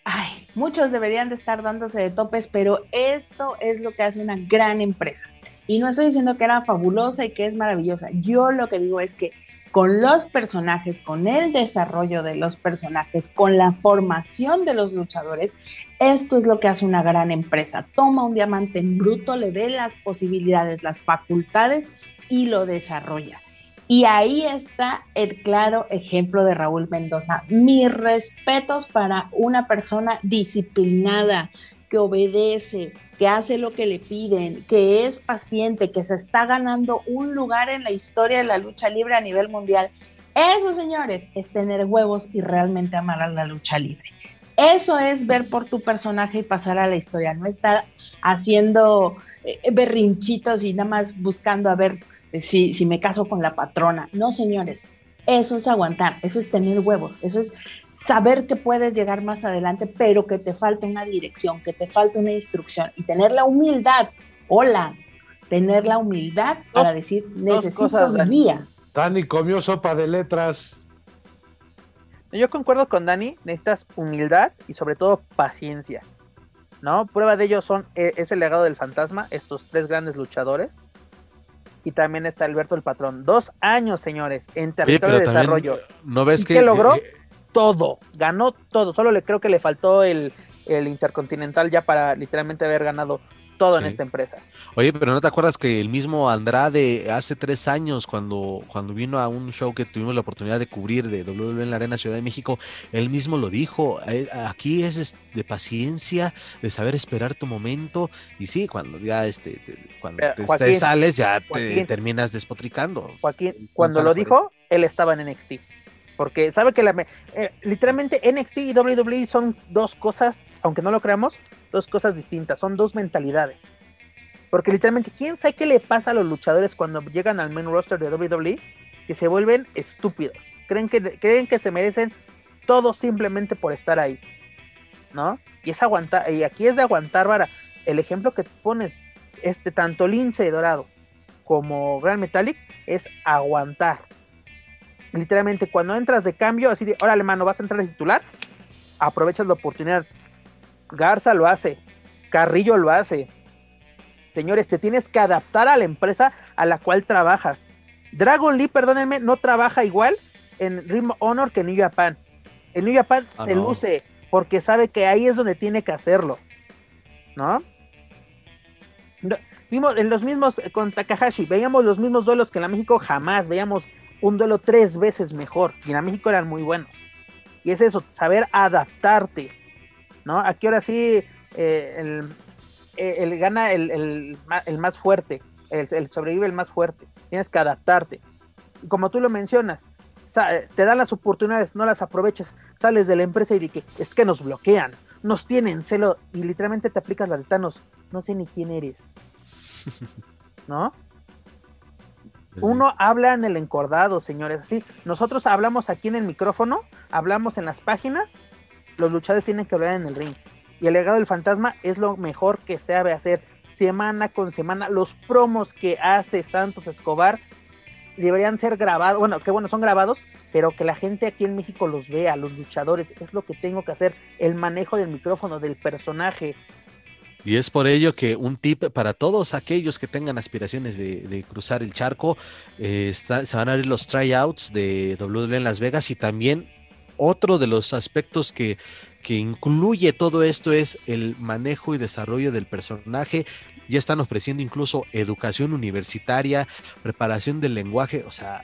ay, muchos deberían de estar dándose de topes, pero esto es lo que hace una gran empresa. Y no estoy diciendo que era fabulosa y que es maravillosa. Yo lo que digo es que con los personajes, con el desarrollo de los personajes, con la formación de los luchadores, esto es lo que hace una gran empresa. Toma un diamante en bruto, le ve las posibilidades, las facultades y lo desarrolla. Y ahí está el claro ejemplo de Raúl Mendoza. Mis respetos para una persona disciplinada, que obedece, que hace lo que le piden, que es paciente, que se está ganando un lugar en la historia de la lucha libre a nivel mundial. Eso, señores, es tener huevos y realmente amar a la lucha libre. Eso es ver por tu personaje y pasar a la historia, no estar haciendo eh, berrinchitos y nada más buscando a ver si, si me caso con la patrona. No, señores, eso es aguantar, eso es tener huevos, eso es saber que puedes llegar más adelante, pero que te falta una dirección, que te falta una instrucción y tener la humildad, hola, tener la humildad para decir, necesito un guía. Dani comió sopa de letras. Yo concuerdo con Dani, necesitas humildad y sobre todo paciencia. ¿No? Prueba de ello son e, ese legado del fantasma, estos tres grandes luchadores y también está Alberto el Patrón. Dos años, señores, en territorio de desarrollo. ¿No ves que, logró? todo, ganó todo. Solo le creo que le faltó el, el Intercontinental ya para literalmente haber ganado todo en esta empresa. Oye, pero ¿no te acuerdas que el mismo Andrade hace tres años, cuando, cuando vino a un show que tuvimos la oportunidad de cubrir de WWE en la Arena Ciudad de México, él mismo lo dijo, eh, aquí es de paciencia, de saber esperar tu momento, y sí, cuando ya este, cuando te, sales, ya te terminas despotricando. Joaquín, cuando lo dijo, él estaba en NXT. Porque sabe que la, eh, literalmente NXT y WWE son dos cosas, aunque no lo creamos, dos cosas distintas, son dos mentalidades. Porque literalmente, ¿quién sabe qué le pasa a los luchadores cuando llegan al main roster de WWE? Que se vuelven estúpidos. Creen que, creen que se merecen todo simplemente por estar ahí. ¿No? Y es aguantar, y aquí es de aguantar, para El ejemplo que pones, este, tanto Lince Dorado como Grand Metallic, es aguantar. Literalmente, cuando entras de cambio, así de, órale, mano, vas a entrar de titular, aprovechas la oportunidad. Garza lo hace, Carrillo lo hace, Señores, te tienes que adaptar a la empresa a la cual trabajas. Dragon Lee, perdónenme, no trabaja igual en Ring Honor que en New Japan. En New Japan Ah, se no. luce porque sabe que ahí es donde tiene que hacerlo. ¿No? No, Vimos en los mismos eh, con Takahashi, veíamos los mismos duelos que en la México jamás, veíamos un duelo tres veces mejor. Y en México eran muy buenos. Y es eso, saber adaptarte. ¿No? Aquí ahora sí eh, el, eh, el gana el, el más fuerte, el, sobrevive el más fuerte. Tienes que adaptarte. Y como tú lo mencionas, eh, te dan las oportunidades, no las aproveches, sales de la empresa y que es que nos bloquean, nos tienen celo y literalmente te aplicas la de Thanos, no sé ni quién eres. ¿No? Uno habla en el encordado, señores. Así, nosotros hablamos aquí en el micrófono, hablamos en las páginas, los luchadores tienen que hablar en el ring. Y el legado del fantasma es lo mejor que sabe hacer semana con semana. Los promos que hace Santos Escobar deberían ser grabados. Bueno, que bueno, son grabados, pero que la gente aquí en México los vea, los luchadores. Es lo que tengo que hacer. El manejo del micrófono, del personaje. Y es por ello que un tip para todos aquellos que tengan aspiraciones de, cruzar el charco, eh, está- se van a abrir los tryouts de WWE en Las Vegas y también otro de los aspectos que, que incluye todo esto es el manejo y desarrollo del personaje. Ya están ofreciendo incluso educación universitaria, preparación del lenguaje, o sea,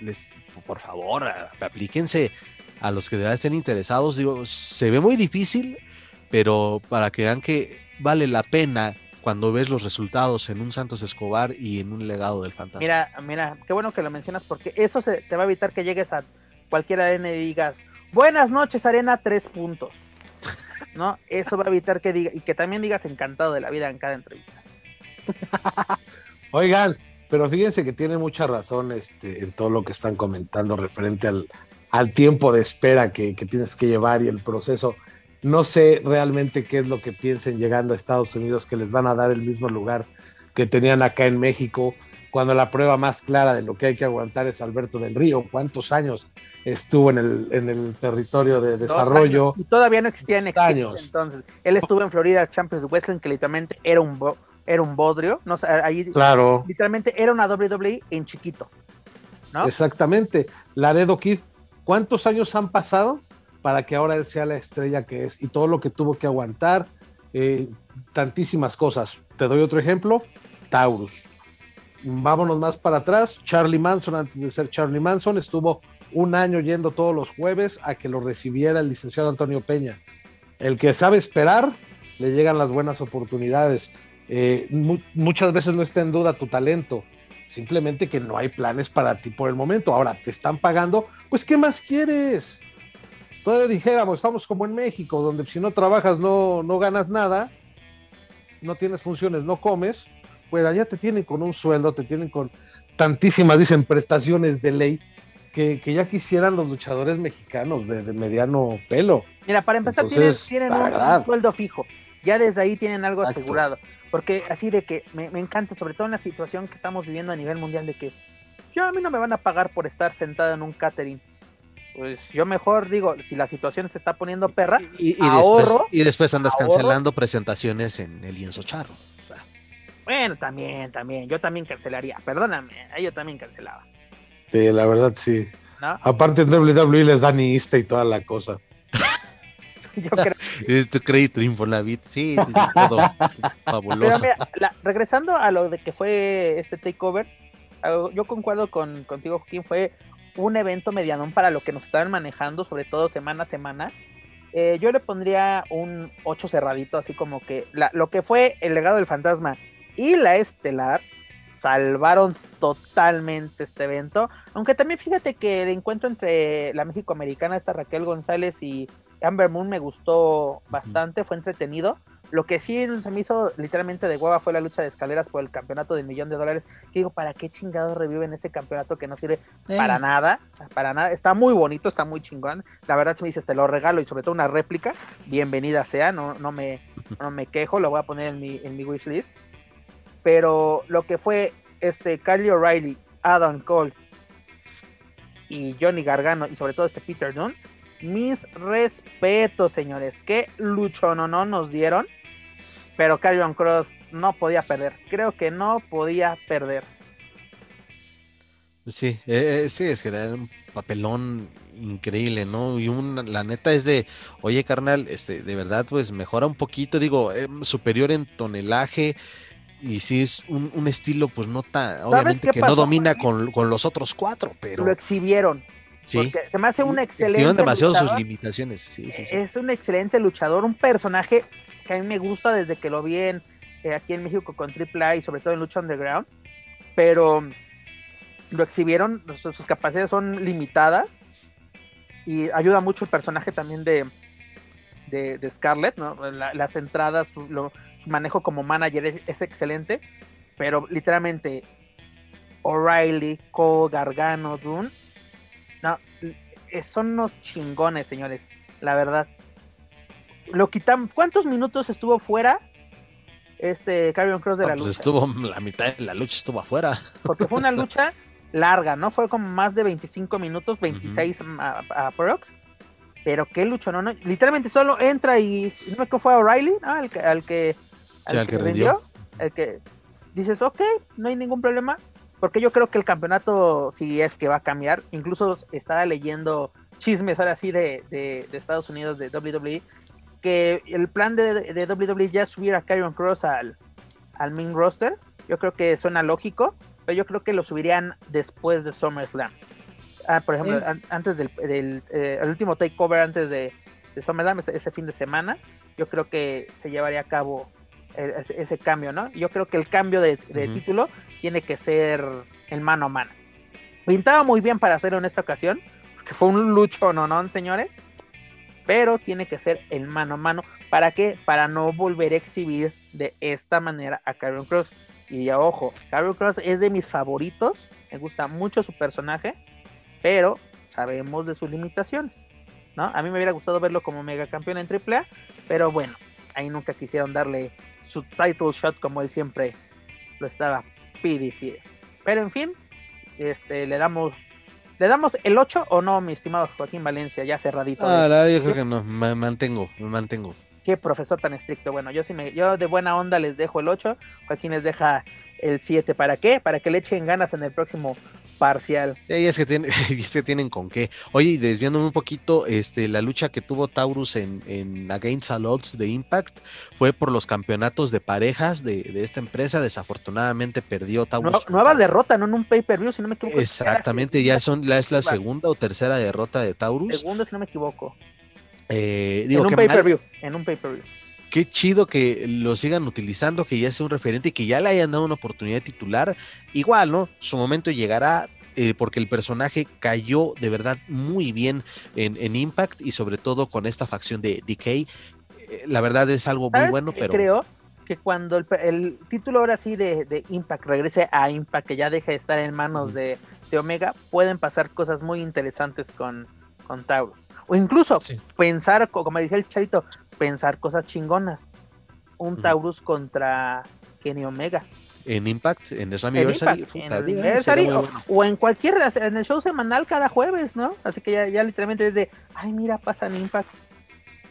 les, por favor, aplíquense a los que de verdad estén interesados. Digo, se ve muy difícil, pero para que vean que vale la pena cuando ves los resultados en un Santos Escobar y en un legado del fantasma. Mira, mira, qué bueno que lo mencionas porque eso se, te va a evitar que llegues a cualquier arena y digas, buenas noches, arena, tres puntos. ¿No? Eso va a evitar que diga, y que también digas encantado de la vida en cada entrevista. Oigan, pero fíjense que tiene mucha razón este, en todo lo que están comentando referente al, al tiempo de espera que, que tienes que llevar y el proceso. No sé realmente qué es lo que piensen llegando a Estados Unidos, que les van a dar el mismo lugar que tenían acá en México, cuando la prueba más clara de lo que hay que aguantar es Alberto del Río. ¿Cuántos años estuvo en el, en el territorio de Dos desarrollo? años, y todavía no existía en Años. entonces. Él estuvo en Florida Champions Wrestling, que literalmente era un, bo- era un bodrio. No, sé, ahí Claro. literalmente era una WWE en chiquito. ¿no? Exactamente. Laredo Kid, ¿cuántos años han pasado para que ahora él sea la estrella que es? Y todo lo que tuvo que aguantar, eh, tantísimas cosas. Te doy otro ejemplo, Taurus. Vámonos más para atrás. Charlie Manson, antes de ser Charlie Manson, estuvo un año yendo todos los jueves a que lo recibiera el licenciado Antonio Peña. El que sabe esperar, le llegan las buenas oportunidades. Eh, mu- muchas veces no está en duda tu talento, simplemente que no hay planes para ti por el momento. Ahora te están pagando, pues ¿qué más quieres? Todavía dijéramos, estamos como en México, donde si no trabajas no, no ganas nada, no tienes funciones, no comes, pues allá te tienen con un sueldo, te tienen con tantísimas, dicen, prestaciones de ley, que, que ya quisieran los luchadores mexicanos de, de mediano pelo. Mira, para empezar, Entonces, tienen, un, sueldo fijo. Ya desde ahí tienen algo Exacto. asegurado. Porque así de que me, me encanta, sobre todo en la situación que estamos viviendo a nivel mundial, de que yo a mí no me van a pagar por estar sentado en un catering. Pues yo mejor digo, si la situación se está poniendo perra, Y, y ahorro, después, y después andas ahorro. cancelando presentaciones en el lienzo charro. O sea, bueno, también, también, yo también cancelaría. Perdóname, eh, yo también cancelaba. Sí, la verdad sí. ¿no? Aparte en WWE les dan Insta y toda la cosa. Yo creo tu crédito Infonavit, sí, sí, sí, todo Pero fabuloso. mira, la- regresando a lo de que fue este takeover, ah, yo concuerdo con, contigo, Joaquín, fue un evento medianón para lo que nos estaban manejando, sobre todo semana a semana. Eh, yo le pondría un 8 cerradito, así como que lo que fue el legado del fantasma y la estelar salvaron totalmente este evento. Aunque también fíjate que el encuentro entre la México-Americana, esta Raquel González y Amber Moon me gustó bastante, fue entretenido. Lo que sí se me hizo literalmente de hueva fue la lucha de escaleras por el campeonato del millón de dólares. Que digo, ¿para qué chingados reviven ese campeonato que no sirve Eh, para nada? Para nada. Está muy bonito, está muy chingón. La verdad, si me dices, te lo regalo y sobre todo una réplica, bienvenida sea. No, no, me, no me quejo, lo voy a poner en mi, en mi wishlist. Pero lo que fue este Carly O'Reilly, Adam Cole y Johnny Gargano y sobre todo este Peter Dunne, mis respetos, señores. Qué lucho no nos dieron. pero Carrion Cross no podía perder. Creo que no podía perder. Sí, eh, eh, sí, es que era un papelón increíble, ¿no? Y un, la neta es de, oye, carnal, este, de verdad, pues mejora un poquito, digo, em, superior en tonelaje, y sí es un, un estilo, pues no tan, obviamente que no domina con, con, los otros cuatro, pero. Lo exhibieron. Sí. Porque se me hace un excelente. Demasiado sus limitaciones. Sí, sí, sí. Es un excelente luchador, un personaje que a mí me gusta desde que lo vi en, eh, aquí en México con AAA y sobre todo en Lucha Underground. Pero lo exhibieron, sus, sus capacidades son limitadas y ayuda mucho el personaje también de, de, de Scarlett, ¿no? La, las entradas, su, lo, su, manejo como manager es, es, excelente, pero literalmente O'Reilly, Cole, Gargano, Dune, no, son unos chingones, señores, la verdad. Lo quitan, ¿cuántos minutos estuvo fuera? Este Carrion Cross de no, la pues lucha. Estuvo, la mitad de la lucha estuvo afuera. Porque fue una lucha larga, ¿no? Fue como más de 25 minutos, 26 uh -huh. a, a Prox. Pero qué lucho, ¿no? no literalmente solo entra y no me acuerdo fue a O'Reilly, ¿no? Al que, al que, al sí, al que, que rindió. El que dices, ok, no hay ningún problema. Porque yo creo que el campeonato sí es que va a cambiar. Incluso estaba leyendo chismes ahora sí de, de, de Estados Unidos, de WWE, que el plan de, de WWE ya es subir a Kyron Cross al, al main roster. Yo creo que suena lógico pero yo creo que lo subirían después de SummerSlam. Ah, por ejemplo, ¿Eh? an antes del, del eh, el último takeover antes de, de SummerSlam, ese, ese, fin de semana, yo creo que se llevaría a cabo ese, ese cambio, ¿no? Yo creo que el cambio de, de uh -huh. título tiene que ser el mano a mano. Pintaba muy bien para hacerlo en esta ocasión, porque fue un lucho, no, no, señores, pero tiene que ser el mano a mano. ¿Para qué? Para no volver a exhibir de esta manera a Karen Cross. Y ya, ojo, Carol Cross es de mis favoritos. Me gusta mucho su personaje. Pero sabemos de sus limitaciones. ¿no? A mí me hubiera gustado verlo como mega campeón en AAA. Pero bueno, ahí nunca quisieron darle su title shot como él siempre lo estaba pide y pide. Pero en fin, este, le damos. ¿Le damos el 8 o no, mi estimado Joaquín Valencia? Ya cerradito. Ah, la, yo creo que no, me mantengo, me mantengo qué profesor tan estricto. Bueno, yo sí me, yo de buena onda les dejo el 8, Joaquín les deja el 7. ¿Para qué? Para que le echen ganas en el próximo parcial. Sí, es que, tiene, es que tienen con qué. Oye, y desviándome un poquito, este, la lucha que tuvo Taurus en, en Against All Odds de Impact fue por los campeonatos de parejas de, de esta empresa. Desafortunadamente perdió Taurus. Nueva, nueva derrota, no en un pay-per-view, si no me equivoco. Exactamente, ya son, la, es la segunda o tercera derrota de Taurus. Segunda, si no me equivoco. Eh, digo, en un pay-per-view, en un pay-per-view. Qué chido que lo sigan utilizando, que ya sea un referente y que ya le hayan dado una oportunidad titular. Igual, ¿no? Su momento llegará eh, porque el personaje cayó de verdad muy bien en, en, Impact y sobre todo con esta facción de DK. Eh, la verdad es algo muy bueno, pero... Creo que cuando el, el, título ahora sí de, de, Impact regrese a Impact, que ya deje de estar en manos de, de, Omega, pueden pasar cosas muy interesantes con, con Taurus. O incluso sí. pensar, como decía el Charito, pensar cosas chingonas. Un Taurus uh -huh. contra Kenny Omega. En Impact, en Slammiversary. En, Impact, en Anniversary o, bueno. o, en cualquier, en el show semanal cada jueves, ¿no? Así que ya, ya literalmente es de, ay, mira, pasa en Impact.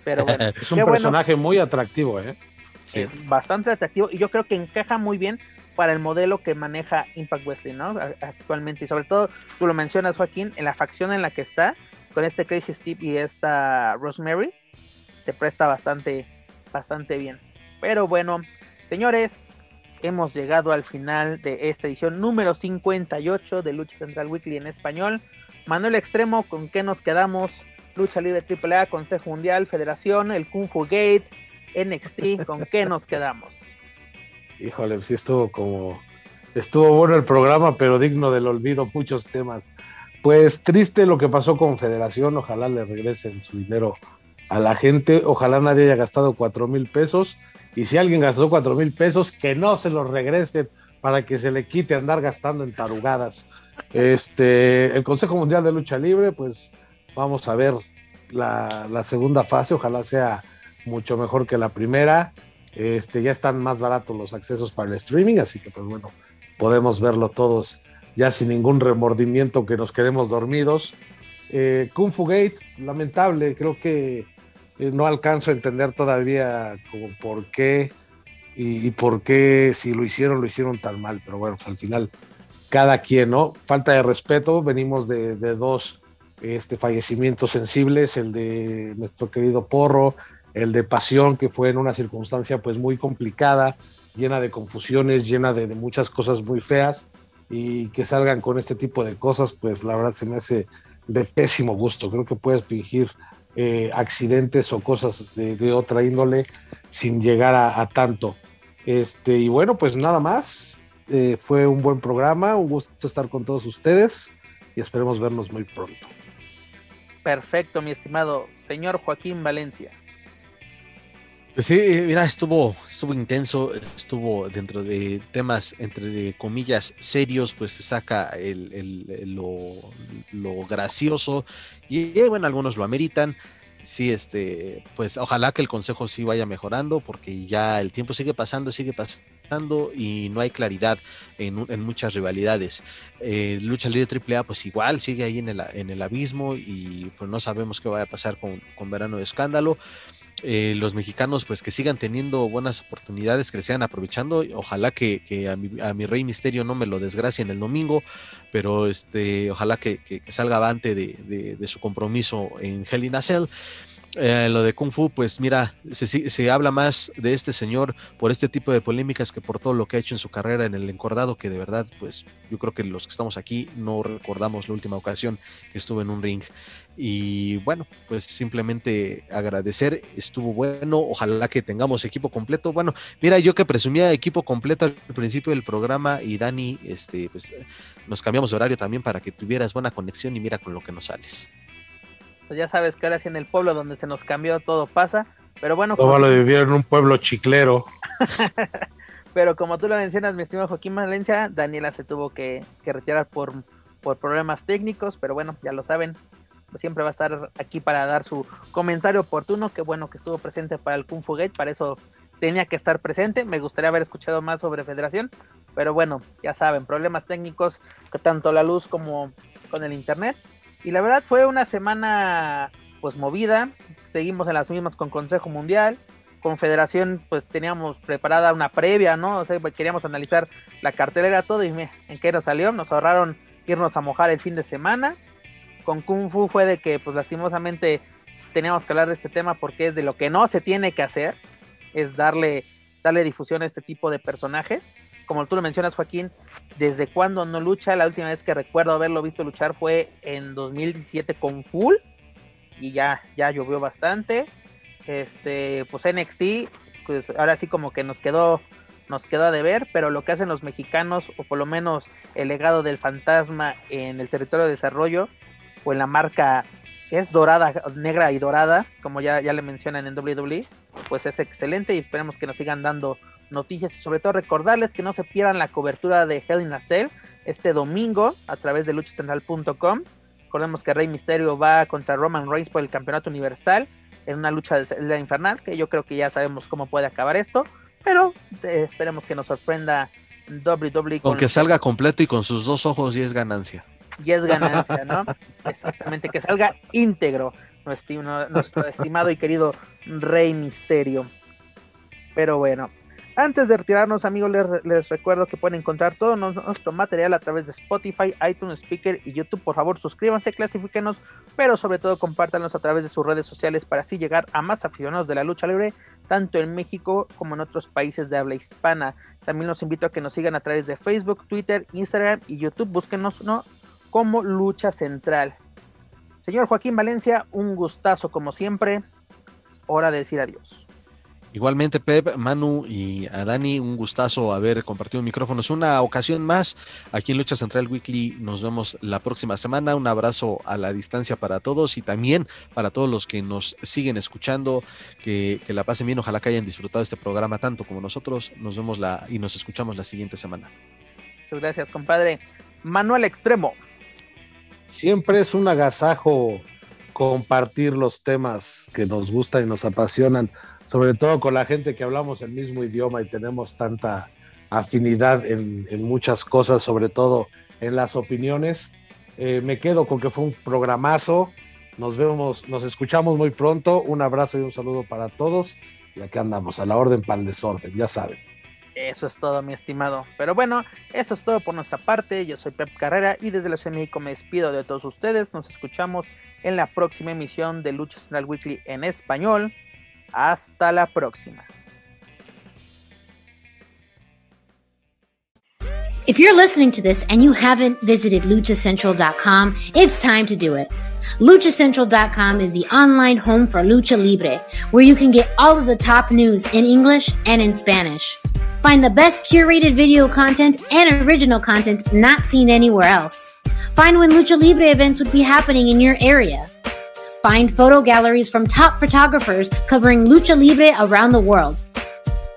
Pero bueno, es un personaje bueno. muy atractivo, ¿eh? Sí. Es bastante atractivo y yo creo que encaja muy bien para el modelo que maneja Impact Wrestling, ¿no? Actualmente. Y sobre todo, tú lo mencionas, Joaquín, en la facción en la que está, con este Crazy Steve y esta Rosemary se presta bastante bastante bien pero bueno señores hemos llegado al final de esta edición número 58 de Lucha Central Weekly en español. Manuel Extremo con qué nos quedamos Lucha Libre AAA Consejo Mundial Federación el Kung Fu Gate NXT con qué nos quedamos híjole sí estuvo como estuvo bueno el programa pero digno del olvido muchos temas. Pues triste lo que pasó con Federación, ojalá le regresen su dinero a la gente, ojalá nadie haya gastado cuatro mil pesos, y si alguien gastó cuatro mil pesos, que no se los regresen para que se le quite andar gastando en tarugadas. Este, el Consejo Mundial de Lucha Libre, pues vamos a ver la, segunda fase, ojalá sea mucho mejor que la primera. Este, ya están más baratos los accesos para el streaming, así que pues bueno, podemos verlo todos ya sin ningún remordimiento que nos quedemos dormidos. Eh, Kung Fu Gate, lamentable, creo que no alcanzo a entender todavía por qué y, por qué si lo hicieron, lo hicieron tan mal. Pero bueno, al final, cada quien, ¿no? Falta de respeto, venimos de, dos este, fallecimientos sensibles, el de nuestro querido Porro, el de Pasión, que fue en una circunstancia pues muy complicada, llena de confusiones, llena de, muchas cosas muy feas, y que salgan con este tipo de cosas, pues la verdad se me hace de pésimo gusto. Creo que puedes fingir eh, accidentes o cosas de, otra índole sin llegar a, tanto. Este, y bueno, pues nada más. Eh, fue un buen programa, un gusto estar con todos ustedes y esperemos vernos muy pronto. Perfecto, mi estimado señor Joaquín Valencia. Pues sí, mira, estuvo, estuvo intenso, estuvo dentro de temas, entre comillas, serios, pues se saca el, lo, gracioso y eh, bueno, algunos lo ameritan. Sí, este, pues ojalá que el consejo sí vaya mejorando porque ya el tiempo sigue pasando, sigue pasando y no hay claridad en, muchas rivalidades. Eh, lucha libre AAA pues igual sigue ahí en el, abismo y pues no sabemos qué va a pasar con Verano de Escándalo. Eh, los mexicanos pues que sigan teniendo buenas oportunidades, que sigan aprovechando. Ojalá que, a, mi, Rey Misterio no me lo desgracie en el domingo, pero este, ojalá que, salga avante de, de, su compromiso en Hell in a Cell. Eh, lo de Kung Fu, pues mira, se, habla más de este señor por este tipo de polémicas que por todo lo que ha hecho en su carrera en el encordado, que de verdad, pues yo creo que los que estamos aquí no recordamos la última ocasión que estuvo en un ring. Y bueno, pues simplemente agradecer, estuvo bueno, ojalá que tengamos equipo completo. Bueno, mira, yo que presumía equipo completo al principio del programa y Dani, este, pues nos cambiamos de horario también para que tuvieras buena conexión y mira con lo que nos sales. Pues ya sabes que ahora sí en el pueblo donde se nos cambió todo pasa, pero bueno. Todo lo vivir en un pueblo chiclero. pero como tú lo mencionas, mi estimado Joaquín Valencia, Daniela se tuvo que, retirar por, por problemas técnicos, pero bueno, ya lo saben, siempre va a estar aquí para dar su comentario oportuno. Qué bueno que estuvo presente para el Kung Fu Gate, para eso tenía que estar presente. Me gustaría haber escuchado más sobre Federación, pero bueno, ya saben, problemas técnicos, tanto la luz como con el internet. Y la verdad fue una semana pues movida. Seguimos en las mismas con Consejo Mundial. Con Federación pues teníamos preparada una previa, ¿no? O sea, queríamos analizar la cartelera, todo y en qué nos salió. Nos ahorraron irnos a mojar el fin de semana. Con Kung Fu fue de que pues lastimosamente pues, teníamos que hablar de este tema porque es de lo que no se tiene que hacer. Es darle, darle difusión a este tipo de personajes como tú lo mencionas, Joaquín, ¿desde cuándo no lucha? La última vez que recuerdo haberlo visto luchar fue en 2017 con Full y ya, ya llovió bastante. Este, pues NXT, pues ahora sí como que nos quedó, nos quedó a deber, pero lo que hacen los mexicanos, o por lo menos el legado del fantasma en el territorio de desarrollo, o en la marca que es dorada, negra y dorada, como ya, ya le mencionan en WWE, pues es excelente y esperemos que nos sigan dando noticias y sobre todo recordarles que no se pierdan la cobertura de Hell in a Cell este domingo a través de luchacentral.com. Recordemos que Rey Misterio va contra Roman Reigns por el campeonato universal en una lucha de la infernal, que yo creo que ya sabemos cómo puede acabar esto, pero eh, esperemos que nos sorprenda WWE. Con, que salga completo y con sus dos ojos y es ganancia. Y es ganancia, ¿no? Exactamente, que salga íntegro nuestro, nuestro estimado y querido Rey Misterio. Pero bueno, antes de retirarnos, amigos, les, recuerdo que pueden encontrar todo nuestro material a través de Spotify, iTunes, Speaker y YouTube. Por favor, suscríbanse, clasifíquenos, pero sobre todo compártanos a través de sus redes sociales para así llegar a más aficionados de la lucha libre, tanto en México como en otros países de habla hispana. También los invito a que nos sigan a través de Facebook, Twitter, Instagram y YouTube. Búsquenos ¿no? Como Lucha Central. Señor Joaquín Valencia, un gustazo como siempre. Es hora de decir adiós. Igualmente, Pep, Manu y a Dani, un gustazo haber compartido micrófonos una ocasión más aquí en Lucha Central Weekly. Nos vemos la próxima semana. Un abrazo a la distancia para todos y también para todos los que nos siguen escuchando. Que, la pasen bien. Ojalá que hayan disfrutado este programa tanto como nosotros. Nos vemos la, y nos escuchamos la siguiente semana. Muchas gracias, compadre. Manuel Extremo. Siempre es un agasajo compartir los temas que nos gustan y nos apasionan sobre todo con la gente que hablamos el mismo idioma y tenemos tanta afinidad en, muchas cosas, sobre todo en las opiniones. Eh, me quedo con que fue un programazo. Nos vemos, nos escuchamos muy pronto. Un abrazo y un saludo para todos Y acá andamos, a la orden para el desorden, ya saben. Eso es todo, mi estimado. Pero bueno, eso es todo por nuestra parte. Yo soy Pep Carrera y desde la Ciudad de México me despido de todos ustedes. Nos escuchamos en la próxima emisión de Lucha Central Weekly en español. Hasta la próxima. If you're listening to this and you haven't visited luchacentral.com, it's time to do it. LuchaCentral.com is the online home for Lucha Libre, where you can get all of the top news in English and in Spanish. Find the best curated video content and original content not seen anywhere else. Find when Lucha Libre events would be happening in your area. Find photo galleries from top photographers covering Lucha Libre around the world.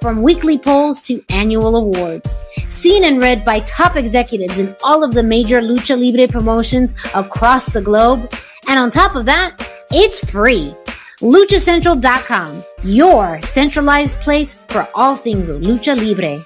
From weekly polls to annual awards. Seen and read by top executives in all of the major Lucha Libre promotions across the globe. And on top of that, it's free. LuchaCentral.com, your centralized place for all things Lucha Libre.